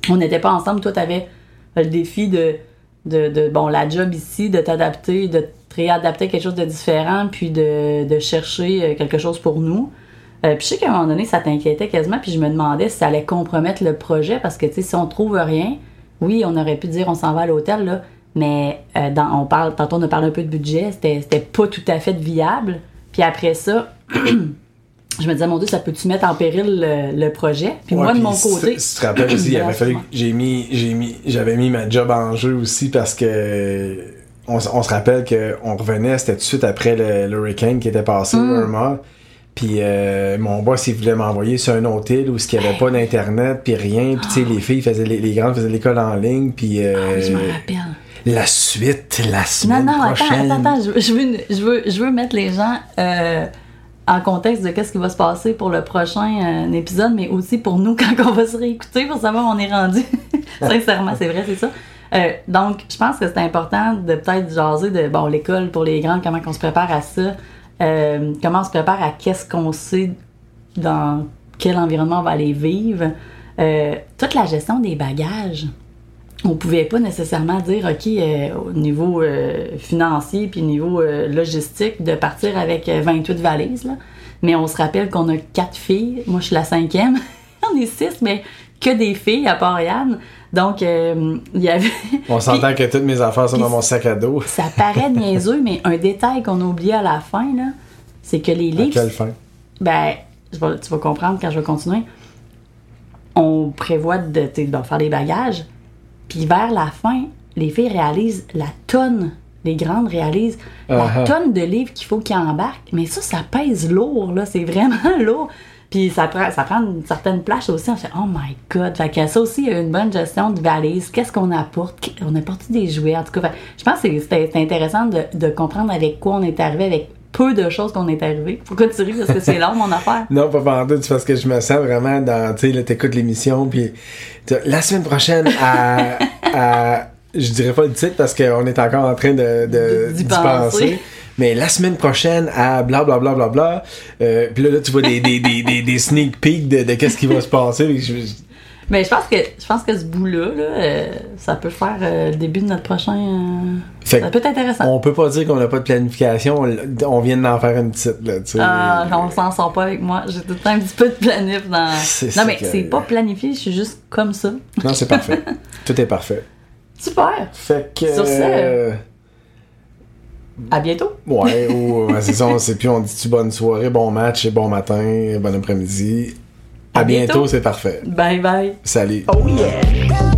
on n'était pas ensemble. Toi, t'avais euh, le défi de, Bon, la job ici, de t'adapter, de te réadapter à quelque chose de différent, puis de, chercher euh, quelque chose pour nous. Puis je sais qu'à un moment donné, ça t'inquiétait quasiment, puis je me demandais si ça allait compromettre le projet, parce que, tu sais, si on trouve rien, oui, on aurait pu dire on s'en va à l'hôtel, là, mais euh, dans, on parle, tantôt on a parlé un peu de budget, c'était pas tout à fait viable. Puis après ça, je me disais, mon Dieu, ça peut-tu mettre en péril le, le projet? Puis moi, de mon côté. Si tu te rappelles aussi, il avait fallu que j'ai mis, j'ai mis, j'avais mis ma job en jeu aussi parce que on, se rappelle qu'on revenait, c'était tout de suite après le- l'hurricane qui était passé, Mm. Puis euh, mon boss, il voulait m'envoyer sur un autre île où il n'y avait pas d'internet, puis rien. Puis tu sais, les filles faisaient, les, les grandes faisaient l'école en ligne, puis euh, Ah je m'en rappelle. La suite, la Non, semaine non, attends, prochaine. attends, attends. Je, veux- je veux, je, veux, je veux mettre les gens euh, en contexte de qu'est-ce qui va se passer pour le prochain euh, épisode, mais aussi pour nous quand on va se réécouter pour savoir où on est rendu. Sincèrement, c'est vrai, c'est ça. Euh, donc, je pense que c'est important de peut-être jaser de bon l'école pour les grands, comment on se prépare à ça, comment on se prépare à qu'est-ce qu'on sait dans quel environnement on va aller vivre, toute la gestion des bagages on pouvait pas nécessairement dire, OK, euh, au niveau euh, financier puis au niveau euh, logistique, de partir avec euh, 28 valises. Là. Mais on se rappelle qu'on a quatre filles. Moi, je suis la cinquième. on est six, mais que des filles à part Yann. Donc, il y avait. On s'entend que toutes mes affaires sont dans mon sac à dos. Ça paraît niaiseux, mais un détail qu'on a oublié à la fin, là, c'est que les À livres. quelle fin? Ben, je vais- tu vas comprendre quand je vais continuer. On prévoit de, de faire les bagages. Puis vers la fin, les filles réalisent la tonne, les grandes réalisent la Uh-huh. tonne de livres qu'il faut qu'ils embarquent. Mais ça, ça pèse lourd, là. C'est vraiment lourd. Puis ça prend, ça prend une certaine place aussi. On fait, oh my god. Fait que ça aussi, il y a une bonne gestion de valise. Qu'est-ce qu'on apporte? On apporte des jouets? En tout cas, fait- je pense que c'est- intéressant de, de comprendre avec quoi on est arrivé, avec peu de choses qu'on est arrivé. Pourquoi tu ris? Parce que c'est long, mon affaire. Non, pas pendant c'est parce que je me sens vraiment dans, tu sais, là, t'écoutes l'émission, puis la semaine prochaine à, à- je dirais pas le titre parce qu'on est encore en train de, de- D'y penser. penser. Mais la semaine prochaine à bla bla bla bla bla, euh, puis là, là tu vois des, des, des, des, des sneak peeks de, de qu'est-ce qui va se passer. je- je- Mais je pense que je pense que ce bout-là, là, euh, ça peut faire euh, le début de notre prochain. euh, Fait ça peut être intéressant. on peut pas dire qu'on n'a pas de planification, on, on vient d'en faire une petite, là, tu sais. Ah, on s'en sort pas avec moi. J'ai tout le temps un petit peu de planif dans. Non, mais c'est pas planifié, je suis juste comme ça. Non, c'est parfait. Tout est parfait. Super! Fait que. Sur ce, À bientôt! Ouais, ou c'est ça, on sait plus, on dit-tu bonne soirée, bon match, bon matin, bon après-midi. À, À bientôt, bientôt. c'est parfait. Bye bye! Salut. Oh yeah.